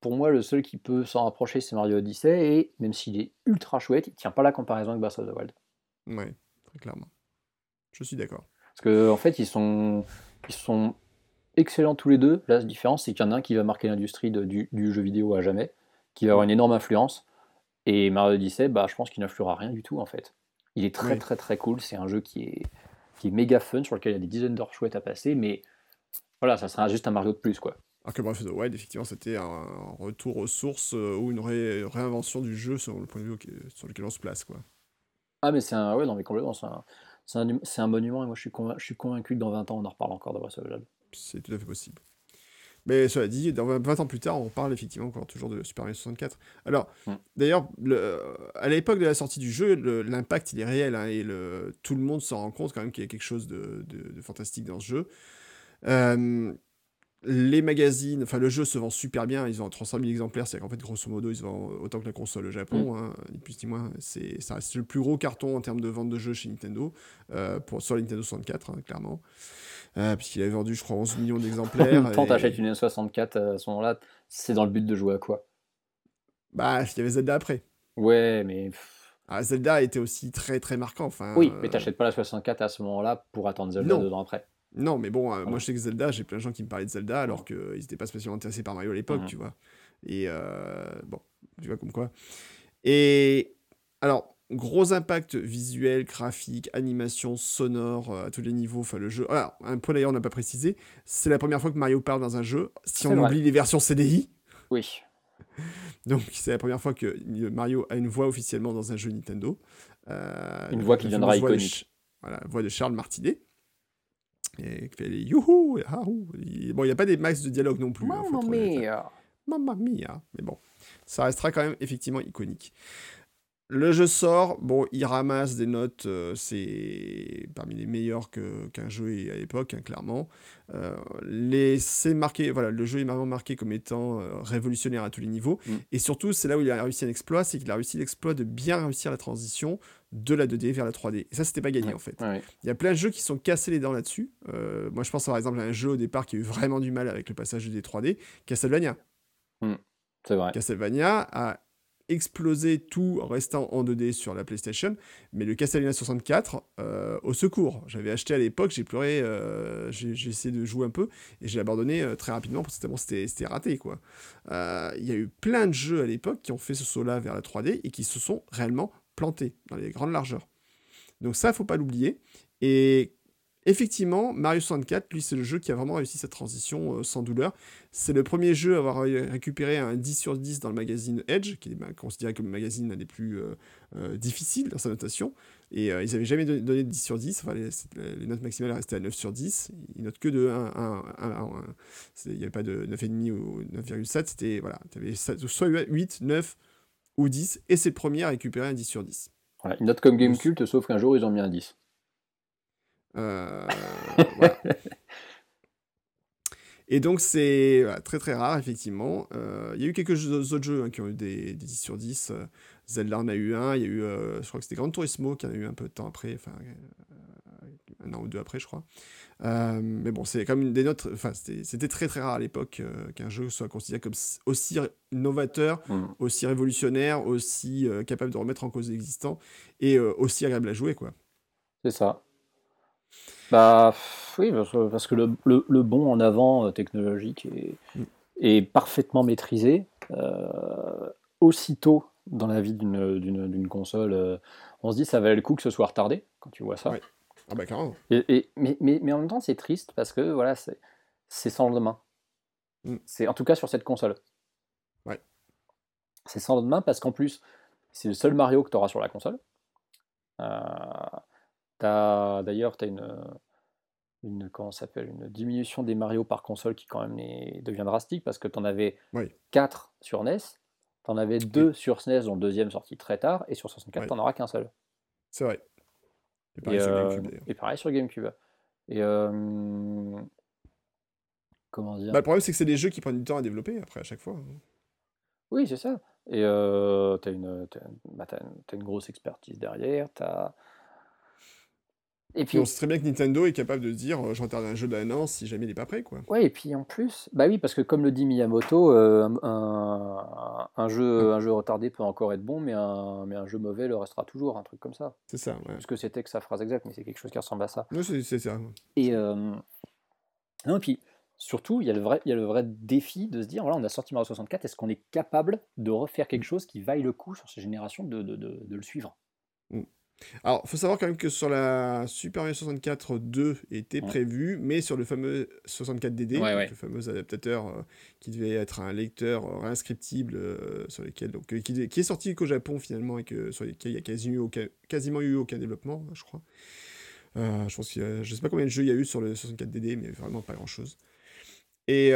Pour moi, le seul qui peut s'en rapprocher, c'est Mario Odyssey, et même s'il est ultra chouette, il tient pas la comparaison avec Breath of the Wild. Ouais, très clairement. Je suis d'accord. Parce qu'en en fait, ils sont, ils sont excellents tous les deux. La différence, c'est qu'il y en a un qui va marquer l'industrie du, jeu vidéo à jamais, qui va avoir une énorme influence. Et Mario Odyssey, bah, je pense qu'il n'influera rien du tout, en fait. Il est très, très, très cool. C'est un jeu qui est, qui est méga fun, sur lequel il y a des dizaines d'heures chouettes à passer, mais voilà, ça sera juste un Mario de plus, quoi. Alors que Breath of the Wild, effectivement, c'était un retour aux sources euh, ou une réinvention du jeu sur le point de vue sur lequel on se place, quoi. Ah, mais c'est un. Ouais, non, mais complètement. C'est un, un, monument et moi je suis, je suis convaincu que dans 20 ans on en reparle encore de Breath of the Wild. C'est tout à fait possible. Mais cela dit, dans 20 ans plus tard, on parle effectivement encore toujours de Super Mario 64. Alors, mm. d'ailleurs, à l'époque de la sortie du jeu, l'impact il est réel hein, et le, tout le monde s'en rend compte quand même qu'il y a quelque chose de, de, fantastique dans ce jeu. Euh, les magazines, enfin le jeu se vend super bien, ils ont 300 000 exemplaires, c'est qu'en fait grosso modo ils se vendent autant que la console au Japon, mm. hein, ni plus ni moins, c'est, ça reste le plus gros carton en termes de vente de jeux chez Nintendo, euh, pour, sur la Nintendo 64 hein, clairement, euh, puisqu'il avait vendu je crois 11 millions d'exemplaires. Quand t'achètes une 64 à ce moment-là, c'est dans le but de jouer à quoi? Bah, il y avait Zelda après. Ouais, mais... Ah, Zelda était aussi très très marquant. Enfin, oui, mais t'achètes pas la 64 à ce moment-là pour attendre Zelda deux ans après. Non, mais bon, euh, moi je sais que Zelda, j'ai plein de gens qui me parlaient de Zelda alors qu'ils n'étaient pas spécialement intéressés par Mario à l'époque, mhm. tu vois. Et euh, bon, tu vois comme quoi. Et alors, gros impact visuel, graphique, animation, sonore, euh, à tous les niveaux, enfin le jeu. Alors, un point d'ailleurs, on n'a pas précisé, c'est la première fois que Mario parle dans un jeu, si on oublie les versions CDI. Oui. Donc, c'est la première fois que Mario a une voix officiellement dans un jeu Nintendo. une voix qui viendra iconique. voilà, voix de Charles Martinet et qui fait les youhou et Bon, il n'y a pas des max de dialogue non plus. Hein, Mamma mia. Mamma mia. Mais bon, ça restera quand même effectivement iconique. Le jeu sort, bon, il ramasse des notes, euh, c'est parmi les meilleurs qu'un jeu à l'époque, hein, clairement. Euh, les, marqué, voilà, le jeu est vraiment marqué comme étant euh, révolutionnaire à tous les niveaux. Mm. Et surtout, c'est là où il a réussi un exploit, c'est qu'il a réussi l'exploit de bien réussir la transition de la 2D vers la 3D. Et ça, c'était pas gagné en fait. Il y a plein de jeux qui sont cassés les dents là-dessus. moi, je pense par exemple à un jeu au départ qui a eu vraiment du mal avec le passage de 3D, Castlevania. Mm. C'est vrai. Castlevania a explosé tout en restant en 2D sur la PlayStation. Mais le Castlevania 64, euh, au secours. J'avais acheté à l'époque, j'ai pleuré, euh, j'ai essayé de jouer un peu et j'ai abandonné euh, très rapidement parce que c'était raté. quoi. Il y a eu plein de jeux à l'époque qui ont fait ce saut-là vers la 3D et qui se sont réellement plantés dans les grandes largeurs. Donc ça, faut pas l'oublier. Et Effectivement, Mario 64, lui, c'est le jeu qui a vraiment réussi sa transition euh, sans douleur. C'est le premier jeu à avoir récupéré un 10 sur 10 dans le magazine Edge, qui est bah, considéré comme le magazine un des plus euh, euh, difficiles dans sa notation. Et ils n'avaient jamais donné, de 10 sur 10, enfin, les, notes maximales restaient à 9 sur 10. Ils notent que de 1, 1, 1, Il n'y avait pas de 9,5 ou 9,7, c'était, voilà, tu avais soit 8, 9 ou 10, et c'est le premier à récupérer un 10 sur 10. Voilà, une note comme Gamecult, sauf qu'un jour ils ont mis un 10. Euh, Et donc c'est très très rare effectivement. Euh, il y a eu quelques autres jeux hein, qui ont eu des, 10 sur 10. Euh, Zelda en a eu un, il y a eu, je crois que c'était Gran Turismo qui en a eu un peu de temps après, enfin un an ou deux après je crois. mais bon, c'est même des notes, enfin c'était très très rare à l'époque qu'un jeu soit considéré comme aussi novateur, mm. aussi révolutionnaire, aussi capable de remettre en cause l'existant et aussi agréable à jouer quoi. C'est ça. Bah oui, parce que le, le, bon en avant euh, technologique est, mm. est parfaitement maîtrisé. Euh, aussitôt dans la vie d'une console, euh, on se dit ça valait le coup que ce soit retardé quand tu vois ça. Ah bah carrément. Et, mais, mais, mais, en même temps, c'est triste parce que voilà, c'est sans lendemain. Mm. C'est en tout cas sur cette console. Ouais. C'est sans lendemain parce qu'en plus, c'est le seul Mario que tu auras sur la console. Euh, D'ailleurs, tu as une, une, comment s'appelle, une diminution des Mario par console qui quand même devient drastique parce que tu en avais 4 sur NES, tu en avais 2 sur SNES dont le deuxième sorti très tard, et sur 64 tu n'en auras qu'un seul. C'est vrai. Et pareil, sur GameCube, et pareil sur GameCube. Et euh, comment dire? Bah, Le problème c'est que c'est des jeux qui prennent du temps à développer après à chaque fois. Hein. Oui, c'est ça. Et euh, tu as, une, bah, une grosse expertise derrière, tu as et puis, on sait très bien que Nintendo est capable de dire euh, j'enterre un jeu d'un an si jamais il n'est pas prêt. Quoi. Ouais, et puis en plus, bah oui, parce que comme le dit Miyamoto, euh, un, un, jeu, un jeu retardé peut encore être bon, mais un, mais un jeu mauvais le restera toujours, un truc comme ça. C'est ça, ouais. Parce que c'était que sa phrase exacte, mais c'est quelque chose qui ressemble à ça. Oui, c'est ça. Et, euh, non, et puis surtout, il y, a le vrai, il y a le vrai défi de se dire voilà, on a sorti Mario 64, est-ce qu'on est capable de refaire quelque chose qui vaille le coup sur ces générations de, de, de, de le suivre? mm. Alors, faut savoir quand même que sur la Super Mario 64 2 était prévu, mais sur le fameux 64DD, le fameux adaptateur euh, qui devait être un lecteur euh, réinscriptible euh, sur lequel donc qui, est sorti qu'au Japon finalement et que sur lequel il y a quasiment eu aucun, quasiment eu aucun développement, je crois. je pense qu'il je sais pas combien de jeux il y a eu sur le 64DD, mais vraiment pas grand chose. Et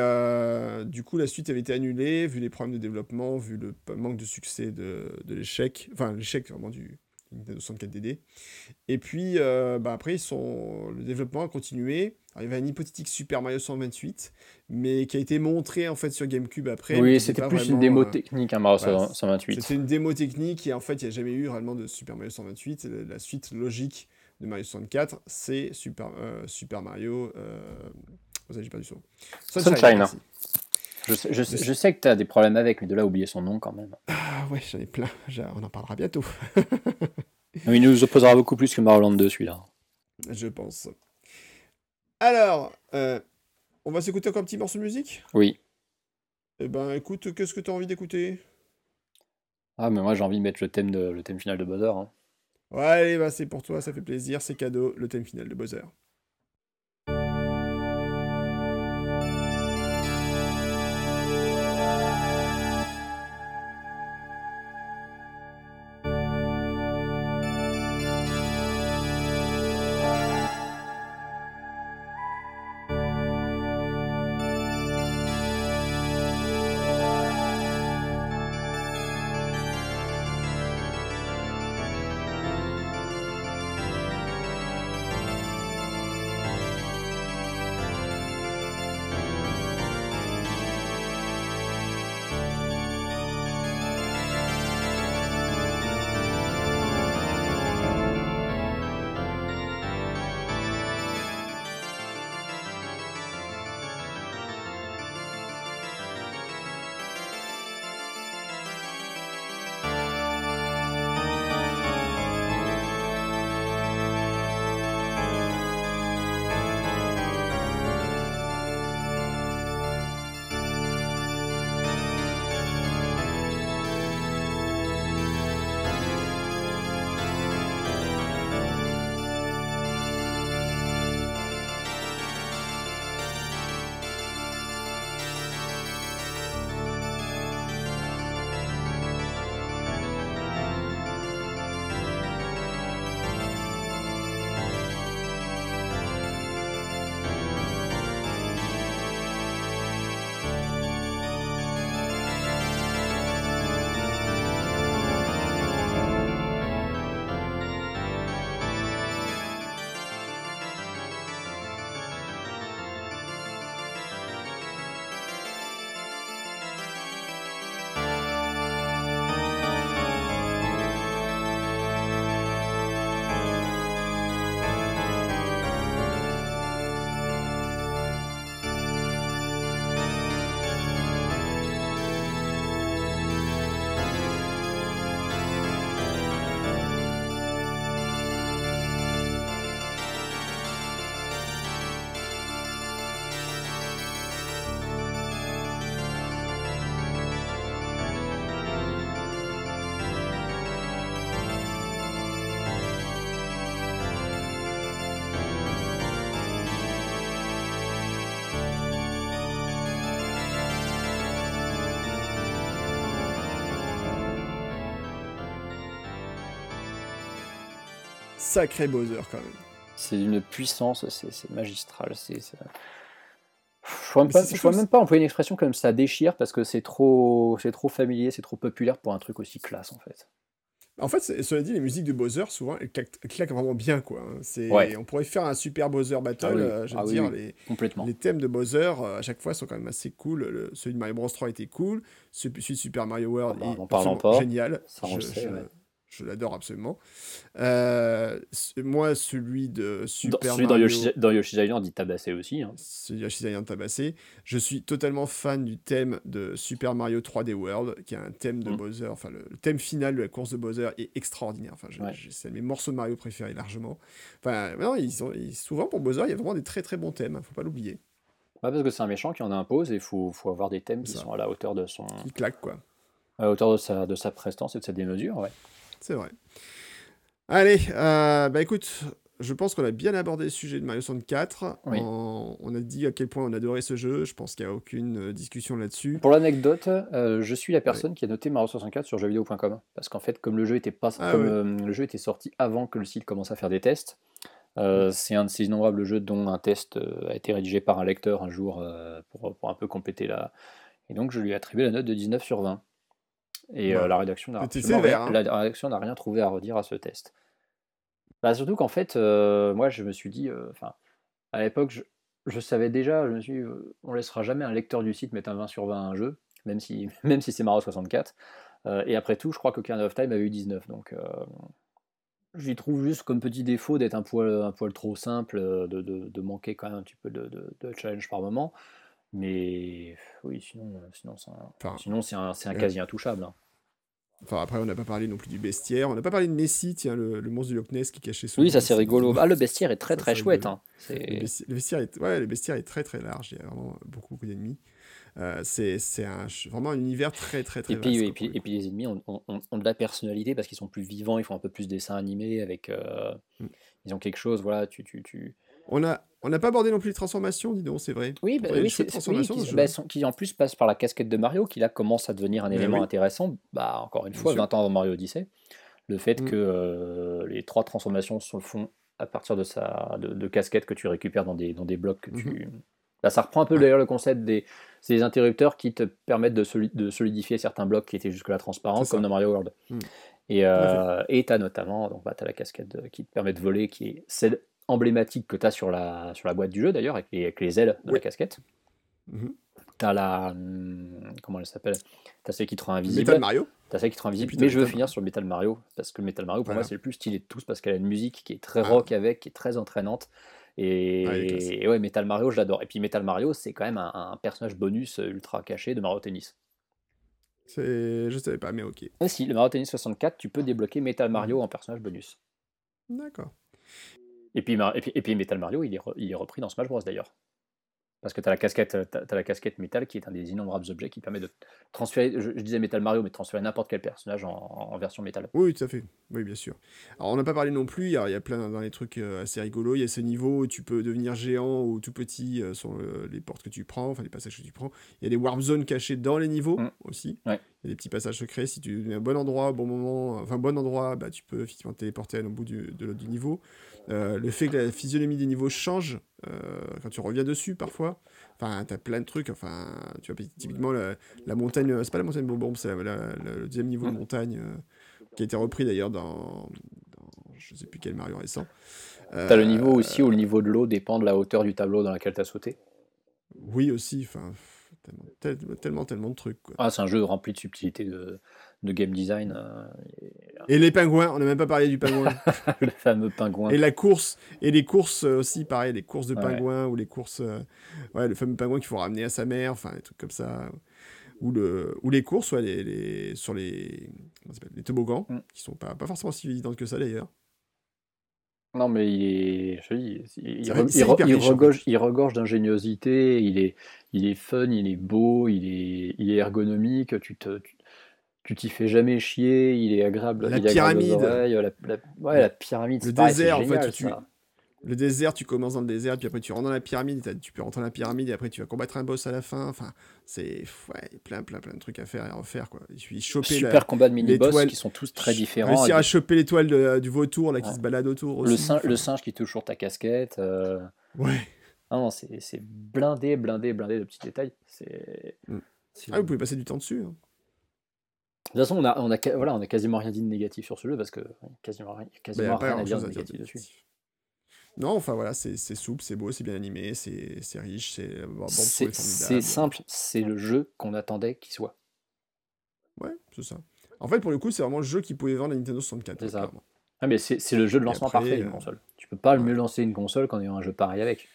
du coup, la suite avait été annulée, vu les problèmes de développement, vu le manque de succès de, de l'échec, enfin l'échec vraiment du, Nintendo 64DD. Et puis, euh, bah après, sont... le développement a continué. il y avait un hypothétique Super Mario 128, mais qui a été montré en fait sur GameCube après. Oui, c'était plus une démo euh, technique, hein, Mario 128. C'était une démo technique et en fait, il n'y a jamais eu réellement de Super Mario 128. La suite logique de Mario 64, c'est Super, euh, Super Mario. Vous avez pas du son. Sunshine. Hein. Je sais, je, sais que tu as des problèmes avec, mais de là oublier son nom quand même. Ah ouais, j'en ai plein. On en parlera bientôt. il nous opposera beaucoup plus que Mario 2 celui-là. Je pense. Alors, euh, on va s'écouter encore un petit morceau de musique? Oui. Eh ben écoute, qu'est-ce que tu as envie d'écouter? Ah mais moi j'ai envie de mettre le thème, de, le thème final de Bowser. Hein. Ouais, allez, bah, c'est pour toi, ça fait plaisir, c'est cadeau, le thème final de Bowser. Sacré Bowser quand même. C'est une puissance, c'est magistral. C'est. Je ne pourrais, même pas employer une expression comme ça déchire parce que c'est trop, trop familier, c'est trop populaire pour un truc aussi classe en fait. En fait, cela dit, les musiques de Bowser, souvent, elles claquent, vraiment bien, quoi. On pourrait faire un super Bowser Battle, ah euh, je veux ah dire, les, les thèmes de Bowser, euh, à chaque fois, sont quand même assez cool. Le, celui de Mario Bros 3 était cool, celui de Super Mario World ah bah, est génial. Ça, je l'adore absolument. Euh, moi, celui de Super celui Mario... dans, Yoshi's Island dit tabassé aussi. Hein. Celui de Yoshi's Island tabassé. Je suis totalement fan du thème de Super Mario 3D World, qui a un thème de mm. Bowser. Enfin, le, thème final de la course de Bowser est extraordinaire. Enfin, c'est mes morceaux de Mario préférés largement. Enfin, non, ils sont, souvent pour Bowser, il y a vraiment des très très bons thèmes. Hein, faut pas l'oublier. parce que c'est un méchant qui en impose et il faut, faut, avoir des thèmes qui sont à la hauteur de son. Qui claque, quoi. À la hauteur de sa, de sa prestance et de sa démesure, ouais. C'est vrai. Allez, euh, bah écoute, je pense qu'on a bien abordé le sujet de Mario 64. On, a dit à quel point on adorait ce jeu. Je pense qu'il n'y a aucune euh, discussion là-dessus. Pour l'anecdote, euh, je suis la personne qui a noté Mario 64 sur jeuxvideo.com. Parce qu'en fait, comme le jeu était pas, ah comme, le jeu était sorti avant que le site commence à faire des tests, c'est un de ces innombrables jeux dont un test a été rédigé par un lecteur un jour pour, pour, un peu compléter la. Et donc je lui ai attribué la note de 19 sur 20. Et euh, la rédaction n'a hein. la rédaction n'a rien trouvé à redire à ce test. Bah, surtout qu'en fait, euh, moi je me suis dit, euh, enfin, à l'époque, je, je, savais déjà, je me suis dit, on laissera jamais un lecteur du site mettre un 20 sur 20 à un jeu, même si, même si c'est Mario 64. et après tout, je crois que Ocarina of Time avait eu 19. Donc j'y trouve juste comme petit défaut d'être un poil, un poil trop simple, de, de, de, manquer quand même un petit peu de, de challenge par moment. Mais oui, sinon, sinon c'est un, sinon, c'est un, un quasi intouchable. Hein. Enfin, après, on n'a pas parlé non plus du bestiaire. On n'a pas parlé de Nessie, tiens, le, le, monstre du Loch Ness qui cachait sous. Oui, ça c'est rigolo. Ah, le bestiaire est très très chouette. Hein. Le, bestiaire est... Ouais, le bestiaire est très très large. Il y a vraiment beaucoup, beaucoup d'ennemis. Euh, c'est un, vraiment un univers très très très et puis, et, puis, et puis les ennemis ont, ont, de la personnalité parce qu'ils sont plus vivants, ils font un peu plus dessin animé avec. Euh, mm. Ils ont quelque chose, voilà, tu, tu, tu, on a, on n'a pas abordé non plus les transformations, dis donc, c'est vrai. Oui, bah, oui c'est qui, bah, qui, en plus passe par la casquette de Mario, qui là commence à devenir un élément intéressant. Bah, encore une fois, 20 ans avant Mario Odyssey. Le fait mm. que euh, les trois transformations se font à partir de, sa, de, casquettes que tu récupères dans des, dans des blocs que tu. Mm-hmm. Là, ça reprend un peu d'ailleurs le concept des, des interrupteurs qui te permettent de, de solidifier certains blocs qui étaient jusque-là transparents, comme dans Mario World. Mm. Et euh, tu as notamment donc, bah, as la casquette qui te permet de voler, qui est celle emblématique que tu as sur la, sur la boîte du jeu d'ailleurs, avec, avec les, ailes de la casquette. Mm Tu as la. Comment elle s'appelle? Tu as celle qui te rend invisible. Metal Mario Tu as celle qui te rend invisible. Mais je veux finir sur le Metal Mario, parce que le Metal Mario, pour moi, c'est le plus stylé de tous, parce qu'elle a une musique qui est très rock avec, qui est très entraînante. Et, ouais, Metal Mario, je l'adore. Et puis Metal Mario, c'est quand même un, personnage bonus ultra caché de Mario Tennis. Je savais pas, mais ok. Ah, si, le Mario Tennis 64, tu peux débloquer Metal Mario en personnage bonus. D'accord. Et puis, et puis, Metal Mario, il est, il est repris dans Smash Bros d'ailleurs. Parce que tu as la casquette, as, la casquette métal qui est un des innombrables objets qui permet de transférer, je, disais Metal Mario, mais de transférer n'importe quel personnage en, version métal. Oui, tout à fait. Oui, bien sûr. Alors, on n'a pas parlé non plus, il y, a, plein dans les trucs euh, assez rigolos. Il y a ce niveau où tu peux devenir géant ou tout petit euh, sur les portes que tu prends, enfin les passages que tu prends. Il y a des warp zones cachées dans les niveaux mm. aussi. Il y a des petits passages secrets. Si tu es un bon endroit, bon moment, enfin bon endroit, bah, tu peux effectivement te téléporter à l'autre bout du, de, du niveau. Euh, le fait que la physionomie des niveaux change quand tu reviens dessus parfois. Enfin, t'as plein de trucs. Enfin, tu vois, typiquement, la, montagne, euh, c'est pas la montagne Bourbon, c'est le deuxième niveau de montagne, euh, qui a été repris d'ailleurs dans, je sais plus quel Mario récent. t'as le niveau aussi où le niveau de l'eau dépend de la hauteur du tableau dans lequel t'as sauté? Oui, aussi. Enfin, tellement, tellement, tellement de trucs. Ah, c'est un jeu rempli de subtilités de, de game design. Euh, et... les pingouins, on n'a même pas parlé du pingouin. le fameux pingouin. Et la course, et les courses euh, aussi, pareil, les courses de pingouins ou les courses, euh, ouais, le fameux pingouin qu'il faut ramener à sa mère, enfin, des trucs comme ça. Ou, le, ou les courses, ouais, les, les, sur les, les toboggans, mm. qui sont pas, pas forcément si évidentes que ça d'ailleurs. Non, mais il est, je dis, il, regorge, il regorge d'ingéniosité, il est, il est fun, il est beau, il est, il est ergonomique, tu te, tu t'y fais jamais chier, il est agréable. La pyramide. la, ouais, la pyramide. Le désert, en fait, tu, Le désert, tu commences dans le désert, puis après tu rentres dans la pyramide, tu peux rentrer dans la pyramide, et après tu vas combattre un boss à la fin. Enfin, c'est ouais, plein, plein, plein de trucs à faire et à refaire. Quoi. Et puis choper Super combat de mini-boss qui sont tous très différents. Réussir à choper l'étoile du vautour là, qui se balade autour. Aussi. Le, singe, le singe qui touche sur ta casquette. Euh. Ouais. Ah non, c'est blindé, blindé, blindé de petits détails. C'est. Mm. Ah, vous pouvez passer du temps dessus. Hein. De toute façon, on a, on, a, voilà, on a quasiment rien dit de négatif sur ce jeu parce que quasiment, quasiment rien à dire de négatif dessus. Non, enfin voilà, c'est souple, c'est beau, c'est bien animé, c'est riche, c'est bon, C'est simple, c'est le jeu qu'on attendait qu'il soit. Ouais, c'est ça. En fait, pour le coup, c'est vraiment le jeu qui pouvait vendre la Nintendo 64. C'est ça. Ah, mais c'est le jeu de lancement parfait d'une euh, console. Tu peux pas mieux lancer une console quand il y a un jeu pareil avec.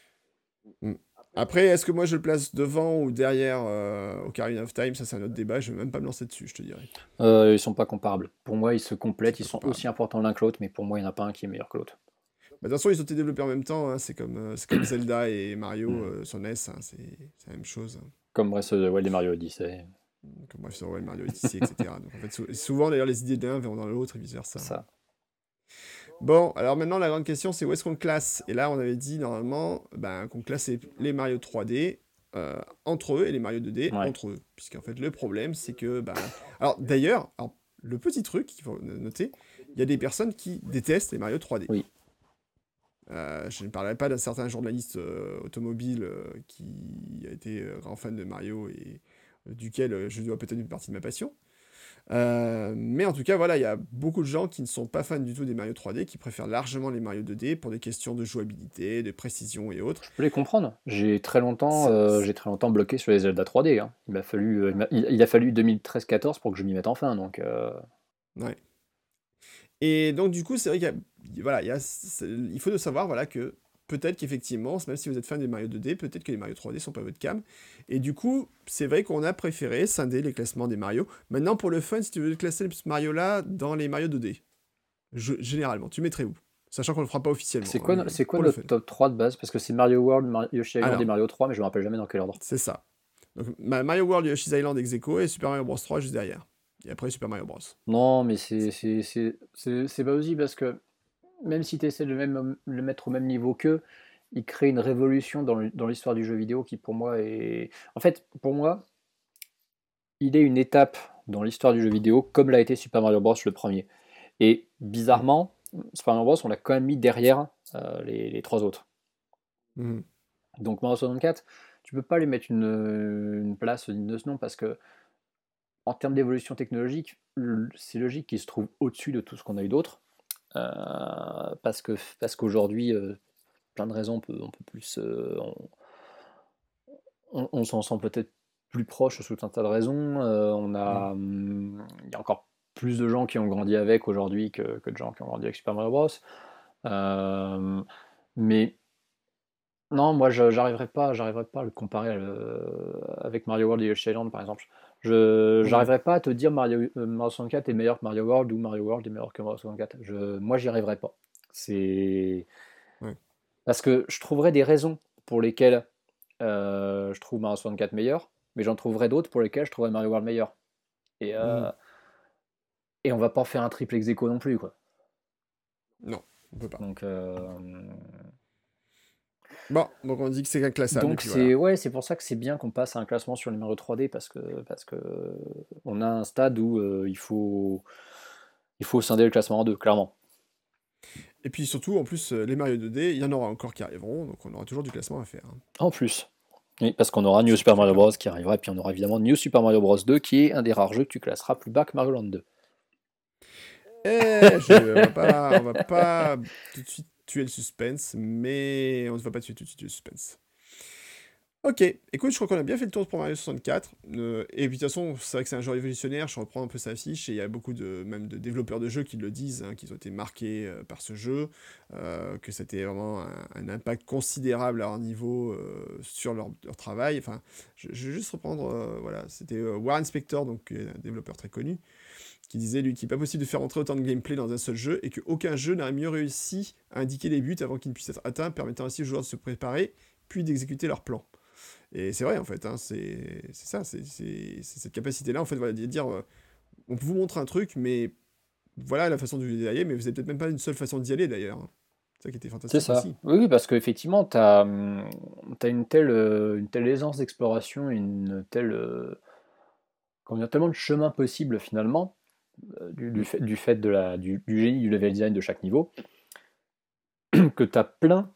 Mm. Après, est-ce que moi je le place devant ou derrière euh, Ocarina of Time? Ça, c'est un autre débat. Je vais même pas me lancer dessus, je te dirais. Euh, ils sont pas comparables. Pour moi, ils se complètent. Ils sont aussi importants l'un que l'autre, mais pour moi, il n'y en a pas un qui est meilleur que l'autre. Bah, de toute façon, ils ont été développés en même temps. Hein. C'est comme, euh, comme Zelda et Mario mm. euh, sur NES. Hein. C'est la même chose. Comme Breath of the Wild et Mario Odyssey. Comme Breath of the Wild, Mario Odyssey, etc. Donc, en fait, souvent, d'ailleurs, les idées d'un vont dans l'autre et vice versa. Ça. Bon, alors maintenant, la grande question, c'est où est-ce qu'on classe? Et là, on avait dit normalement ben, qu'on classait les Mario 3D euh, entre eux et les Mario 2D entre eux. Puisqu'en fait, le problème, c'est que. Ben... Alors, d'ailleurs, le petit truc qu'il faut noter, il y a des personnes qui détestent les Mario 3D. Oui. Euh, je ne parlerai pas d'un certain journaliste euh, automobile euh, qui a été grand fan de Mario et duquel je dois peut-être une partie de ma passion. mais en tout cas, voilà, il y a beaucoup de gens qui ne sont pas fans du tout des Mario 3D, qui préfèrent largement les Mario 2D pour des questions de jouabilité, de précision et autres. Je peux les comprendre. J'ai très longtemps, j'ai très longtemps bloqué sur les Zelda 3D. Hein. Il m'a fallu, il, a fallu 2013-14 pour que je m'y mette enfin. Donc. Ouais. Et donc, du coup, c'est vrai qu'il voilà, y a, il faut de savoir voilà, que peut-être qu'effectivement, même si vous êtes fan des Mario 2D, peut-être que les Mario 3D sont pas votre cam. Et du coup, c'est vrai qu'on a préféré scinder les classements des Mario. Maintenant, pour le fun, si tu veux classer ce Mario-là dans les Mario 2D, généralement, tu mettrais où? Sachant qu'on ne le fera pas officiellement. C'est quoi, hein, c'est quoi le top 3 de base? Parce que c'est Mario World, Mario Yoshi Island et Mario 3, mais je me rappelle jamais dans quel ordre. C'est ça. Donc, Mario World, Yoshi's Island ex et Super Mario Bros 3 juste derrière. Et après Super Mario Bros. Non, mais c'est pas aussi parce que même si tu essaies de même, le mettre au même niveau qu'eux, il crée une révolution dans l'histoire du jeu vidéo qui pour moi est... En fait, pour moi, il est une étape dans l'histoire du jeu vidéo comme l'a été Super Mario Bros. le premier. Et bizarrement, Super Mario Bros. on l'a quand même mis derrière euh, les, trois autres. Mmh. Donc Mario 64, tu peux pas lui mettre une, une place digne de ce nom parce que en termes d'évolution technologique, c'est logique qu'il se trouve au-dessus de tout ce qu'on a eu d'autre. Euh, parce que parce qu'aujourd'hui, euh, plein de raisons, on peut, on peut plus. Euh, on, s'en sent peut-être plus proche sous un tas de raisons. on a, hum, il y a encore plus de gens qui ont grandi avec aujourd'hui que, que, de gens qui ont grandi avec Super Mario Bros. mais non, moi, j'arriverai pas, j'arriverai pas à le comparer avec Mario World et Yoshi Island, par exemple. Je n'arriverai pas à te dire Mario, euh, Mario 64 est meilleur que Mario World ou Mario World est meilleur que Mario 64. Je, moi, j'y arriverai pas. C'est parce que je trouverais des raisons pour lesquelles euh, je trouve Mario 64 meilleur, mais j'en trouverais d'autres pour lesquelles je trouverais Mario World meilleur. Et euh, mm. et on va pas faire un triple ex non plus, quoi. Non, on peut pas. Donc Bon, donc on dit que c'est un classable. Donc c'est ouais, c'est pour ça que c'est bien qu'on passe à un classement sur les Mario 3D parce que parce que on a un stade où euh, il faut il faut scinder le classement en deux, clairement. Et puis surtout, en plus, euh, les Mario 2D, il y en aura encore qui arriveront, donc on aura toujours du classement à faire. Hein. En plus. Oui, parce qu'on aura New Super Mario Bros qui arrivera, et puis on aura évidemment New Super Mario Bros 2 qui est un des rares jeux que tu classeras plus bas que Mario Land 2. Eh, je, on, va pas, on va pas tout de suite tuer le suspense, mais on ne va pas tuer tout de suite le suspense. Ok, écoute, je crois qu'on a bien fait le tour pour Mario 64. Euh, et puis de toute façon, c'est vrai que c'est un jeu révolutionnaire, je reprends un peu sa fiche, et il y a beaucoup de, même de développeurs de jeux qui le disent, hein, qu'ils ont été marqués euh, par ce jeu, euh, que c'était vraiment un, impact considérable à leur niveau sur leur, travail. Enfin, je, je vais juste reprendre, voilà, c'était Warren Spector, donc un développeur très connu, qui disait lui qu'il n'est pas possible de faire entrer autant de gameplay dans un seul jeu et qu'aucun jeu n'aurait mieux réussi à indiquer les buts avant qu'ils ne puissent être atteints, permettant ainsi aux joueurs de se préparer puis d'exécuter leur plan. Et c'est vrai en fait, hein, c'est ça, c'est cette capacité-là en fait, voilà, de dire euh, on vous montre un truc, mais voilà la façon de y aller, mais vous n'avez peut-être même pas une seule façon d'y aller d'ailleurs. C'est ça qui était fantastique C'est ça. aussi. Oui, parce qu'effectivement, tu as, une telle, euh, une telle aisance d'exploration, une telle, euh, comment dire, tellement de chemins possibles finalement, du, du fait, du fait de la, du, du génie du level design de chaque niveau, que tu as plein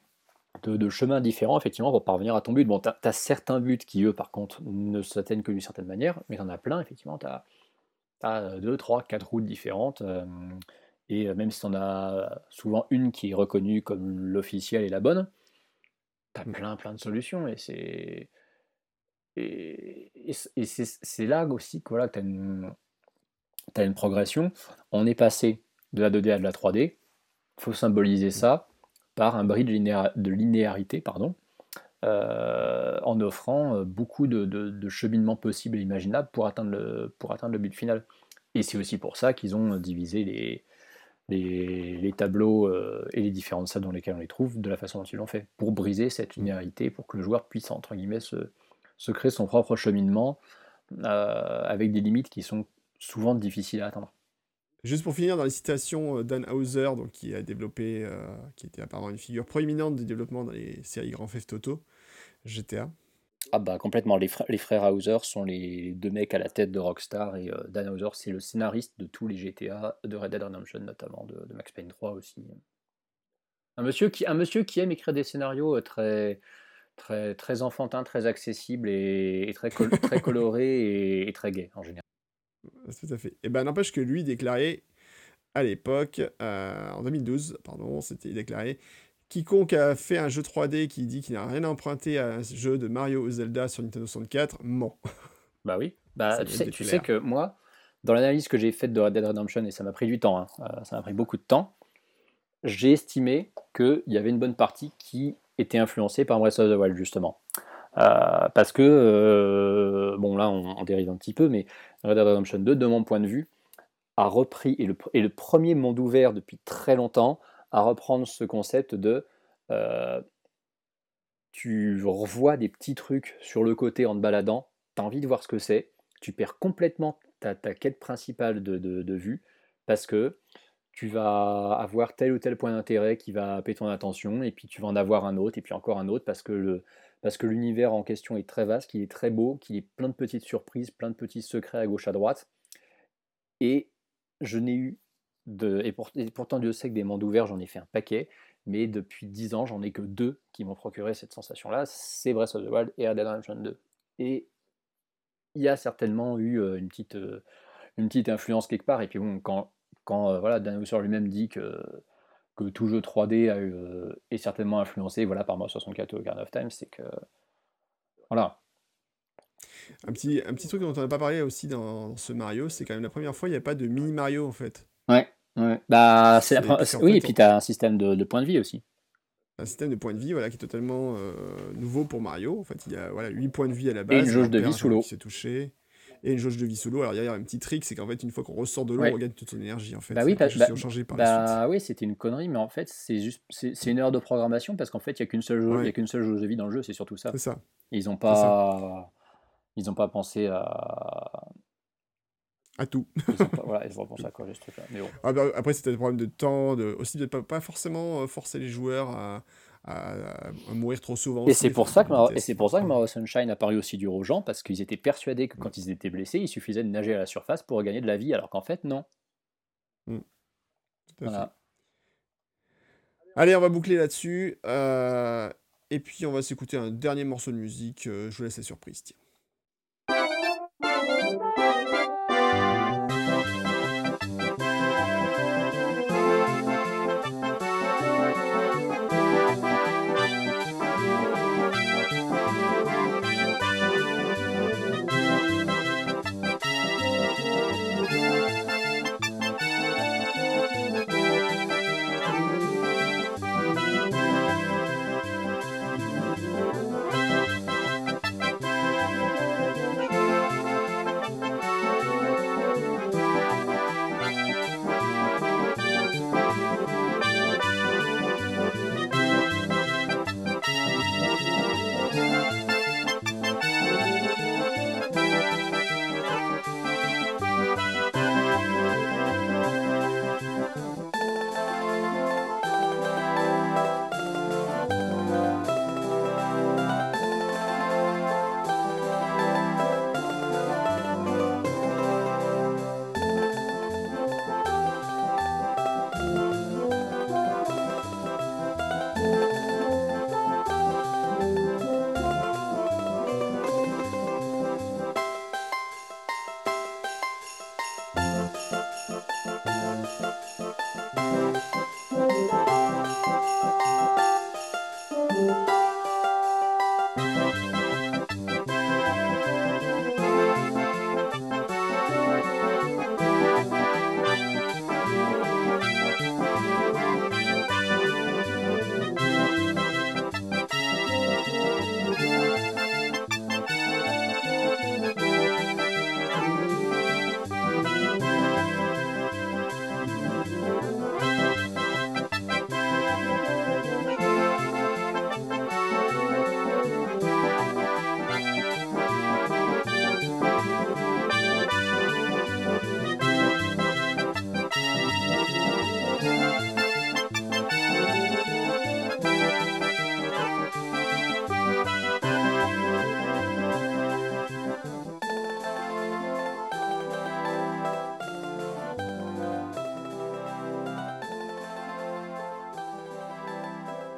de, de chemins différents, effectivement, pour parvenir à ton but. Bon, tu as, certains buts qui, eux, par contre, ne s'atteignent que d'une certaine manière, mais tu en as plein, effectivement. Tu as, 2, 3, 4 routes différentes. euh, et euh, même si tu en as souvent une qui est reconnue comme l'officielle et la bonne, tu as Mm. plein, plein de solutions. Et c'est. Et, et c'est c'est là aussi que voilà, tu as une, t'as une progression. On est passé de la 2D à de la 3D. Il faut symboliser ça par un linéa- de linéarité pardon, euh, en offrant euh, beaucoup de, cheminements possibles et imaginables pour atteindre le, pour atteindre le but final. Et c'est aussi pour ça qu'ils ont divisé les, les, tableaux euh, et les différentes salles dans lesquelles on les trouve de la façon dont ils l'ont fait, pour briser cette linéarité, pour que le joueur puisse, entre guillemets, se, se créer son propre cheminement euh, avec des limites qui sont souvent difficiles à atteindre. Juste pour finir, dans les citations, euh, Dan Hauser, donc, qui a développé, euh, qui était apparemment une figure proéminente du développement dans les séries Grand Theft Auto, GTA. Ah bah complètement, les, frères, les frères Hauser sont les deux mecs à la tête de Rockstar et euh, Dan Hauser c'est le scénariste de tous les GTA, de Red Dead Redemption notamment, de, de Max Payne 3 aussi. Un monsieur qui, un monsieur qui aime écrire des scénarios très, très, très enfantins, très accessibles et, et très, col- très colorés et, et très gays en général. Tout à fait. Et ben n'empêche que lui déclarait à l'époque, euh, en 2012, pardon, c'était déclaré quiconque a fait un jeu 3D qui dit qu'il n'a rien à emprunter à un jeu de Mario ou Zelda sur Nintendo 64 ment. Bah oui, bah, tu, sais, tu sais que moi, dans l'analyse que j'ai faite de Red Dead Redemption, et ça m'a pris du temps, hein, euh, ça m'a pris beaucoup de temps, j'ai estimé qu'il y avait une bonne partie qui était influencée par Breath of the Wild, justement. Euh, parce que, euh, bon là on, dérive un petit peu, mais Red Dead Redemption 2, de mon point de vue, a repris, et le, et le premier monde ouvert depuis très longtemps, à reprendre ce concept de... euh, tu revois des petits trucs sur le côté en te baladant, tu as envie de voir ce que c'est, tu perds complètement ta, ta quête principale de, de- vue, parce que tu vas avoir tel ou tel point d'intérêt qui va happer ton attention, et puis tu vas en avoir un autre, et puis encore un autre, parce que le, parce que l'univers en question est très vaste, qu'il est très beau, qu'il est plein de petites surprises, plein de petits secrets à gauche à droite. Et je n'ai eu de. Et, pour- et pourtant, Dieu sait que des mondes ouverts, j'en ai fait un paquet, mais depuis 10 ans, j'en ai que deux qui m'ont procuré cette sensation-là c'est Breath of the Wild et Red Redemption 2. Et il y a certainement eu euh, une petite, euh, une petite influence quelque part. Et puis bon, quand, quand euh, voilà, lui-même dit que, que tout jeu 3D a eu, euh, est certainement influencé voilà, par Mario 64 ou Ocarina of Time, c'est que. Voilà. Un petit, un petit truc dont on n'a pas parlé aussi dans, dans ce Mario, c'est quand même la première fois il n'y a pas de mini Mario en fait. Ouais. ouais. Bah, c'est oui, et puis tu as un système de, de points de vie aussi. Un système de points de vie voilà, qui est totalement euh, nouveau pour Mario. En fait, il y a voilà, 8 points de vie à la une base. jauge on de perd vie sous l'eau. touché. Et une jauge de vie sous l'eau. Alors il y a un petit trick, c'est qu'en fait, une fois qu'on ressort de l'eau, Ouais. on regagne toute son énergie en fait. Bah oui, C'est bah- bah- par. Bah oui, c'était une connerie, mais en fait, c'est juste c'est une erreur de programmation parce qu'en fait, il n'y a qu'une seule jauge, y a qu'une seule jauge de vie dans le jeu, c'est surtout ça. C'est ça. Et ils n'ont pas ils ont pas pensé à À tout. pas, voilà, ils à ce truc-là. Bon. Ah bah, après, c'était des problèmes de temps, de... aussi de pas, pas forcément euh, forcer les joueurs à, à- à mourir trop souvent. Et c'est pour ça que Mario, et vitesses. c'est pour ça que Mario Sunshine a paru aussi dur aux gens parce qu'ils étaient persuadés que quand ils étaient blessés, il suffisait de nager à la surface pour gagner de la vie, alors qu'en fait non. Tout à fait. Voilà. Allez, on va boucler là-dessus. euh, Et puis, on va s'écouter un dernier morceau de musique. euh, Je vous laisse la surprise. Tiens.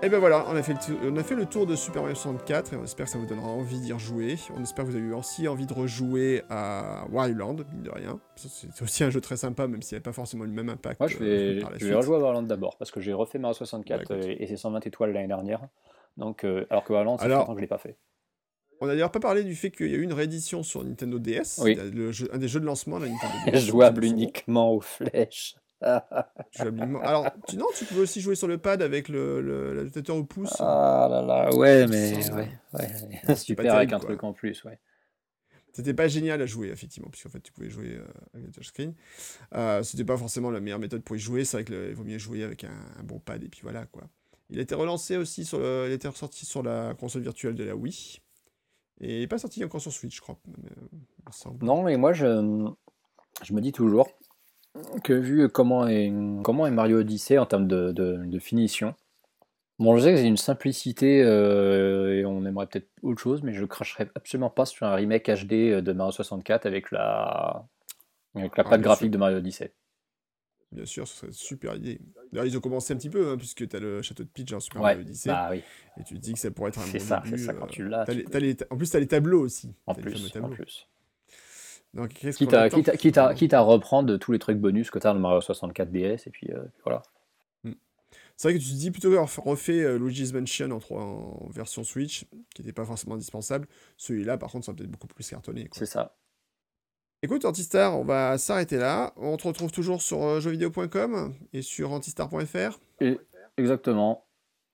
Et ben voilà, on a, fait le tour, on a fait le tour de Super Mario 64 et on espère que ça vous donnera envie d'y rejouer. On espère que vous avez eu aussi envie de rejouer à Wario Land, mine de rien. C'est aussi un jeu très sympa, même s'il n'y avait pas forcément le même impact. Moi, je euh, vais, je rejouer à Warland d'abord, parce que j'ai refait Mario 64 Bah, euh, et ses 120 étoiles l'année dernière. Donc, euh, alors que Warland, ça fait Alors- longtemps que je l'ai pas fait. On a d'ailleurs pas parlé du fait qu'il y a eu une réédition sur Nintendo DS, Oui. le jeu- un des jeux de lancement de la Nintendo DS. Jouable uniquement aux flèches. Alors, tu, non, tu peux aussi jouer sur le pad avec le, le- l'adaptateur au pouce. Ah là là, ouais, mais Ça, ouais, super terrible, avec un quoi. truc en plus, ouais. C'était pas génial à jouer, effectivement, puisqu'en fait, tu pouvais jouer euh, avec le touchscreen. Euh, C'était pas forcément la meilleure méthode pour y jouer. C'est vrai qu'il vaut mieux jouer avec un, un bon pad, et puis voilà, quoi. Il a été relancé aussi sur le... Il été ressorti sur la console virtuelle de la Wii. Et il n'est pas sorti encore sur Switch, je crois. mais, euh. Non, mais moi, je, je me dis toujours que vu comment est, comment est Mario Odyssey en termes de, de- de finition, bon, je sais que c'est une simplicité euh, et on aimerait peut-être autre chose, mais je cracherais absolument pas sur un remake HD de Mario 64 avec la, avec la Ah, patte graphique sûr. de Mario Odyssey. Bien sûr, ce serait une super idée. D'ailleurs, ils ont commencé un petit peu, hein, puisque tu as le château de Peach en Super Ouais, Mario Odyssey. bah oui, Et tu te dis que ça pourrait être un c'est bon ça, début. c'est ça quand euh, tu l'as. En plus, tu as les tableaux aussi. En plus, en plus. Donc, qu'est-ce Quitte à, quitte, à, quitte, à, quitte à reprendre tous les trucs bonus que tu as dans Mario 64 DS, et puis euh, voilà. C'est vrai que tu te dis plutôt avoir refait euh, Luigi's Mansion en, trois- en version Switch, qui n'était pas forcément indispensable. Celui-là, par contre, ça va peut-être beaucoup plus cartonné. C'est ça. Écoute, Antistar, on va s'arrêter là. On te retrouve toujours sur euh, jeuxvideo.com et sur antistar.fr. Exactement.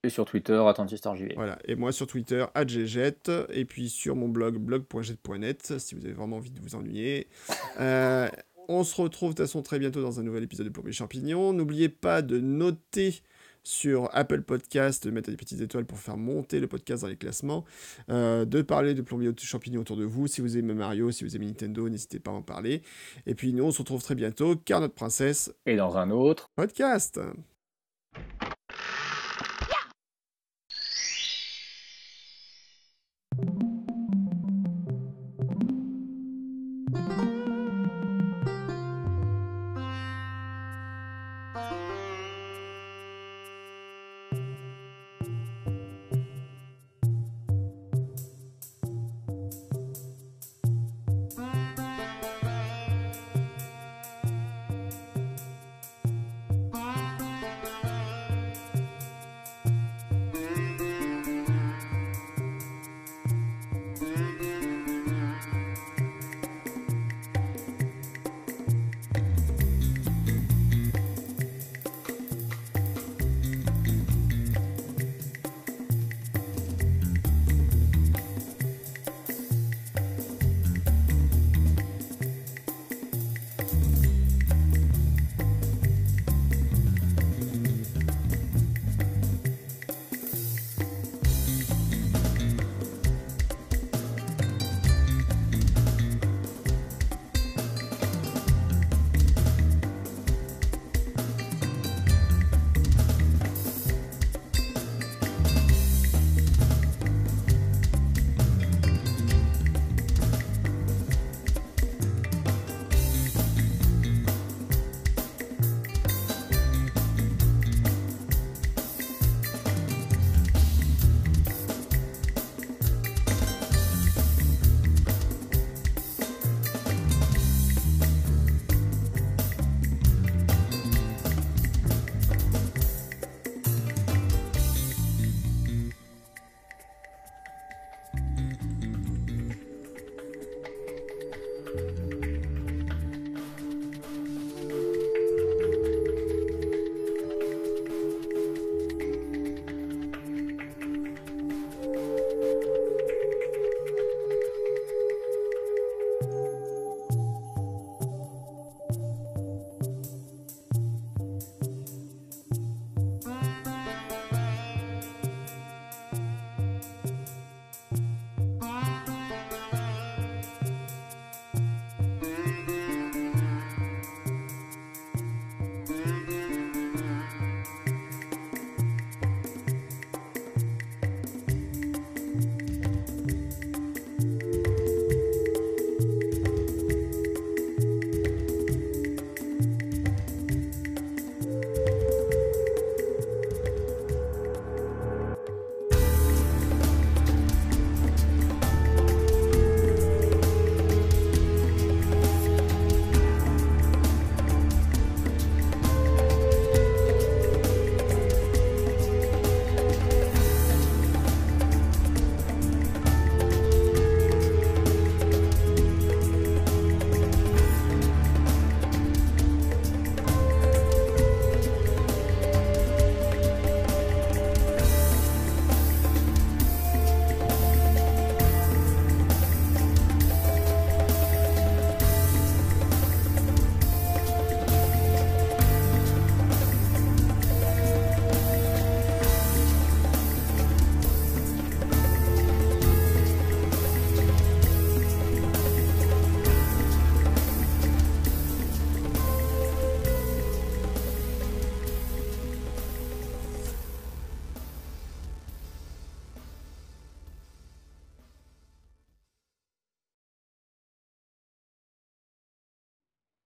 Et sur Twitter, AttentistarJV. Voilà. Et moi sur Twitter, @gjet et puis sur mon blog blog.jet.net si vous avez vraiment envie de vous ennuyer. Euh, on se retrouve de toute façon très bientôt dans un nouvel épisode de Plombier Champignon. N'oubliez pas de noter sur Apple Podcast, de mettre des petites étoiles pour faire monter le podcast dans les classements, euh, de parler de Plombier Champignon autour de vous. Si vous aimez Mario, si vous aimez Nintendo, n'hésitez pas à en parler. Et puis nous, on se retrouve très bientôt, car notre princesse Et dans un autre. podcast.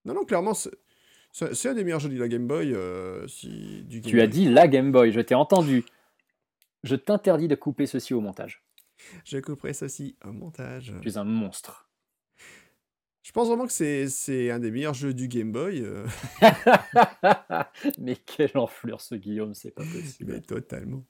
Non, non, clairement, c'est un des meilleurs jeux de la Game Boy. euh, si, du Game Tu as dit la Game Boy, je t'ai entendu. Je t'interdis de couper ceci au montage. Je couperai ceci au montage. Tu es un monstre. Je pense vraiment que c'est c'est un des meilleurs jeux du Game Boy. euh, Mais quelle enflure ce Guillaume, c'est pas possible. mais totalement.